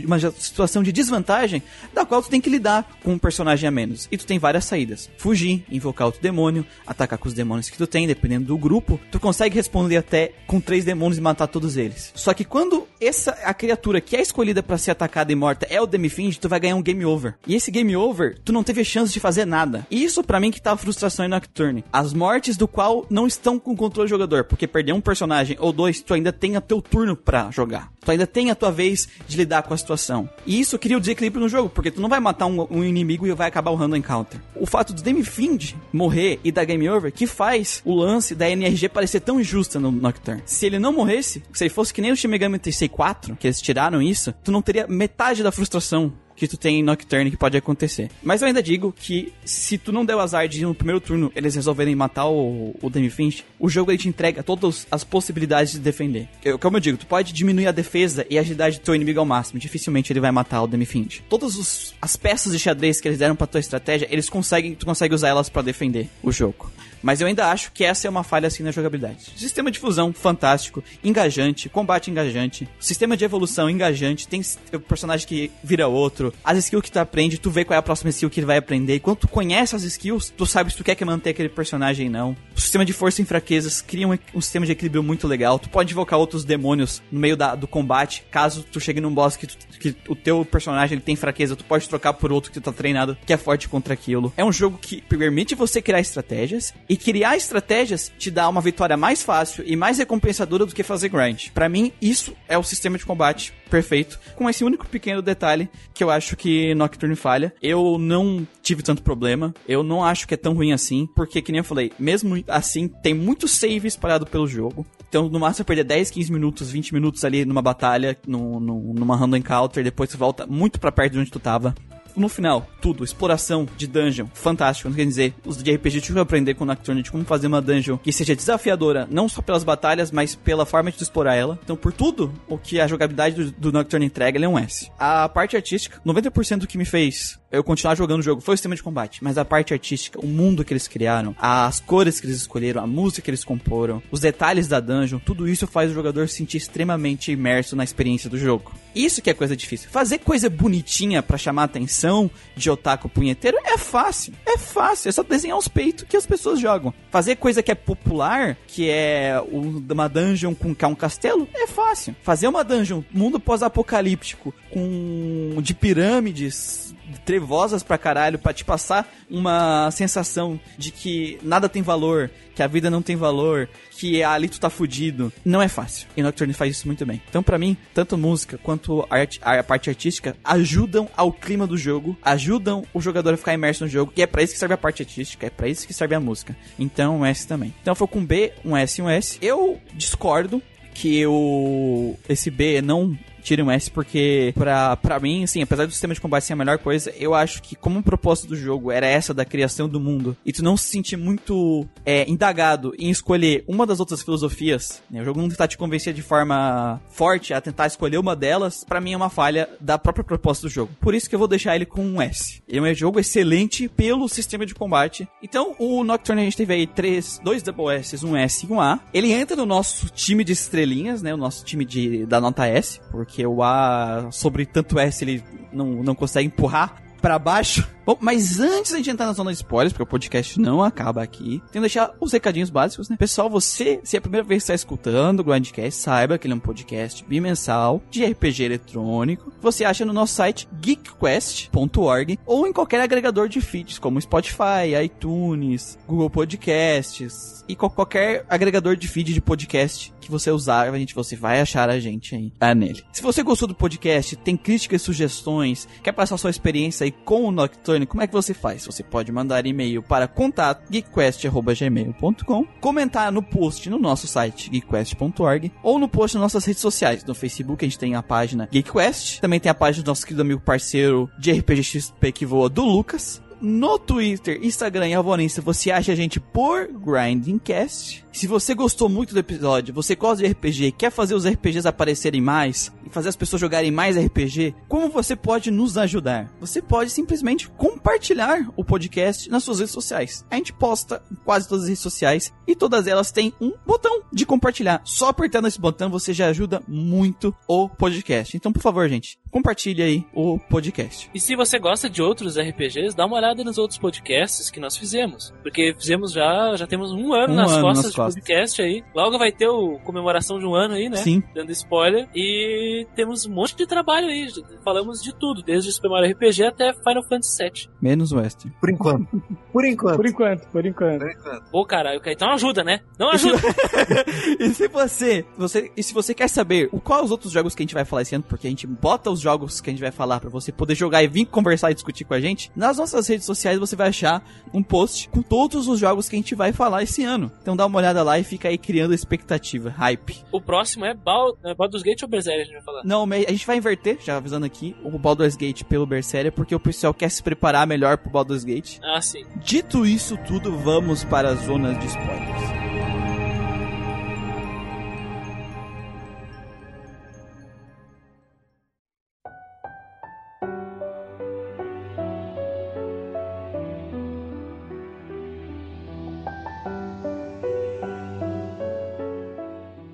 uma situação de desvantagem da qual tu tem que lidar com um personagem a menos. E tu tem várias saídas. Fugir, invocar outro demônio, atacar com os demônios que tu tem, dependendo do grupo. Tu consegue responder até com três demônios e matar todos eles. Só que quando essa a criatura que é escolhida para ser atacada e morta é o Demifind, tu vai ganhar um game over. E esse game over, tu não teve chance de fazer nada. E isso para mim que tá a frustração em Nocturne. As mortes do qual não estão com controle do jogador, porque perder um personagem ou dois, tu ainda tem a teu turno para jogar. Tu ainda tem a tua vez de lidar com a situação. E isso cria o desequilíbrio no jogo, porque tu não vai matar um, um, inimigo e vai acabar o random encounter. O fato do Demifind morrer e dar game over que faz o lance da NRG parecer tão injusta no Nocturne. Se ele não morresse, se ele fosse que nem o Shin Megami Tensei 4, que eles tiraram isso, tu não teria metade da frustração que tu tem em Nocturne que pode acontecer. Mas eu ainda digo que se tu não deu azar de no primeiro turno eles resolverem matar o, o Demi Finch, o jogo ele te entrega todas as possibilidades de defender. Eu, como eu digo, tu pode diminuir a defesa e a agilidade do teu inimigo ao máximo. Dificilmente ele vai matar o Demi Finch. Todas os, as peças de xadrez que eles deram pra tua estratégia, eles conseguem, tu consegue usar elas para defender o jogo. Mas eu ainda acho que essa é uma falha assim na jogabilidade. Sistema de fusão fantástico, engajante, combate engajante, sistema de evolução engajante, tem personagem que vira outro, as skills que tu aprende, tu vê qual é a próxima skill que ele vai aprender. E quando tu conhece as skills, tu sabe se tu quer que manter aquele personagem ou não. O sistema de força e fraquezas cria um, um, sistema de equilíbrio muito legal. Tu pode invocar outros demônios no meio da, do combate, caso tu chegue num boss que, tu, que o teu personagem tem fraqueza, tu pode trocar por outro que tu tá treinado, que é forte contra aquilo. É um jogo que permite você criar estratégias e e criar estratégias te dá uma vitória mais fácil e mais recompensadora do que fazer grind. Para mim, isso é o sistema de combate perfeito, com esse único pequeno detalhe que eu acho que Nocturne falha. Eu não tive tanto problema. Eu não acho que é tão ruim assim, porque, que nem eu falei, mesmo assim, tem muito save espalhado pelo jogo. Então, no máximo, perder 10, 15 minutos, 20 minutos ali numa batalha, no, no, numa random encounter, depois você volta muito pra perto de onde tu tava no final, tudo, exploração de dungeon, fantástico. Não quer dizer, os de RPG tinham que aprender com o Nocturne como fazer uma dungeon que seja desafiadora, não só pelas batalhas, mas pela forma de explorar ela. Então, por tudo o que a jogabilidade do, do Nocturne entrega, ele é um S. A parte artística, 90% do que me fez eu continuar jogando o jogo foi o sistema de combate, mas a parte artística, o mundo que eles criaram, as cores que eles escolheram, a música que eles comporam, os detalhes da dungeon, tudo isso faz o jogador se sentir extremamente imerso na experiência do jogo. Isso que é coisa difícil. Fazer coisa bonitinha para chamar a atenção de otaku punheteiro é fácil. É fácil, é só desenhar os peitos que as pessoas jogam. Fazer coisa que é popular, que é uma dungeon com é um castelo, é fácil. Fazer uma dungeon mundo pós-apocalíptico com de pirâmides trevosas pra caralho, pra te passar uma sensação de que nada tem valor, que a vida não tem valor, que ali tu tá fudido. Não é fácil. E Nocturne faz isso muito bem. Então, para mim, tanto música quanto arte, a parte artística ajudam ao clima do jogo, ajudam o jogador a ficar imerso no jogo, e é para isso que serve a parte artística, é para isso que serve a música. Então, um S também. Então, foi com B, um S e um S. Eu discordo que o esse B não tire um S, porque pra, pra mim, assim, apesar do sistema de combate ser a melhor coisa, eu acho que como o propósito do jogo era essa da criação do mundo, e tu não se sentir muito é, indagado em escolher uma das outras filosofias, né? o jogo não tentar te convencer de forma forte a tentar escolher uma delas, para mim é uma falha da própria proposta do jogo. Por isso que eu vou deixar ele com um S. Ele é um jogo excelente pelo sistema de combate. Então, o Nocturne a gente teve aí três, dois Double S, um S e um A. Ele entra no nosso time de estrelinhas, né? O nosso time de, da nota S, porque porque o A, sobre tanto S, ele não, não consegue empurrar para baixo. Bom, mas antes da gente entrar na zona de spoilers, porque o podcast não acaba aqui, tenho que deixar os recadinhos básicos, né? Pessoal, você, se é a primeira vez que está escutando o Grindcast, saiba que ele é um podcast bimensal de RPG eletrônico. Você acha no nosso site geekquest.org ou em qualquer agregador de feeds, como Spotify, iTunes, Google Podcasts e qualquer agregador de feed de podcast que você usar, a gente, você vai achar a gente aí ah, nele. Se você gostou do podcast, tem críticas, sugestões, quer passar sua experiência aí com o Nocturne, como é que você faz? Você pode mandar e-mail para contato geekquest.gmail.com, comentar no post no nosso site geekquest.org ou no post nas nossas redes sociais. No Facebook a gente tem a página GeekQuest, também tem a página do nosso querido amigo parceiro de RPG XP que voa do Lucas. No Twitter, Instagram e Alvorense você acha a gente por Grindingcast. Se você gostou muito do episódio, você gosta de RPG, quer fazer os RPGs aparecerem mais e fazer as pessoas jogarem mais RPG, como você pode nos ajudar? Você pode simplesmente compartilhar o podcast nas suas redes sociais. A gente posta em quase todas as redes sociais e todas elas têm um botão de compartilhar. Só apertando esse botão você já ajuda muito o podcast. Então, por favor, gente, compartilhe aí o podcast. E se você gosta de outros RPGs, dá uma olhada nos outros podcasts que nós fizemos, porque fizemos já já temos um ano um nas ano costas nas podcast aí. Logo vai ter o comemoração de um ano aí, né? Sim. Dando spoiler. E temos um monte de trabalho aí. Falamos de tudo, desde Super Mario RPG até Final Fantasy VII. Menos Western. Por enquanto. Por enquanto. Por enquanto, por enquanto. Por enquanto. Pô, caralho, então ajuda, né? Não ajuda. e se você, você, e se você quer saber qual os outros jogos que a gente vai falar esse ano, porque a gente bota os jogos que a gente vai falar para você poder jogar e vir conversar e discutir com a gente, nas nossas redes sociais você vai achar um post com todos os jogos que a gente vai falar esse ano. Então dá uma olhada lá e fica aí criando expectativa, hype. O próximo é, Bal é Baldur's Gate ou Berseria, a gente vai falar? Não, a gente vai inverter, já avisando aqui, o Baldur's Gate pelo Berseria, porque o pessoal quer se preparar melhor pro Baldur's Gate. Ah, sim. Dito isso tudo, vamos para as zonas de spoilers.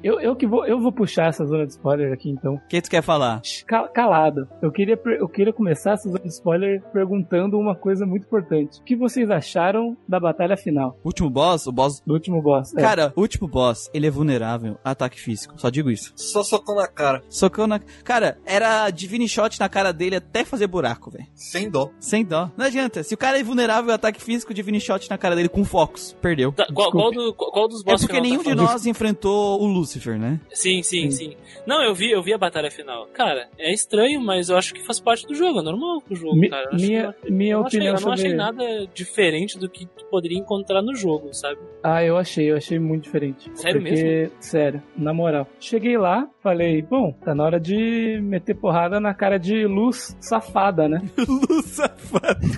Eu, eu que vou, eu vou puxar essa zona de spoiler aqui então. O que tu quer falar? Calado. Eu queria, eu queria começar essa zona de spoiler perguntando uma coisa muito importante. O que vocês acharam da batalha final? Último boss? O boss? Do último boss. É. Cara, o último boss, ele é vulnerável a ataque físico. Só digo isso. Só socou na cara. Socou na. Cara, era Divine Shot na cara dele até fazer buraco, velho. Sem dó. Sem dó. Não adianta. Se o cara é vulnerável a ataque físico, Divine Shot na cara dele com focos. Perdeu. Tá, qual, qual, do, qual, dos bosses É porque nenhum tá de nós enfrentou o Lúcifer. Lúcifer, né? Sim, sim, sim, Não, eu vi, eu vi a batalha final. Cara, é estranho, mas eu acho que faz parte do jogo, é normal pro jogo, Mi- cara. Minha que minha eu não achei, opinião eu não achei nada diferente do que tu poderia encontrar no jogo, sabe? Ah, eu achei, eu achei muito diferente. Sério Porque, sério, na moral. Cheguei lá, falei, bom, tá na hora de meter porrada na cara de luz safada, né? Luz safado.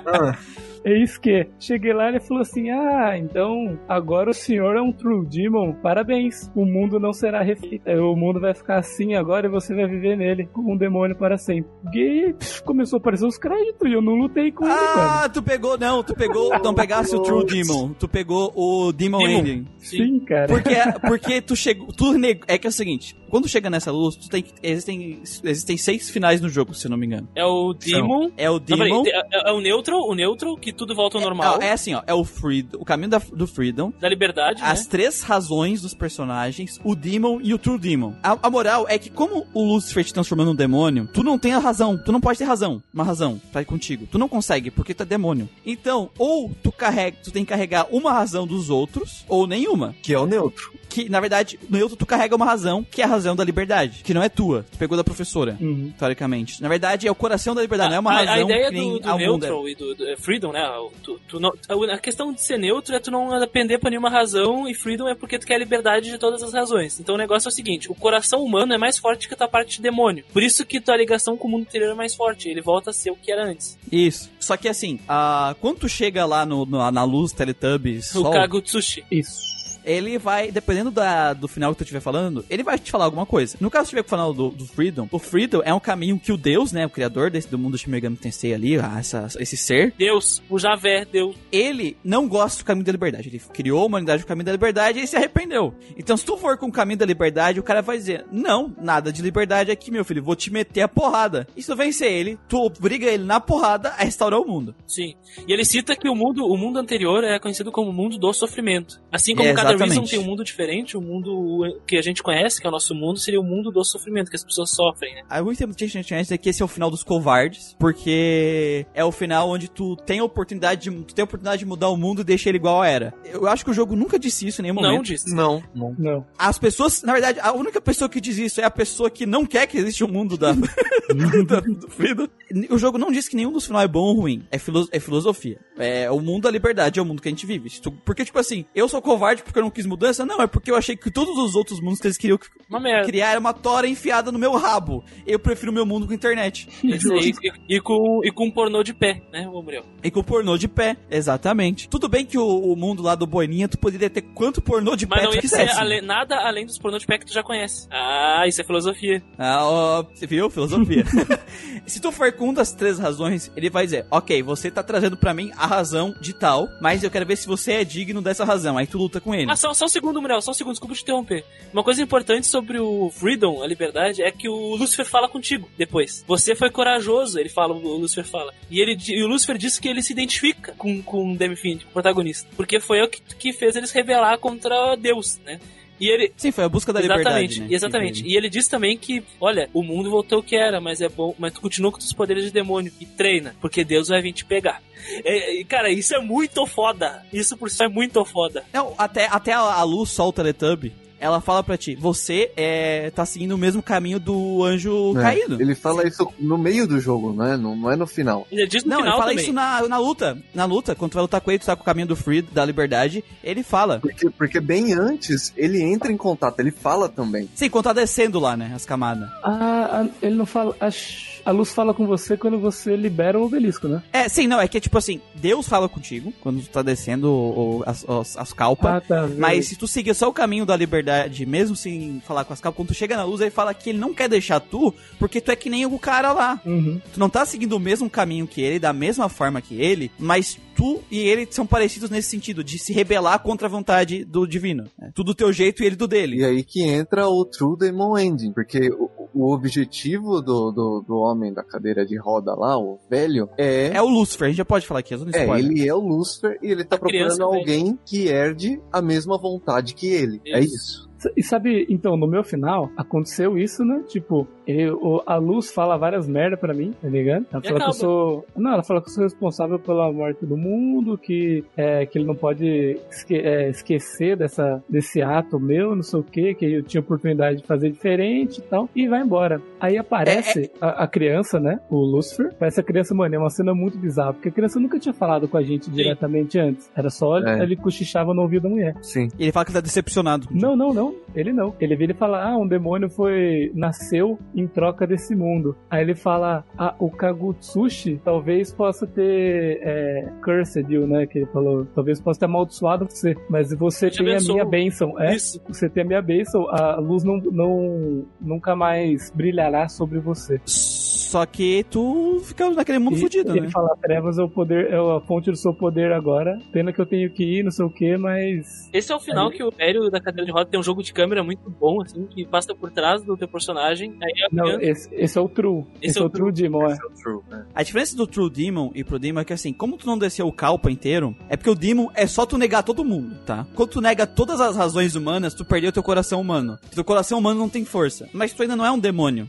Ah, Eis que cheguei lá e ele falou assim: Ah, então agora o senhor é um True Demon. Parabéns. O mundo não será refeito. O mundo vai ficar assim agora e você vai viver nele como um demônio para sempre. E pff, começou a aparecer os créditos e eu não lutei com ele, mano. Ah, tu pegou, não, tu pegou, não pegasse o True Demon, tu pegou o Demon, Demon. Ending. Sim, cara. Porque, porque tu chegou, tu neg... é que é o seguinte, quando chega nessa luz, tu tem que, existem, existem seis finais no jogo, se eu não me engano. É o Demon. É o Não, peraí, Demon, é, é o Neutral, o Neutral, que tudo volta ao normal. é, é assim, ó, é o Freedom, o caminho da- do Freedom, Da liberdade, as né? três razões dos personagens, o Demon e o True Demon. A, a moral é que como o Lucifer te transformou num demônio, tu não tem a razão, tu não pode ter razão, uma razão pra ir contigo. Tu não consegue, porque tu é demônio. Então, ou tu carrega, tu tem que carregar uma razão dos outros, ou nenhuma. que é o neutro. Que, na verdade, no neutro tu carrega uma razão, que é a razão da liberdade, que não é tua. Tu pegou da professora. Uhum. Teoricamente. Na verdade, é o coração da liberdade, não é uma a, razão a ideia que nem do, do é. neutral e do, do é, freedom, né? Tu, tu não, a questão de ser neutro é tu não depender pra nenhuma razão e freedom é porque tu quer a liberdade de todas as razões. Então o negócio é o seguinte: o coração humano é mais forte que a tua parte de demônio. Por isso que tua ligação com o mundo interior é mais forte. Ele volta a ser o que era antes. Isso. Só que assim, a... quando tu chega lá no, no- na luz Teletubbies, O Sol, Kagutsushi. Isso. Ele vai, dependendo da, do final que tu estiver falando, ele vai te falar alguma coisa. No caso, se estiver falando do, do Freedom, o Freedom é um caminho que o Deus, né, o criador desse, do mundo Shin Megami Tensei ali, ah, essa, esse ser, Deus, o Javé, Deus. ele não gosta do caminho da liberdade. Ele criou a humanidade no caminho da liberdade e ele se arrependeu. Então, se tu for com o caminho da liberdade, o cara vai dizer: Não, nada de liberdade aqui, meu filho, vou te meter a porrada. E se tu vencer ele, tu obriga ele na porrada a restaurar o mundo. Sim. E ele cita que o mundo, o mundo anterior é conhecido como o mundo do sofrimento. Assim como É, cada exatamente. Reason tem um mundo diferente, o mundo que a gente conhece, que é o nosso mundo, seria o mundo do sofrimento, que as pessoas sofrem, né? Há muito tempo que a gente dizer que esse é o final dos covardes, porque é o final onde tu tem a oportunidade de, tu tem a oportunidade de mudar o mundo e deixar ele igual era. Eu acho que o jogo nunca disse isso em nenhum Não momento. disse. Não, não. Não. As pessoas, na verdade, a única pessoa que diz isso é a pessoa que não quer que exista um mundo da, da- do Freedom. O jogo não diz que nenhum dos finais é bom ou ruim. É, filo- é filosofia. É o mundo da liberdade, é o mundo que a gente vive. Porque, tipo assim, eu sou covarde porque eu não quis mudança? Não, é porque eu achei que todos os outros mundos que eles queriam Uma criar era uma tora enfiada no meu rabo. Eu prefiro meu mundo com internet. E, e com, e com pornô de pé, né, ô Muriel? E com pornô de pé, exatamente. Tudo bem que o, o mundo lá do Boininha, tu poderia ter quanto pornô de Mas pé não tu ia ser quisesse. ale- nada além dos pornô de pé que tu já conhece. Ah, isso é filosofia. Ah, ó, você viu? Filosofia. Se tu for com uma das três razões, ele vai dizer, ok, você tá trazendo pra mim a razão de tal, mas eu quero ver se você é digno dessa razão. Aí tu luta com ele. Ah, só, só um segundo, Muriel, só um segundo, desculpa te interromper. Uma coisa importante sobre o Freedom, a liberdade, é que o Lucifer fala contigo depois. Você foi corajoso, ele fala, o Lucifer fala. E, ele, e o Lucifer disse que ele se identifica com, com o Demi-Fiend, o protagonista. Porque foi o que, que fez eles rebelar contra Deus, né? E ele, Sim, foi a busca da exatamente, liberdade, né? exatamente. E ele diz também que, olha, o mundo voltou ao que era, mas é bom, mas tu continua com os poderes de demônio e treina, porque Deus vai vir te pegar. É, cara, isso é muito foda. Isso por si é muito foda. Não, até, até a, a luz sol Teletubby, ela fala pra ti, você é, tá seguindo o mesmo caminho do anjo É, caído. Ele fala isso no meio do jogo, não é? Não, não é no final. Ele diz no Não, final ele fala também. isso na, na luta. Na luta, quando tu vai lutar com ele, tu tá com o caminho do free, da liberdade, ele fala. Porque, porque bem antes ele entra em contato, ele fala também. Sim, quando tá descendo lá, né, as camadas. Ah, a- ele não fala. A, a luz fala com você quando você libera o obelisco, né? É, sim, não, é que é tipo assim, Deus fala contigo quando tu tá descendo o- o- as, as, as calpas. Ah, tá. Mas se tu seguir só o caminho da liberdade, mesmo sem falar com as calpas, quando tu chega na luz, ele fala que ele não quer deixar tu, porque tu é que nem o cara lá. Uhum. Tu não tá seguindo o mesmo caminho que ele, da mesma forma que ele, mas tu e ele são parecidos nesse sentido, de se rebelar contra a vontade do divino. né? Tu do teu jeito e ele do E dele. aí que entra o True Demon Ending, porque o, o objetivo do, do, do homem da cadeira de roda lá, o velho, é. É o Lucifer, a gente já pode falar aqui, é É, ele é o Lucifer e ele tá A procurando alguém que herde a mesma vontade que ele. É Isso. E sabe, então, no meu final, aconteceu isso, né? Tipo, eu, a luz fala várias merda pra mim, tá ligado? Ela E fala que eu sou. Não, ela fala que eu sou responsável pela morte do mundo, que, é, que ele não pode esque- é, esquecer dessa, desse ato meu, não sei o que, que eu tinha oportunidade de fazer diferente e tal, e vai embora. Aí aparece a, a criança, né? O Lucifer. Parece a criança, mano, é uma cena muito bizarra, porque a criança nunca tinha falado com a gente diretamente antes. Era só É. ele cochichava no ouvido da mulher. Sim. E ele fala que tá decepcionado. Não, não, não. Ele não. Ele vira e fala: Ah, um demônio foi. nasceu em troca desse mundo. Aí ele fala: Ah, o Kagutsushi talvez possa ter é, cursed you, né? Que ele falou. Talvez possa ter amaldiçoado você. Mas você Te tem a minha bênção. É, Isso. você tem a minha bênção. A luz não, não, nunca mais brilhará sobre você. Só que tu fica naquele mundo E fudido, ele né? fala: Trevas é o poder, é a fonte do seu poder agora. Pena que eu tenho que ir, não sei o que, mas. Esse é o final que o Pério da cadeira de roda tem um jogo de câmera muito bom, assim, que passa por trás do teu personagem. Aí Não, criança- esse, esse é o True. Esse, é o True Demon, é. True, né? A diferença do True Demon e pro Demon é que assim, como tu não desceu o Kalpa inteiro, é porque o Demon é só tu negar todo mundo, tá? Quando tu nega todas as razões humanas, tu perdeu teu coração humano. Teu coração humano não tem força. Mas tu ainda não é um demônio.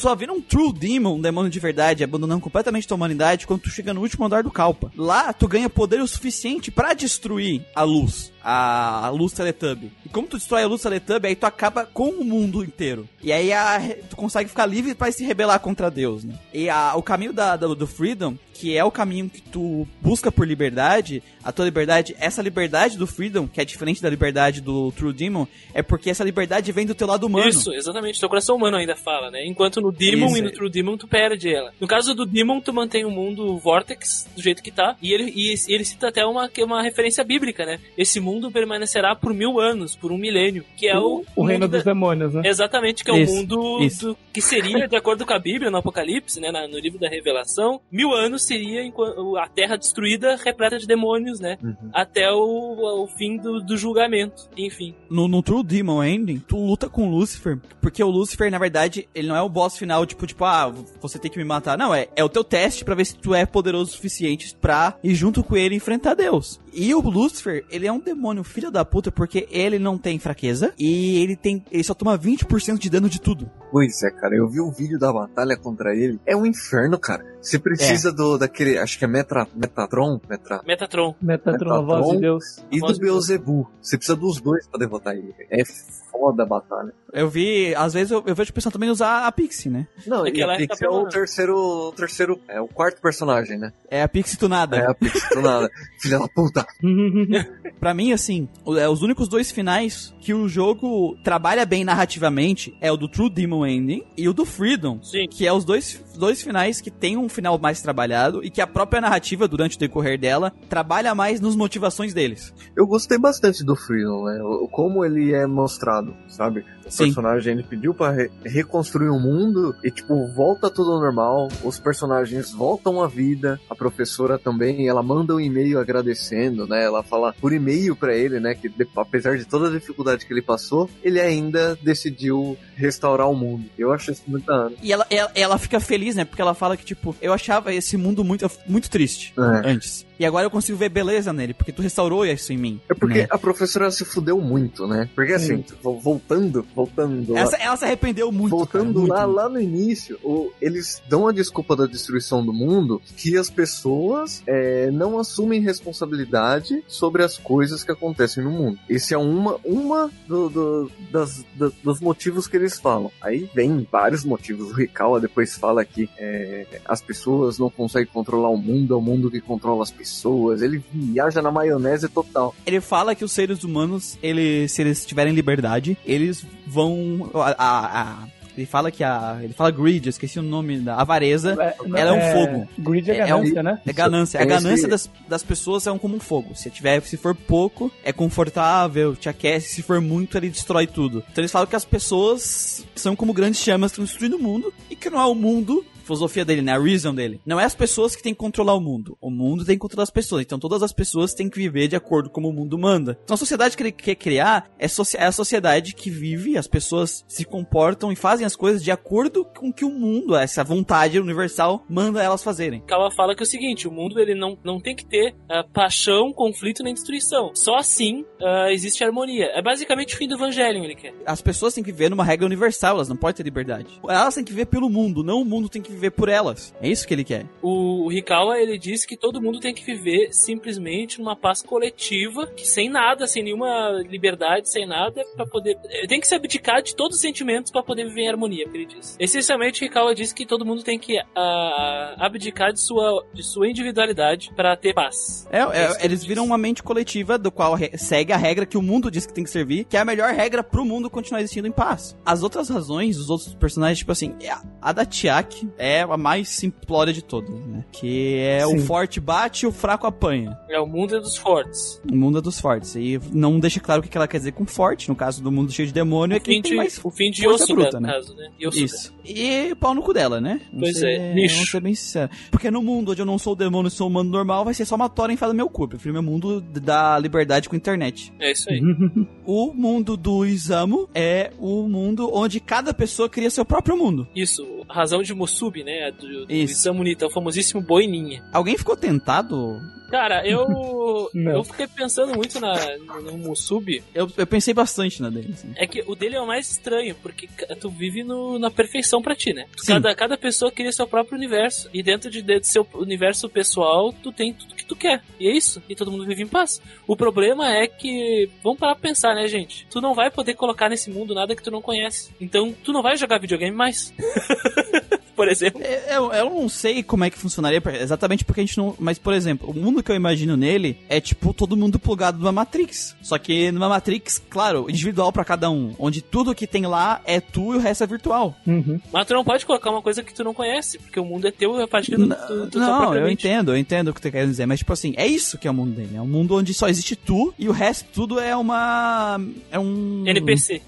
Só vira um True Demon, um demônio de verdade, abandonando completamente tua humanidade quando tu chega no último andar do Kalpa. Lá, tu ganha poder o suficiente pra destruir a luz, a, a luz Teletubby. E como tu destrói a luz Teletubby, aí tu acaba com o mundo inteiro. E aí a- tu consegue ficar livre pra se rebelar contra Deus, né? E a- o caminho da, da- do Freedom, que é o caminho que tu busca por liberdade, a tua liberdade, essa liberdade do Freedom, que é diferente da liberdade do True Demon, é porque essa liberdade vem do teu lado humano. Isso, exatamente. Teu coração humano ainda fala, né? Enquanto no Demon Isso e no. True Demon tu perde ela. No caso do Demon, tu mantém o mundo Vortex do jeito que tá. E ele, e ele cita até uma, que é uma referência bíblica, né? Esse mundo permanecerá por mil anos, por um milênio. Que é o, o reino mundo dos da- demônios, né? Exatamente, que é Isso, o mundo do- que seria, de acordo com a Bíblia, no Apocalipse, né, na- no livro da Revelação, mil anos seria a Terra destruída, repleta de demônios, né, Uhum. até o, o fim do, do julgamento, enfim. No, no True Demon Ending, tu luta com o Lucifer, porque o Lucifer, na verdade, ele não é o boss final, tipo, tipo, ah, você tem que me matar. Não, é, é o teu teste pra ver se tu é poderoso o suficiente pra ir junto com ele enfrentar Deus. E o Lucifer, ele é um demônio filho da puta, porque ele não tem fraqueza e ele tem. ele só toma 20% de dano de tudo. Pois é, cara, eu vi o vídeo da batalha contra ele. É um inferno, cara. Você precisa do daquele, acho que é Metra, Metatron, Metra, Metatron. Metatron, a voz de Deus. e do. Beelzebub. Você precisa dos dois pra derrotar ele. É foda a batalha. Eu vi, às vezes eu, eu vejo o pessoal também usar a Pixie, né? Não, e Aquela a Pix época é o terceiro, o terceiro, é o quarto personagem, né? É a Pixie tunada. É a Pix do nada. Filha da puta. Pra mim, assim, é, os únicos dois finais que o jogo trabalha bem narrativamente é o do True Demon Ending e o do Freedom. Sim. Que é os dois, dois finais que tem um final mais trabalhado e que a própria narrativa, durante o decorrer dela, trabalha mais nas motivações deles. Eu gostei bastante do Freedom, né? Como ele é mostrado, sabe? O Sim. personagem ele pediu pra re- reconstruir o mundo e tipo volta tudo ao normal, os personagens voltam à vida, a professora também, ela manda um e-mail agradecendo, né? Ela fala por e-mail pra ele, né, que apesar de toda a dificuldade que ele passou, ele ainda decidiu restaurar o mundo. Eu acho isso muito da. E ela, ela, ela fica feliz, né? Porque ela fala que, tipo, eu achava esse mundo muito, muito triste É. antes. E agora eu consigo ver beleza nele, porque tu restaurou isso em mim. É porque né? a professora se fudeu muito, né? Porque assim, vo- voltando, voltando Essa, ela se arrependeu muito. Voltando cara, lá, muito. lá no início, o- eles dão a desculpa da destruição do mundo que as pessoas é, não assumem responsabilidade sobre as coisas que acontecem no mundo. Esse é uma, uma do- do- das, da- dos motivos que eles falam. Aí vem vários motivos. O Rikawa depois fala que é, as pessoas não conseguem controlar o mundo, é o mundo que controla as pessoas. Ele viaja na maionese total. Ele fala que os seres humanos, se eles tiverem liberdade, eles vão. A, a- a- ele fala que a. Ele fala greed, eu esqueci o nome da avareza. Ela é um fogo. Greed é É- é um- ganância, né? É ganância. A É ganância das, das pessoas é um como um fogo. Se tiver, se for pouco, é confortável, te aquece. Se for muito, ele destrói tudo. Então eles falam que as pessoas são como grandes chamas que estão destruindo o mundo e que não é o mundo filosofia dele, né? A reason dele. Não é as pessoas que têm que controlar o mundo. O mundo tem que controlar as pessoas. Então todas as pessoas têm que viver de acordo com o mundo manda. Então a sociedade que ele quer criar é, é a sociedade que vive, as pessoas se comportam e fazem as coisas de acordo com que o mundo, essa vontade universal, manda elas fazerem. Ela fala que é o seguinte, o mundo ele não, não tem que ter uh, paixão, conflito nem destruição. Só assim uh, existe harmonia. É basicamente o fim do evangelho ele quer. As pessoas têm que viver numa regra universal, elas não podem ter liberdade. Elas têm que viver pelo mundo, não o mundo tem que viver por elas. É isso que ele quer. O, o Hikawa, ele diz que todo mundo tem que viver simplesmente numa paz coletiva, que sem nada, sem nenhuma liberdade, sem nada, para poder. Eh, tem que se abdicar de todos os sentimentos para poder viver em harmonia, que ele diz. Essencialmente, Hikawa diz que todo mundo tem que uh, abdicar de sua, de sua individualidade para ter paz. É, é eles viram uma mente coletiva do qual segue a regra que o mundo diz que tem que servir, que é a melhor regra pro mundo continuar existindo em paz. As outras razões, os outros personagens, tipo assim, é, a da Tiak é a mais simplória de todas, né? Que é Sim. o forte bate e o fraco apanha. É o mundo é dos fortes. O mundo é dos fortes. E não deixa claro o que ela quer dizer com forte. No caso do mundo cheio de demônio, o é que tem mais O fim de Yosuga, bruta, né? caso, né? Isso. E pau no cu dela, né? Não pois ser, é, lixo. Vamos ser bem sincero. Porque no mundo onde eu não sou demônio e sou humano normal, vai ser só uma tora enfada no meu cu. Eu prefiro meu mundo da liberdade com a internet. É isso aí. o mundo do Isamu é o mundo onde cada pessoa cria seu próprio mundo. Isso, razão de Musubi, né? Do, do Isamu Nita, o famosíssimo boininha. Alguém ficou tentado Cara, eu. eu fiquei pensando muito na, no Musubi. Eu, eu pensei bastante na dele. Assim. É que o dele é o mais estranho, porque tu vive no, na perfeição pra ti, né? Cada, cada pessoa cria seu próprio universo. E dentro de, de seu universo pessoal, tu tem tudo que tu quer. E é isso. E todo mundo vive em paz. O problema é que. Vamos parar pra pensar, né, gente? Tu não vai poder colocar nesse mundo nada que tu não conhece. Então, tu não vai jogar videogame mais. por exemplo. É, eu, eu não sei como é que funcionaria, exatamente porque a gente não. Mas, por exemplo, o mundo que eu imagino nele é tipo todo mundo plugado numa Matrix. Só que numa Matrix, claro, individual para cada um. Onde tudo que tem lá é tu e o resto é virtual. Uhum. Mas tu não pode colocar uma coisa que tu não conhece, porque o mundo é teu a partir do, do, do Não, eu entendo, eu entendo o que tu quer dizer. Mas, tipo assim, é isso que é o mundo dele. É um mundo onde só existe tu e o resto tudo é uma. É um. NPC.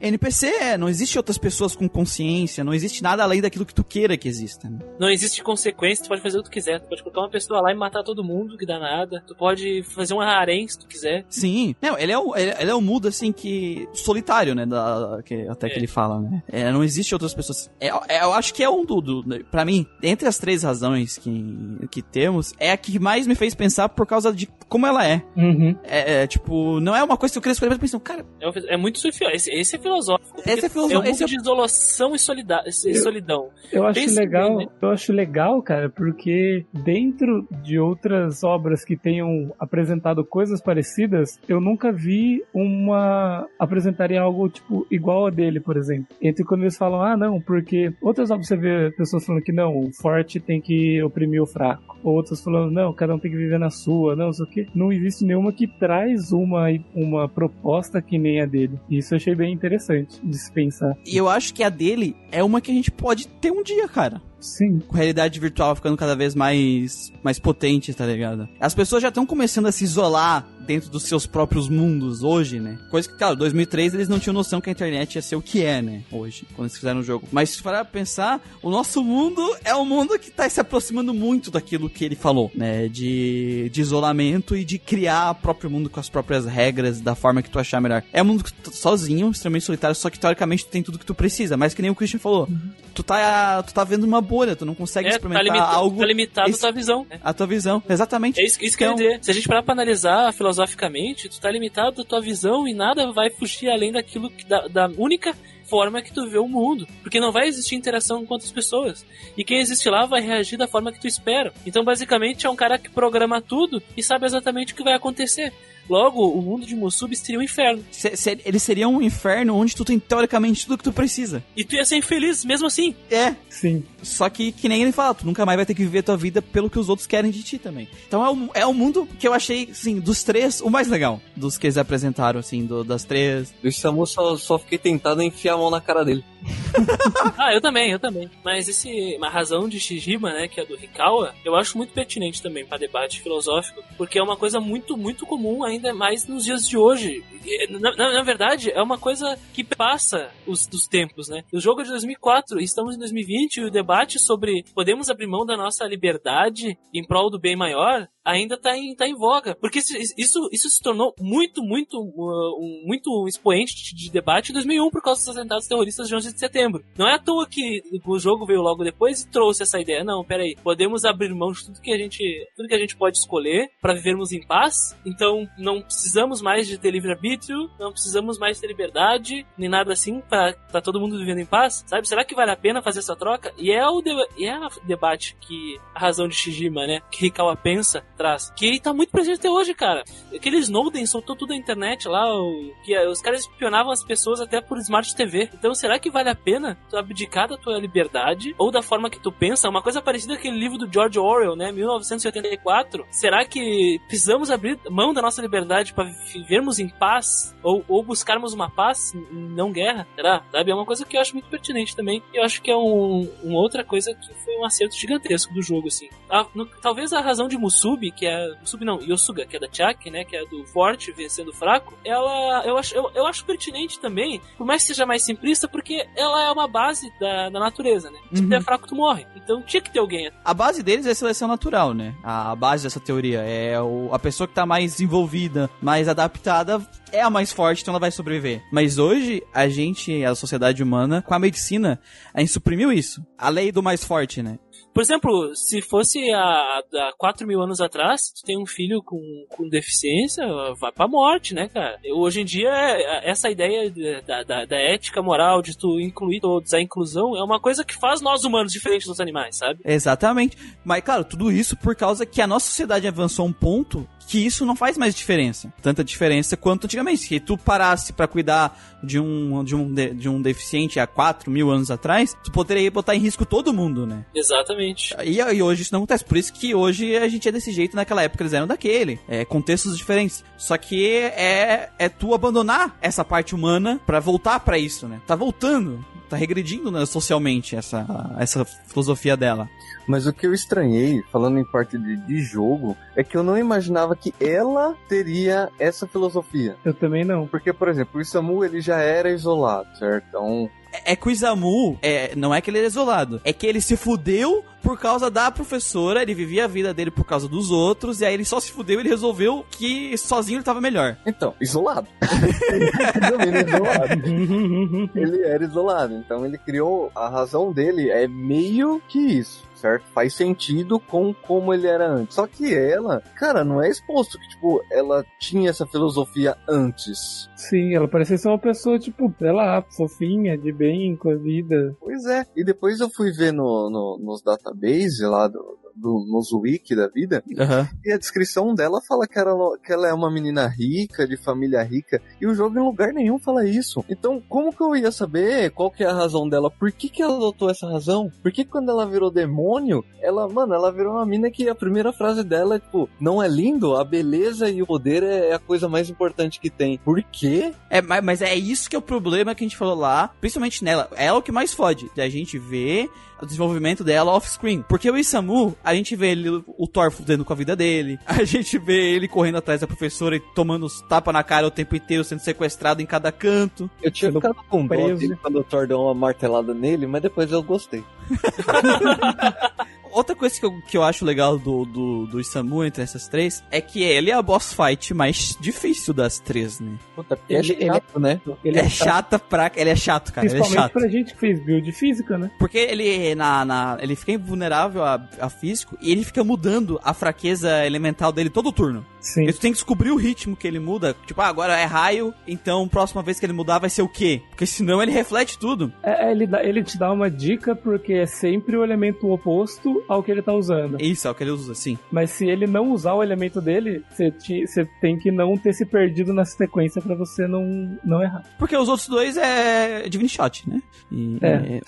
NPC é, não existe outras pessoas com consciência, não existe nada além daquilo que tu queira que exista. Né? Não existe consequência, tu pode fazer o que tu quiser. Tu pode colocar uma pessoa lá e matar todo mundo, que dá nada. Tu pode fazer um harém se tu quiser. Sim. Não, ele é o, ele, ele é o mudo, assim, que... solitário, né? Da, que, até é. que ele fala, né? É, não existe outras pessoas. É, é, eu acho que é um do, do... Pra mim, entre as três razões que, que temos, é a que mais me fez pensar por causa de como ela é. Uhum. É, é, tipo, não é uma coisa que eu queria escolher, mas pensando, cara... É, é muito surfio. Esse, esse é filosófico. Esse é filosófico. É um esse é... de isolação e, solida... e solidão. Eu acho legal, bem, né? eu acho legal, cara, porque dentro de outras obras que tenham apresentado coisas parecidas, eu nunca vi uma apresentarem algo tipo igual a dele, por exemplo. Entre quando eles falam, ah, não, porque outras obras você vê pessoas falando que não, o forte tem que oprimir o fraco. Outras falando, não, cada um tem que viver na sua, não, sei o que. Não existe nenhuma que traz uma, uma proposta que nem a dele. Isso eu achei bem interessante de se pensar. E eu acho que a dele é uma que a gente pode ter um dia, cara. Sim. Com realidade virtual ficando cada vez mais, mais potente, tá ligado? As pessoas já estão começando a se isolar dentro dos seus próprios mundos hoje, né? Coisa que, claro, 2003 eles não tinham noção que a internet ia ser o que é, né? Hoje, quando eles fizeram o jogo. Mas se for pensar, o nosso mundo é um mundo que tá se aproximando muito daquilo que ele falou, né? De, de isolamento e de criar o próprio mundo com as próprias regras, da forma que tu achar melhor. É um mundo que tu, sozinho, extremamente solitário, só que teoricamente tu tem tudo que tu precisa, mas que nem o Christian falou. Uhum. Tu tá, tu tá vendo uma bolha, tu não consegue é, tá experimentar tá algo. Tá limitado a tua visão. Né? A tua visão, exatamente. É isso, isso que eu ia então- dizer. Se a gente parar pra analisar filosoficamente, tu tá limitado a tua visão e nada vai fugir além daquilo que, da, da única forma que tu vê o mundo. Porque não vai existir interação com outras pessoas. E quem existe lá vai reagir da forma que tu espera. Então, basicamente, é um cara que programa tudo e sabe exatamente o que vai acontecer. Logo, o mundo de Musubi seria um inferno. Se, se, ele seria um inferno onde tu tem teoricamente tudo que tu precisa. E tu ia ser infeliz mesmo assim. É. Sim. Só que, que nem ele fala, tu nunca mais vai ter que viver a tua vida pelo que os outros querem de ti também. Então é o, é o mundo que eu achei, assim, dos três, o mais legal. Dos que eles apresentaram, assim, do, das três. Do Samu só, só fiquei tentado a enfiar a mão na cara dele. ah, eu também, eu também. Mas esse, a razão de Shijima, né, que é do Hikawa, eu acho muito pertinente também para debate filosófico, porque é uma coisa muito, muito comum ainda mais nos dias de hoje. Na, na, na verdade, é uma coisa que passa os dos tempos, né? O jogo é de 2004, estamos em 2020 e o debate sobre podemos abrir mão da nossa liberdade em prol do bem maior ainda está em, tá em voga. Porque isso, isso se tornou muito, muito, uh, muito expoente de debate em 2001 por causa dos atentados terroristas de 11 de setembro. Não é à toa que o jogo veio logo depois e trouxe essa ideia. Não, peraí, podemos abrir mão de tudo que a gente, tudo que a gente pode escolher para vivermos em paz. Então não precisamos mais de ter livre-arbítrio, não precisamos mais ter liberdade, nem nada assim para tá todo mundo vivendo em paz, sabe? Será que vale a pena fazer essa troca? E é o, de, e é o debate que a razão de Shijima, né, que Hikawa pensa traz. Que tá muito presente até hoje, cara. Aquele Snowden soltou tudo na internet lá, o, que os caras espionavam as pessoas até por Smart TV. Então será que vale a pena tu abdicar da tua liberdade ou da forma que tu pensa? Uma coisa parecida com aquele livro do George Orwell, né, 1984. Será que precisamos abrir mão da nossa liberdade para vivermos em paz ou, ou buscarmos uma paz, não guerra? Será? Sabe? É uma coisa que eu acho muito pertinente também. Eu acho que é um, uma outra coisa que foi um acerto gigantesco do jogo, assim. Ah, no, talvez a razão de Musubi que é. Sub não, Yosuga, que é da Chak, né? Que é do forte vencendo o fraco. Ela. Eu acho, eu, eu acho pertinente também, por mais que seja mais simplista, porque ela é uma base da, da natureza, né? Se uhum. tu é fraco, tu morre. Então tinha que ter alguém. A base deles é seleção natural, né? A base dessa teoria é o, a pessoa que tá mais envolvida, mais adaptada, é a mais forte, então ela vai sobreviver. Mas hoje, a gente, a sociedade humana, com a medicina, a gente suprimiu isso. A lei do mais forte, né? Por exemplo, se fosse há, há 4 mil anos atrás, tu tem um filho com, com deficiência, vai pra morte, né, cara? Hoje em dia, é, essa ideia da, da, da, ética moral, de tu incluir todos, a inclusão, é uma coisa que faz nós humanos diferentes dos animais, sabe? Exatamente. Mas, claro, tudo isso por causa que a nossa sociedade avançou um ponto que isso não faz mais diferença. Tanta diferença quanto antigamente. Se tu parasse para cuidar de um, de, um, de, de um deficiente há 4 mil anos atrás, tu poderia botar em risco todo mundo, né? Exatamente. E, e hoje isso não acontece. Por isso que hoje a gente é desse jeito, naquela época eles eram daquele. É, contextos diferentes. Só que é, é tu abandonar essa parte humana para voltar para isso, né? Tá voltando tá regredindo né, socialmente essa, essa filosofia dela. Mas o que eu estranhei, falando em parte de, de jogo, é que eu não imaginava que ela teria essa filosofia. Eu também não. Porque, por exemplo, o Isamu ele já era isolado, certo? Então, é que o Isamu, é, não é que ele é isolado, é que ele se fudeu por causa da professora, ele vivia a vida dele por causa dos outros, e aí ele só se fudeu e ele resolveu que sozinho ele tava melhor. Então, isolado. ele era isolado, então ele criou, a razão dele é meio que isso certo? Faz sentido com como ele era antes. Só que ela, cara, não é exposto que, tipo, ela tinha essa filosofia antes. Sim, ela parecia ser uma pessoa, tipo, sei lá, fofinha, de bem com a vida. Pois é. E depois eu fui ver no, no nos databases lá do, do, nos wiki da vida, uhum. e a descrição dela fala que ela, que ela é uma menina rica, de família rica, e o jogo em lugar nenhum fala isso. Então, como que eu ia saber qual que é a razão dela? Por que que ela adotou essa razão? Por que quando ela virou demônio, ela, mano, ela virou uma mina que a primeira frase dela é tipo, não é lindo? A beleza e o poder é a coisa mais importante que tem. Por quê? É, mas é isso que é o problema que a gente falou lá, principalmente nela. É o que mais fode, a gente vê o desenvolvimento dela off-screen. Porque o Isamu, a gente vê ele, o Thor fudendo com a vida dele, a gente vê ele correndo atrás da professora e tomando os tapas na cara o tempo inteiro, sendo sequestrado em cada canto. Eu tinha ficado com dó quando o Thor deu uma martelada nele, mas depois eu gostei. outra coisa que eu, que eu acho legal do, do, do Isamu entre essas três é que ele é a boss fight mais difícil das três, né? Puta, ele, é chato, ele, né? Ele é, é chata pra. Ele é chato, cara. Principalmente ele é chato. pra gente que fez build física, né? Porque ele, na, na, ele fica invulnerável a, a físico e ele fica mudando a fraqueza elemental dele todo turno. Sim. E tu tem que descobrir o ritmo que ele muda. Tipo, ah, agora é raio, então próxima vez que ele mudar vai ser o quê? Porque senão ele reflete tudo. É, é ele, dá, ele te dá uma dica porque é sempre o elemento oposto ao que ele tá usando. Isso, é o que ele usa, sim. Mas se ele não usar o elemento dele, você tem que não ter se perdido na sequência para você não, não errar. Porque os outros dois é Divine Shot, né? E, é. é...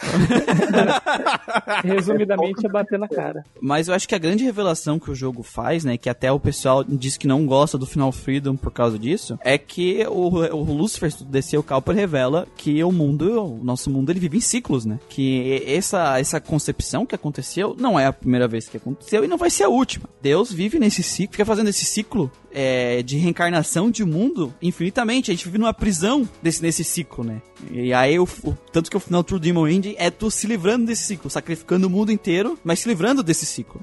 Resumidamente é bater na cara. Mas eu acho que a grande revelação que o jogo faz, né, que até o pessoal diz que que não gosta do Final Freedom por causa disso, é que o, o Lucifer desceu o Cowper revela que o mundo, o nosso mundo, ele vive em ciclos, né? Que essa, essa concepção que aconteceu não é a primeira vez que aconteceu e não vai ser a última. Deus vive nesse ciclo, fica fazendo esse ciclo é, de reencarnação de mundo infinitamente. A gente vive numa prisão desse, nesse ciclo, né? E aí, o, o tanto que o final True Demon End é tu se livrando desse ciclo, sacrificando o mundo inteiro, mas se livrando desse ciclo.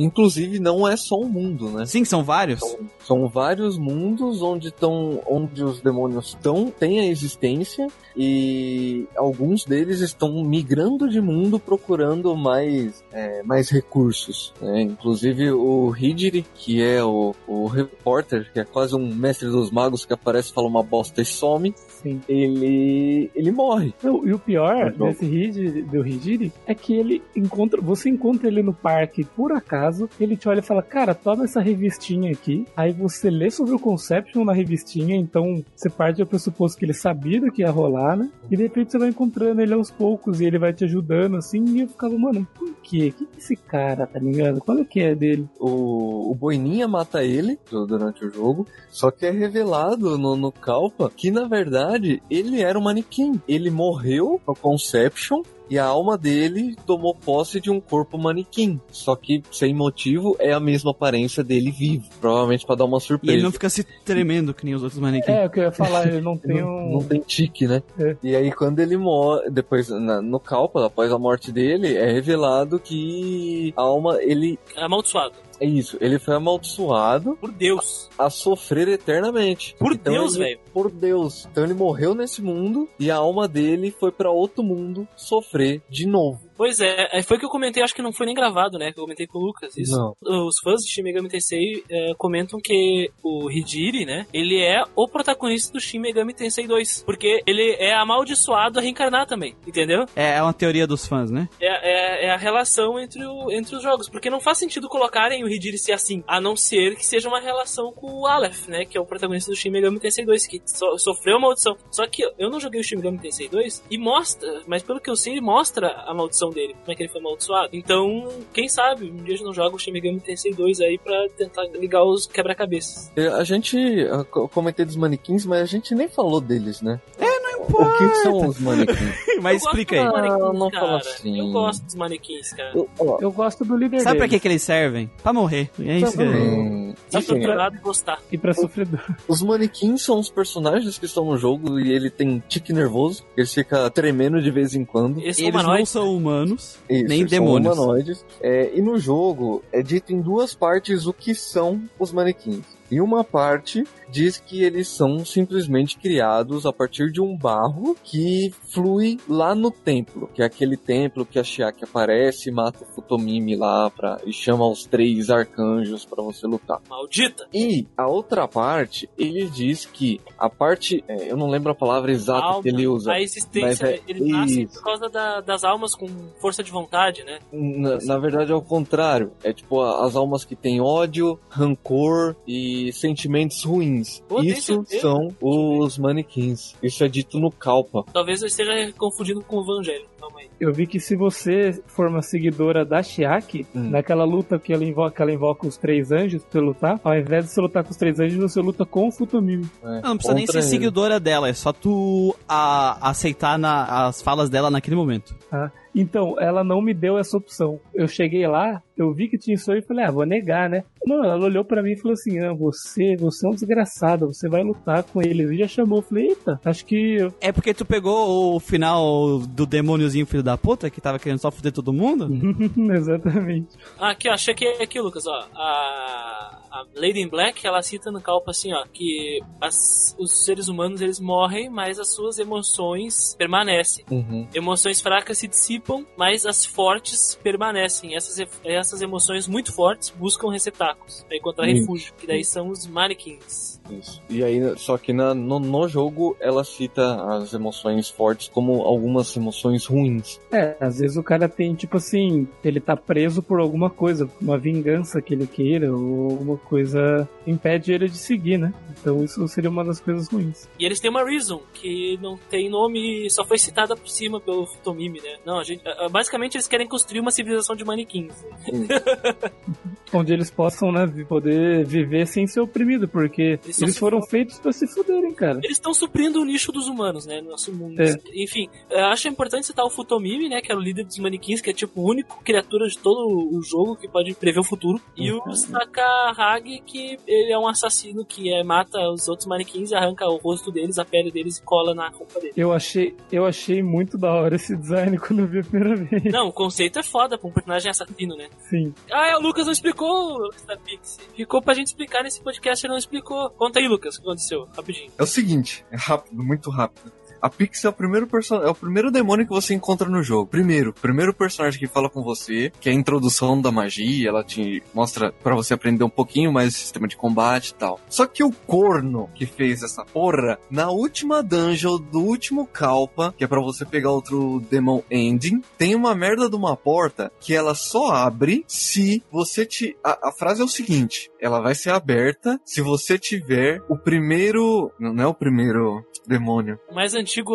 Inclusive, não é só um mundo, né? Sim, são vários. São, são vários mundos onde estão, onde os demônios estão, têm a existência e alguns deles estão migrando de mundo procurando mais, é, mais recursos. Né? Inclusive o Hidiri, que é o, o repórter, que é quase um mestre dos magos que aparece, fala uma bosta e some. Sim. Ele, ele morre. Não, e o pior desse Hidiri, do Hidiri é que ele encontra. Você encontra ele no parque por acaso, ele te olha e fala, cara, toma essa revistinha aqui. Aí você lê sobre o Conception na revistinha, então você parte do pressuposto que ele sabia do que ia rolar, né? E de repente você vai encontrando ele aos poucos e ele vai te ajudando assim. E eu ficava, mano, por quê? Que que esse cara, tá ligado? Qual é que é dele? O, o Boininha mata ele durante o jogo, só que é revelado no, no Calpa que na verdade ele era um manequim. Ele morreu no Conception e a alma dele tomou posse de um corpo manequim. Só que sem motivo é a mesma aparência dele vivo. Provavelmente pra dar uma E surpresa. ele não fica se tremendo que nem os outros manequins. É, o que eu ia falar, ele não tem não, um. não tem tique, né? É. E aí quando ele morre, depois na- no Calpa, após a morte dele, é revelado que a alma, ele É amaldiçoado. É isso, ele foi amaldiçoado Por Deus. a sofrer eternamente. Por Então Deus, velho. Por Deus. Então ele morreu nesse mundo e a alma dele foi pra outro mundo sofrer de novo. Pois é, é, foi o que eu comentei, acho que não foi nem gravado, né? Que eu comentei com o Lucas isso. Não. Os fãs de Shin Megami Tensei é, comentam que o Hidiri, né? Ele é o protagonista do Shin Megami Tensei 2. Porque ele é amaldiçoado a reencarnar também, entendeu? É, é uma teoria dos fãs, né? É, é, é a relação entre, o, entre os jogos. Porque não faz sentido colocarem o Hidiri ser assim, a não ser que seja uma relação com o Aleph, né? Que é o protagonista do Shin Megami Tensei 2, que so- sofreu a maldição. Só que eu não joguei o Shin Megami Tensei 2 e mostra, mas pelo que eu sei, ele mostra a maldição dele, como é que ele foi amaldiçoado. Então, quem sabe, um dia a gente não joga o Shin Megami Tensei 2 aí pra tentar ligar os quebra-cabeças. É, A gente, eu co- comentei dos manequins, mas a gente nem falou deles, né? É, não O que, são os manequins? Mas Eu gosto explica aí. Ah, não cara. fala assim. Eu gosto dos manequins, cara. Eu- ó, Eu gosto do líder Sabe pra que, que eles servem? Pra morrer. É isso que é. hum, Só pra enfim, jogar e gostar. E pra sofredor. Os manequins são os personagens que estão no jogo e ele tem tique nervoso, ele fica tremendo de vez em quando. Esse Eles não são humanos, Isso, nem eles são demônios. humanoides. É, e no jogo é dito em duas partes o que são os manequins. E uma parte diz que eles são simplesmente criados a partir de um barro que flui lá no templo, que é aquele templo que a Shiaki aparece mata o Futomimi lá pra, e chama os três arcanjos para você lutar. maldita. E a outra parte, ele diz que a parte, é, eu não lembro a palavra exata Alma, que ele usa. A existência, Mas é ele nasce isso. por causa da- das almas com força de vontade, né? Na, na verdade é o contrário. É tipo as almas que têm ódio, rancor e sentimentos ruins. Pô, tem Isso são os manequins. Isso é dito no Calpa. Talvez eu esteja confundindo com o Evangelho. Calma aí. Eu vi que se você for uma seguidora da Shiaki, Hum. naquela luta que ela, invoca, que ela invoca os três anjos pra lutar, ao invés de você lutar com os três anjos, você luta com o Futomimi. né, Não, não precisa nem ser ele. seguidora dela, é só tu a- aceitar na- as falas dela naquele momento. Tá? Então, ela não me deu essa opção. Eu cheguei lá, eu vi que tinha isso aí e falei, ah, vou negar, né? Não, ela olhou pra mim e falou assim: ah, você, você é um desgraçado, você vai lutar com eles. E já chamou, eu falei, eita, acho que. É porque tu pegou o final do demôniozinho filho da puta, que tava querendo só fuder todo mundo? Exatamente. Ah, aqui, ó, achei que é aqui, Lucas, ó. A, a Lady in Black, ela cita no Calpa assim, ó, que as- os seres humanos, eles morrem, mas as suas emoções permanecem. Uhum. Emoções fracas se dissipam, mas as fortes permanecem. Essas, essas emoções muito fortes buscam receptáculos pra encontrar refúgio, que daí são os mannequins. Isso. E aí, só que na- no, no jogo ela cita as emoções fortes como algumas emoções ruins. É, às vezes o cara tem, tipo assim, ele tá preso por alguma coisa, uma vingança que ele queira, ou alguma coisa impede ele de seguir, né? Então isso seria uma das coisas ruins. E eles têm uma reason, que não tem nome, só foi citada por cima pelo Tomimi, né? Não, a gente, basicamente eles querem construir uma civilização de manequins. Onde eles possam, né, poder viver sem ser oprimido, porque Eles eles, foram feitos pra se fuderem, cara. Eles estão suprindo o nicho dos humanos, né? No nosso mundo. É. Enfim, eu acho importante citar o Futomimi, né? Que era o líder dos manequins, que é tipo o único criatura de todo o jogo que pode prever o futuro. E o Sakahage, que ele é um assassino que é, mata os outros manequins e arranca o rosto deles, a pele deles e cola na roupa deles. Eu achei, eu achei muito da hora esse design quando eu vi a primeira vez. Não, o conceito é foda pra um personagem assassino, né? Sim. Ah, é, o Lucas não explicou. Pixie. Ficou pra gente explicar nesse podcast, ele não explicou. Conta aí, Lucas, o que aconteceu? Rapidinho. É o seguinte, é rápido, muito rápido. A Pix é o primeiro person... é o primeiro demônio que você encontra no jogo. Primeiro, primeiro personagem que fala com você, que é a introdução da magia, ela te mostra pra você aprender um pouquinho mais do sistema de combate e tal. Só que o corno que fez essa porra, na última dungeon do último Kalpa, que é pra você pegar outro Demon Ending, tem uma merda de uma porta que ela só abre se você te. A, a frase é o seguinte: ela vai ser aberta se você tiver o primeiro. Não é o primeiro demônio. O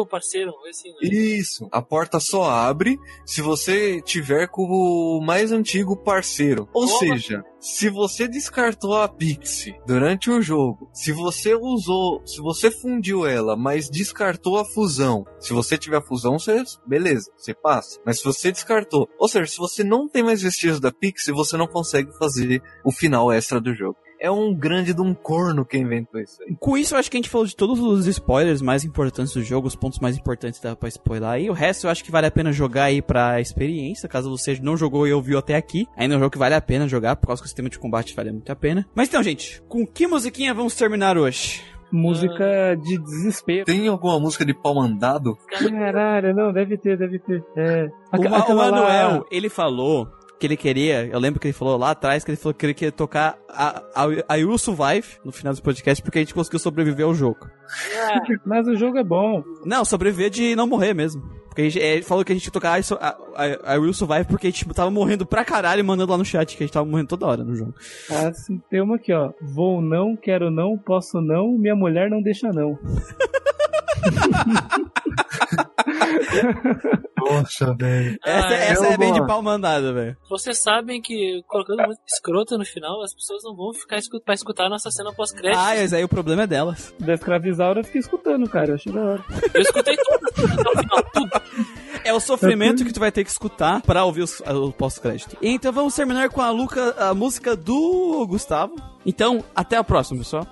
parceiro, assim, né? Isso. A porta só abre se você tiver com o mais antigo parceiro. Ou seja, se você descartou a Pixie durante o jogo, se você usou, se você fundiu ela, mas descartou a fusão, se você tiver a fusão, você, beleza, você passa. Mas se você descartou, ou seja, se você não tem mais vestígios da Pixie, você não consegue fazer o final extra do jogo. É um grande de um corno que inventou isso aí. Com isso, eu acho que a gente falou de todos os spoilers mais importantes do jogo, os pontos mais importantes dá pra spoiler aí. O resto eu acho que vale a pena jogar aí pra experiência, caso você não jogou e ouviu até aqui. Ainda é um jogo que vale a pena jogar, por causa que o sistema de combate vale muito a pena. Mas então, gente, com que musiquinha vamos terminar hoje? Música de desespero. Tem alguma música de pau mandado? Caralho, não, deve ter, deve ter. É. O, o aquela lá- Manuel, ele falou que ele queria, eu lembro que ele falou lá atrás que ele falou que ele queria tocar a, a, a You Will Survive no final do podcast porque a gente conseguiu sobreviver ao jogo. Mas o jogo é bom. Não, sobreviver de não morrer mesmo. Porque a gente, ele falou que a gente ia tocar a, a, I Will Survive porque a gente tava morrendo pra caralho mandando lá no chat que a gente tava morrendo toda hora no jogo. Ah, sim, tem uma aqui, ó. Vou não, quero não, posso não, minha mulher não deixa não. Poxa, velho. Essa, Ah, essa eu é bem de pau mandada, velho. Vocês sabem que colocando música escrota no final, as pessoas não vão ficar escu pra escutar a nossa cena pós-crédito. Ah, mas aí o problema é delas. Da escravizaura eu fiquei escutando, cara. Eu achei da hora. Eu escutei tudo até o final, tudo. É o sofrimento que tu vai ter que escutar pra ouvir os, o pós-crédito. Então vamos terminar com a, Luca, a música do Gustavo. Então, até a próxima, pessoal.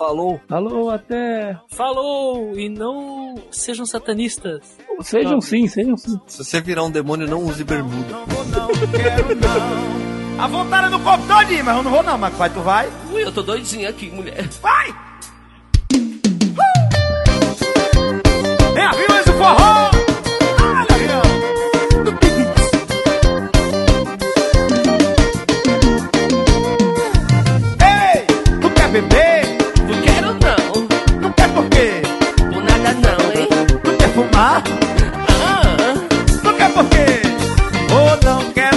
Falou. Alô, até. Falou! E não sejam satanistas. Sejam sim, sejam sim. Se você virar um demônio, não use bermuda. Não vou não, quero não. A vontade é no corpo todinho, mas eu não vou não, mas vai, tu vai? Ui, eu tô doidinha aqui, mulher. Vai! É a viu esse forró? Olha aí, ó. Ei, tu quer beber? Quer fumar? Ah, Não quer por quê? Vou não, quero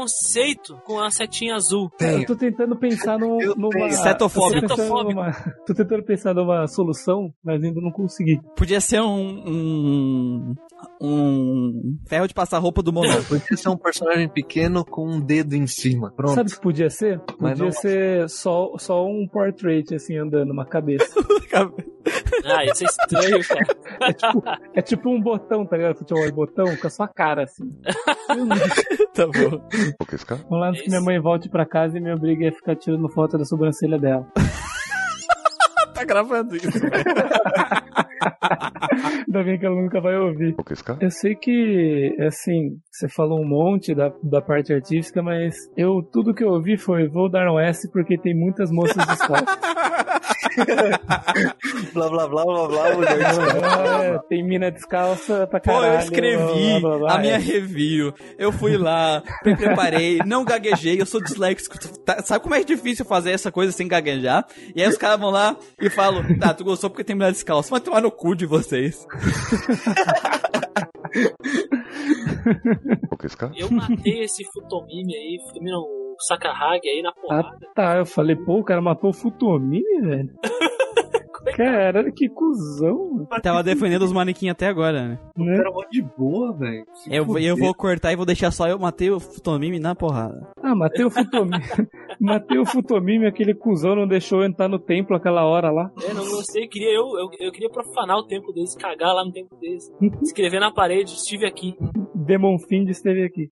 preconceito com a setinha azul. Eu tô tentando pensar no, numa. tenho. Cetofóbico. eu Tô, tô tentando pensar numa solução, mas ainda não consegui. Podia ser um. um. Um ferro de passar roupa do Monarca. Podia ser um personagem pequeno com um dedo em cima. Pronto. Sabe o que podia ser? Mas Podia não- ser só, só um portrait assim andando, uma cabeça. Ah, isso é estranho, cara. É tipo, é tipo um botão, tá ligado? Futebol de botão com a sua cara assim. tá bom. Vamos lá antes que minha mãe volte pra casa e me obrigue a ficar tirando foto da sobrancelha dela. Tá gravando isso. Ainda bem que ela nunca vai ouvir. Eu sei que, assim, você falou um monte da, da parte artística, mas eu tudo que eu ouvi foi vou dar um S porque tem muitas moças descalças. Blá blá blá blá blá, mulher. É, tem mina descalça pra Pô, caralho. eu escrevi blá, blá, blá. a minha É. review. Eu fui lá, me preparei, não gaguejei, eu sou disléxico. Tá- Sabe como é difícil fazer essa coisa sem gaguejar? E aí os caras vão lá e falam, tá, tu gostou porque tem mulher descalça. Mas tomar no cu de vocês. Eu matei esse Futomimi aí, Futomimi não, o Sakahage aí na Ah, porrada. tá. Eu falei, pô, o cara matou o Futomimi, velho. Caralho, que cuzão, mano. Tava defendendo os manequins até agora, né? né? Era mó de boa, velho. Eu, eu vou cortar e vou deixar só eu matei o Futomimi na porrada. Ah, matei o Futomimi. matei o Futomimi, aquele cuzão não deixou eu entrar no templo aquela hora lá. É, não gostei, queria, eu, eu, eu queria profanar o templo deles, cagar lá no templo deles. Escrever na parede, estive aqui. Demon Find esteve aqui.